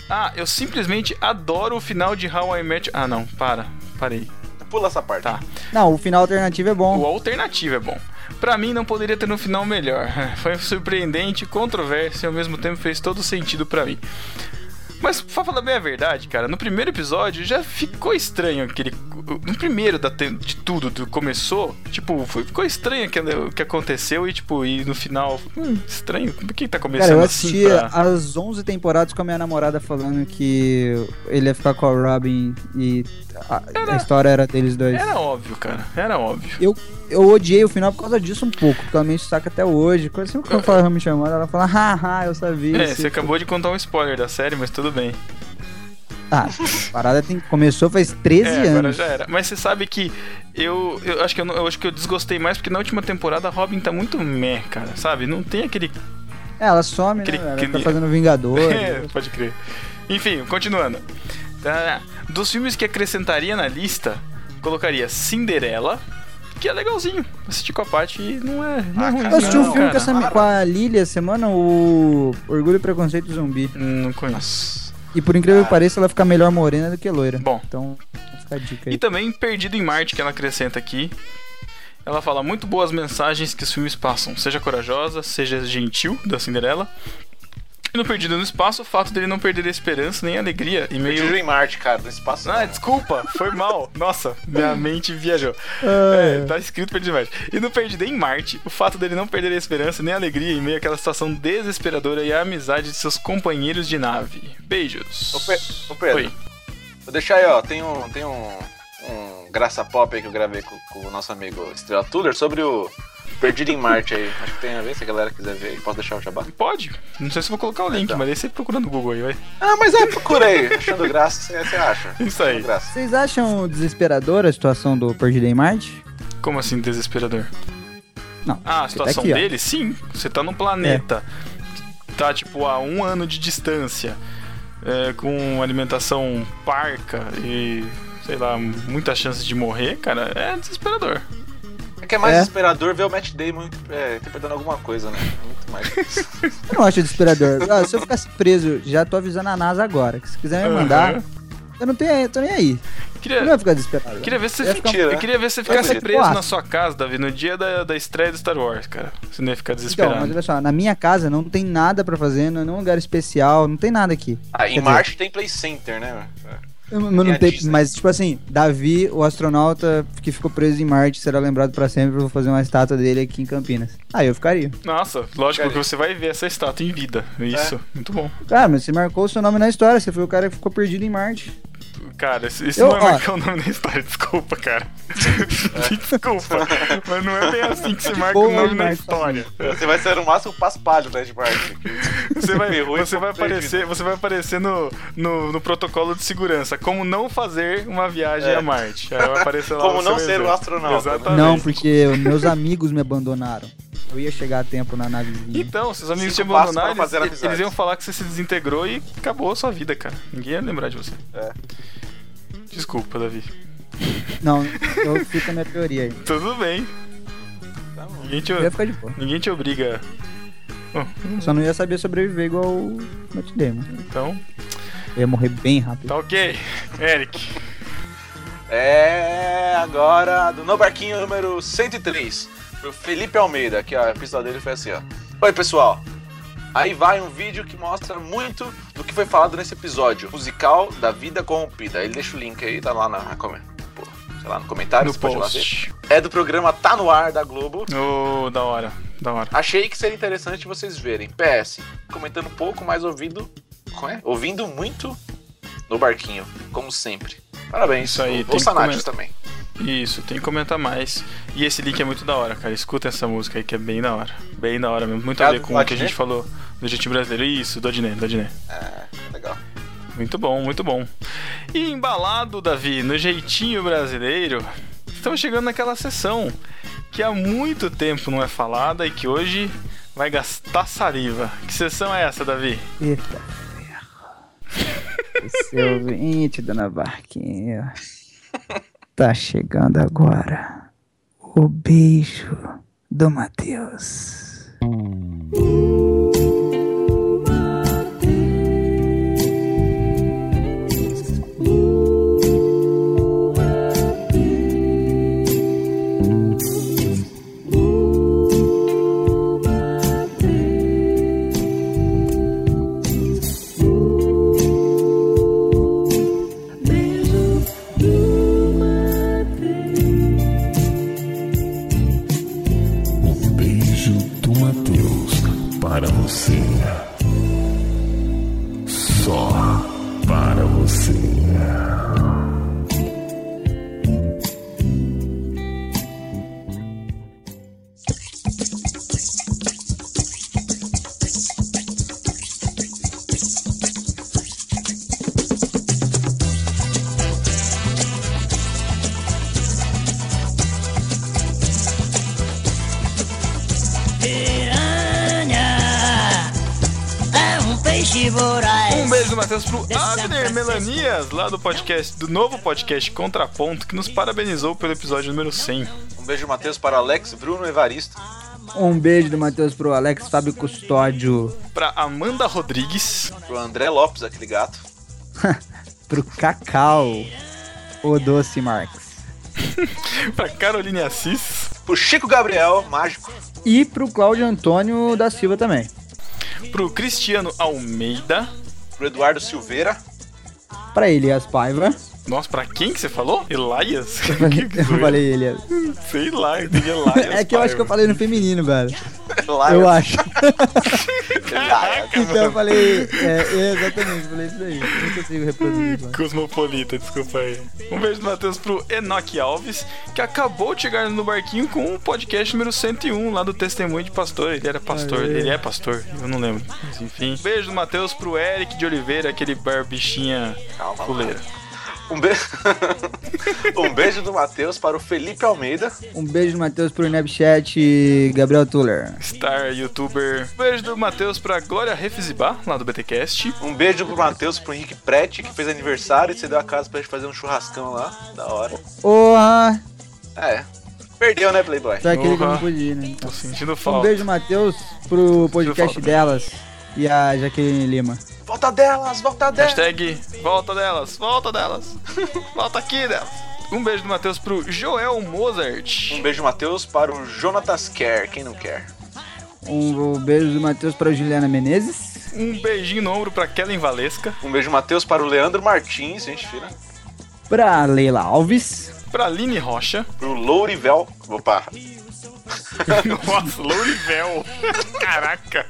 Ah, eu simplesmente adoro o final de How I Met. Ah, não, para. Parei. Pula essa parte. Tá. Não, o final alternativo é bom. O alternativo é bom. Pra mim não poderia ter um final melhor. [laughs] Foi surpreendente, controverso e ao mesmo tempo fez todo sentido pra mim. Mas pra falar bem a verdade, cara, no primeiro episódio já ficou estranho aquele. No primeiro da de tudo, do começou, tipo, foi- ficou estranho o que aconteceu e, tipo, e no final. Hum, estranho. Por que tá começando Cara, eu assim? assisti pra- as 11 temporadas com a minha namorada falando que ele ia ficar com a Robin e a, a história era deles dois. Era óbvio, cara. Era óbvio. Eu, eu odiei o final por causa disso um pouco, porque ela me saco até hoje. Quando sempre que eu falo me chamando, ela fala, haha, eu sabia. É, isso." você acabou de contar um spoiler da série, mas tudo bem. Ah, a parada tem, começou faz 13 É, agora anos. já era. Mas você sabe que eu, eu acho que eu, eu acho que eu desgostei mais porque na última temporada a Robin tá muito meh, cara, sabe? Não tem aquele. É, ela some, Aquele- né? Ela aquele- tá fazendo Vingador. [laughs] É, pode crer. Enfim, continuando. Tá, Dos filmes que acrescentaria na lista, colocaria Cinderela, que é legalzinho. Assisti com a parte e não é, não é ruim. Eu assisti um filme cara. com, essa, com a Lilia essa semana, o Orgulho e Preconceito Zumbi. Não conheço. E por incrível que pareça, ela fica melhor morena do que loira. Bom. Então, fica a dica aí. E também Perdido em Marte, que ela acrescenta aqui. Ela fala muito boas mensagens que os filmes passam. Seja corajosa, seja gentil, da Cinderela. E no Perdido no Espaço, o fato dele não perder a esperança nem a alegria. E meio. Perdido em Marte, cara, no espaço. Ah, não. desculpa, foi mal. Nossa, minha [laughs] mente viajou. É. É, tá escrito Perdido em Marte. E no Perdido em Marte, o fato dele não perder a esperança nem a alegria em meio àquela situação desesperadora e a amizade de seus companheiros de nave. Beijos. Ô, Pe- ô, Pedro, Oi. vou deixar aí, ó. Tem um, tem um, um graça pop aí que eu gravei com, com o nosso amigo Estrela Tuller sobre o, Perdido em Marte aí. Acho que tem a ver, se a galera quiser ver. Posso deixar o jabá? Pode. Não sei se vou colocar o link, Então. mas aí você procura no Google aí, vai. Ah, mas é, procurei. Achando graça, você acha. [laughs] Isso aí. Vocês acham desesperadora a situação do Perdido em Marte? Como assim, desesperador? Não. Ah, a tá situação aqui, ó. dele? Sim. Você tá num planeta. Tá, tipo, a um ano de distância. é, com alimentação parca e, sei lá, muita chance de morrer, cara, é desesperador. É que é mais É. desesperador ver o Matt Damon é, interpretando alguma coisa, né? Muito mais. [laughs] Eu não acho desesperador. Ah, se eu ficasse preso, já tô avisando a NASA agora. Que se quiser me mandar, Aham. eu não tenho, eu tô nem aí. Queria- Eu não ia ficar desesperado. Queria ver se você, Eu ia ficar- eu queria ver se você ficasse ficar preso suave. na sua casa, Davi, no dia da, da estreia do Star Wars, cara. Você não ia ficar Então, desesperado. mas olha só, na minha casa não tem nada pra fazer, não é nenhum lugar especial, não tem nada aqui. Ah, em dizer, Marte tem Play Center, né? Mas, não Tem a tem, mas, tipo assim, Davi, o astronauta que ficou preso em Marte, será lembrado pra sempre. Eu vou fazer uma estátua dele aqui em Campinas. Aí eu ficaria. Nossa, lógico Cara, que você vai ver essa estátua em vida. Isso, É. muito bom. Cara, mas você marcou o seu nome na história. Você foi o cara que ficou perdido em Marte. Cara, isso, isso Eu- não é ó. marcar o nome da história, [laughs] desculpa, cara. [laughs] desculpa, mas não é bem assim que se marca o Boa, nome da história. Você vai ser no máximo o paspalho, né, de. Você vai, você vai aparecer, você vai aparecer no, no, no protocolo de segurança, como não fazer uma viagem É. a Marte. Aí vai aparecer lá Como não ser exemplo. um astronauta, né? Exatamente. Não, porque meus amigos me abandonaram. Eu ia chegar a tempo na navezinha. Então, seus amigos te abandonaram, eles, amizades. eles iam falar que você se desintegrou e acabou a sua vida, cara. Ninguém ia lembrar de você. É. Desculpa, Davi. Não, eu fico com a minha teoria aí. Tudo bem. Tá bom. Ninguém te, ia ficar de boa. ninguém te obriga. Bom, Só não ia saber sobreviver igual o Matt Damon. então, Eu ia morrer bem rápido. tá ok. Eric. É agora do No Barquinho número 103, pro Felipe Almeida, que a pista dele foi assim, ó. Oi, pessoal. Aí vai um vídeo que mostra muito do que foi falado nesse episódio, musical da vida corrompida. Ele deixa o link aí, tá lá na, pô, sei lá, no comentário, No você pode ir lá post. ver. É do programa Tá No Ar da Globo. Ô, da hora. Da hora. Achei que seria interessante vocês verem. PS, comentando pouco, mas ouvindo, é? ouvindo muito no barquinho, como sempre. Parabéns. Isso aí, Os tem também. Isso, tem que comentar mais. E esse link é muito da hora, cara. Escuta essa música aí que é bem da hora. Bem da hora mesmo. Muito É a a ver com o que a gente falou do jeitinho brasileiro. Isso, do Adnet, do Adnet. É, legal. Muito bom, muito bom. E embalado, Davi, no jeitinho brasileiro, estamos chegando naquela sessão que há muito tempo não é falada e que hoje vai gastar saliva. Que sessão é essa, Davi? Eita ferro. Esse [laughs] ouvinte, dona Barquinha. [laughs] Tá chegando agora o beijo do Matheus. Beijo do Matheus pro Abner Melanias, lá do podcast, do novo podcast Contraponto, que nos parabenizou pelo episódio número 100. Um beijo, Matheus, para Alex, Bruno Evaristo. Um beijo do Matheus pro Alex Fábio Custódio. Pra Amanda Rodrigues. Pro André Lopes, aquele gato. [laughs] Pro Cacau. O Doce Marx. [laughs] pra Caroline Assis. Pro Chico Gabriel, mágico. E pro Cláudio Antônio da Silva também. Pro Cristiano Almeida. Pro Eduardo Silveira. Pra Elias Paiva. Nossa, pra quem que você falou? Elias? Eu falei [laughs] Elias. Sei lá, eu entendi Elias. É que eu acho que eu falei no feminino, velho. Eu acho. [laughs] Caraca, Então eu falei, é, exatamente, eu falei isso daí. Não consigo reproduzir. claro. Cosmopolita, desculpa aí. Um beijo do Matheus pro Enoque Alves, que acabou de chegar no barquinho com o podcast número 101 lá do Testemunho de Pastor. Ele era pastor, Aê. ele é pastor, eu não lembro. Mas enfim. Um beijo do Matheus pro Eric de Oliveira, aquele barbichinha fuleira. Um, be... [laughs] um beijo do Matheus para o Felipe Almeida. Um beijo, Matheus, pro Snapchat Gabriel Tuller. Star youtuber. Um beijo do Matheus pra Glória Refizibá, lá do BTcast. Um beijo pro Matheus, pro Henrique Prete, que fez aniversário e cedeu a casa pra gente fazer um churrascão lá. Da hora. Porra! É. Perdeu, né, Playboy? Só aquele que eu não podia, né? Então. Tô sentindo Um falta. beijo, Matheus, pro podcast falta. delas e a Jaqueline Lima. Volta delas, volta delas. Hashtag volta delas, volta delas. [laughs] volta aqui delas. Um beijo do Matheus pro Joel Mozart. Um beijo, Matheus, para o Jonatas Care, quem não quer. Um beijo do Matheus pra Juliana Menezes. Um beijinho no ombro pra Kellen Valesca. Um beijo, Matheus, para o Leandro Martins, gente fina. Pra Leila Alves. Pra Aline Rocha. Pro Lourivel. Opa. [laughs] Nossa, Lourivel. Caraca.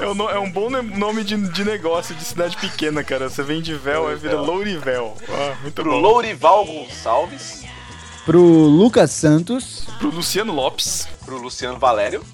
É um, no- é um bom nome de, de negócio de cidade pequena, cara. Você vende véu, aí vira Lourivel. Ah, muito Pro bom. Lourival Gonçalves. Pro Lucas Santos. Pro Luciano Lopes. Pro Luciano Valério.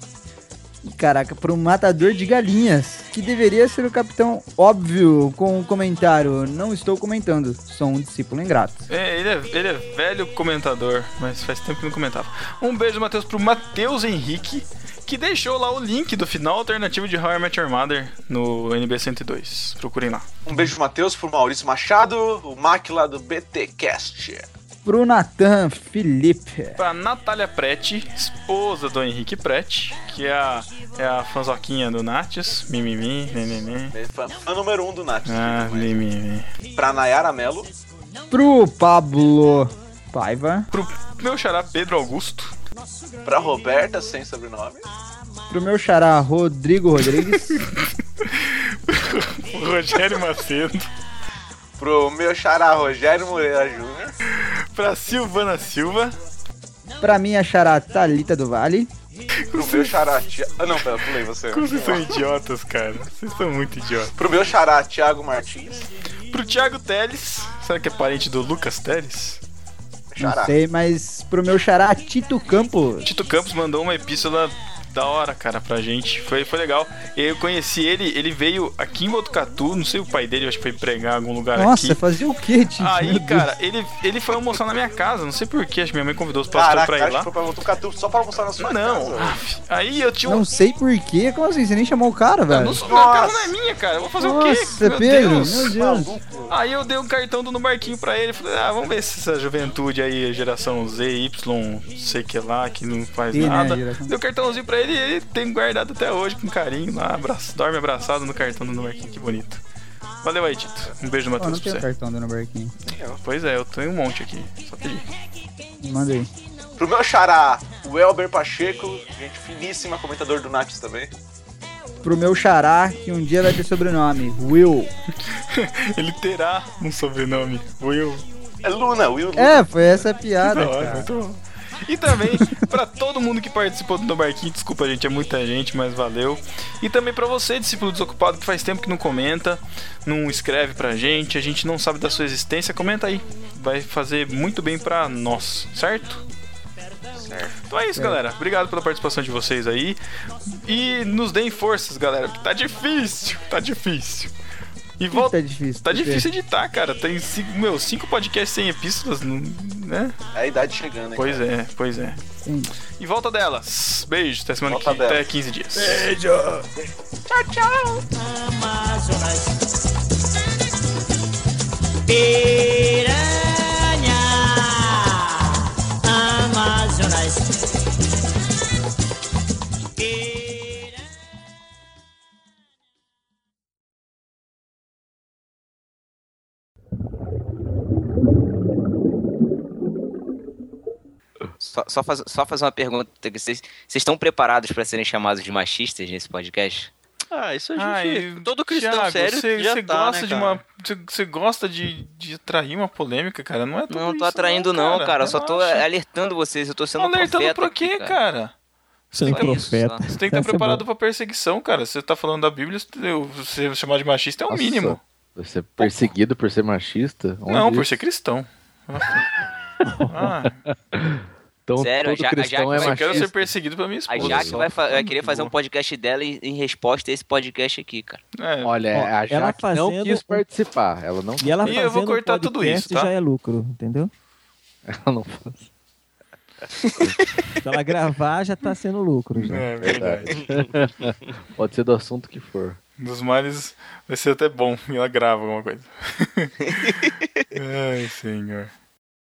E caraca, pro Matador de Galinhas. Que deveria ser o capitão óbvio com o comentário. Não estou comentando, sou um discípulo ingrato. É, ele é, ele é velho comentador, mas faz tempo que não comentava. Um beijo, Matheus, pro Matheus Henrique, que deixou lá o link do final alternativo de How I Met Your Mother no NB 102. Procurem lá. Um beijo, Matheus, pro Maurício Machado, o Mac lá do BTcast. Pro Nathan Felipe. Pra Natália Prete, esposa do Henrique Prete, que é a, é a fanzoquinha do Natius. Mimimi, nenenê. Fã, fã número um do Nath. Ah, mimimi. Pra Nayara Mello. Pro Pablo Paiva. Pro meu xará Pedro Augusto. Pra Roberta, sem sobrenome. Pro meu xará Rodrigo Rodrigues. [laughs] Rogério Macedo. Pro meu xará Rogério Moreira Júnior. Pra Silvana Silva. pra minha xará Thalita do Vale. Pro meu xará... Tia... Ah, não, pera, pulei você. Como vocês são idiotas, cara. Vocês são muito idiotas. Pro meu xará Thiago Martins. Pro Thiago Teles. Será que é parente do Lucas Teles? Não sei, mas pro meu xará Tito Campos. Tito Campos mandou uma epístola da hora, cara, pra gente. Foi, foi legal. Eu conheci ele, ele veio aqui em Botucatu, não sei o pai dele, acho que foi pregar em algum lugar Nossa, aqui. fazia o quê, Tito? Aí, Meu Deus. cara, ele, ele foi almoçar na minha casa, não sei porquê, acho que minha mãe convidou os pastores pra ir lá. foi pra Botucatu só pra almoçar na sua Não, casa. aí eu tinha um... Não sei porquê. Como assim? Você nem chamou o cara, Eu velho? não sou, minha casa não é minha, cara. Eu vou fazer o quê? Nossa, Pedro, meu Deus. Aí eu dei um cartão do no barquinho pra ele. Falei, ah, vamos ver se essa juventude aí, geração Z, Y, sei que lá, que não faz né, nada. geração- Dei o cartãozinho pra ele e ele tem guardado até hoje com carinho lá. Abraço, dorme abraçado no cartão do no barquinho, que bonito. Valeu aí, Tito. Um beijo do Matheus não pra você. cartão do no barquinho. Pois é, eu tenho um monte aqui. Só pedir. Manda aí. Pro meu xará, o Elber Pacheco, gente finíssima, comentador do Nats também. Pro meu xará, que um dia vai ter sobrenome. Will. [laughs] ele terá um sobrenome. Will. É Luna, Will Luna. É, foi essa a piada, Da hora, cara. muito bom. E também pra todo mundo que participou do No Barquinho, desculpa gente, é muita gente, mas valeu. E também pra você, discípulo desocupado, que faz tempo que não comenta, não escreve pra gente, a gente não sabe da sua existência, comenta aí. Vai fazer muito bem pra nós, certo? Certo. Então é isso, galera. Obrigado pela participação de vocês aí. E nos deem forças, galera, porque tá difícil, tá difícil. E volta. Tá difícil. Tá difícil editar, cara. Tem cinco, meu, cinco podcasts sem epístolas, né? É a idade chegando, hein, Pois cara. é, pois é. Sim. E volta delas. Beijo, até semana Volta que até delas. 15 dias. Beijo. Tchau, tchau. Piranha Amazonas. Só, só, faz, só fazer uma pergunta. Vocês vocês estão preparados pra serem chamados de machistas nesse podcast? Ah, isso a gente. Ai, todo cristão Thiago, sério você, já você tá, gosta né, de cara? uma. Você, você gosta de, de atrair uma polêmica, cara? Não é tudo Não tô isso, atraindo, não, cara. Eu só tô alertando vocês. Eu tô sendo um Alertando profeta pra aqui, quê, cara? Você tem, você tem que estar é preparado pra perseguição, cara. Você tá falando da Bíblia, você chamar de machista é o Nossa, mínimo. Você é perseguido por ser machista? Onde Não, por isso? ser cristão. [laughs] Ah, Então Sério, todo a a cristão Jaque é eu quero machista. ser perseguido pela minha A esposa. Jaque só. vai, fa- vai querer fazer um podcast dela em, em resposta a esse podcast aqui, cara. É. Olha, Ó, a ela Jaque não fazendo quis um- participar. Ela não, E ela E eu vou cortar um tudo isso, tá? já é lucro, entendeu? [laughs] ela não faz. Se ela gravar, já tá sendo lucro. Já. É verdade. [laughs] Pode ser do assunto que for. Dos males vai ser até bom e ela grava alguma coisa. [laughs] Ai, senhor.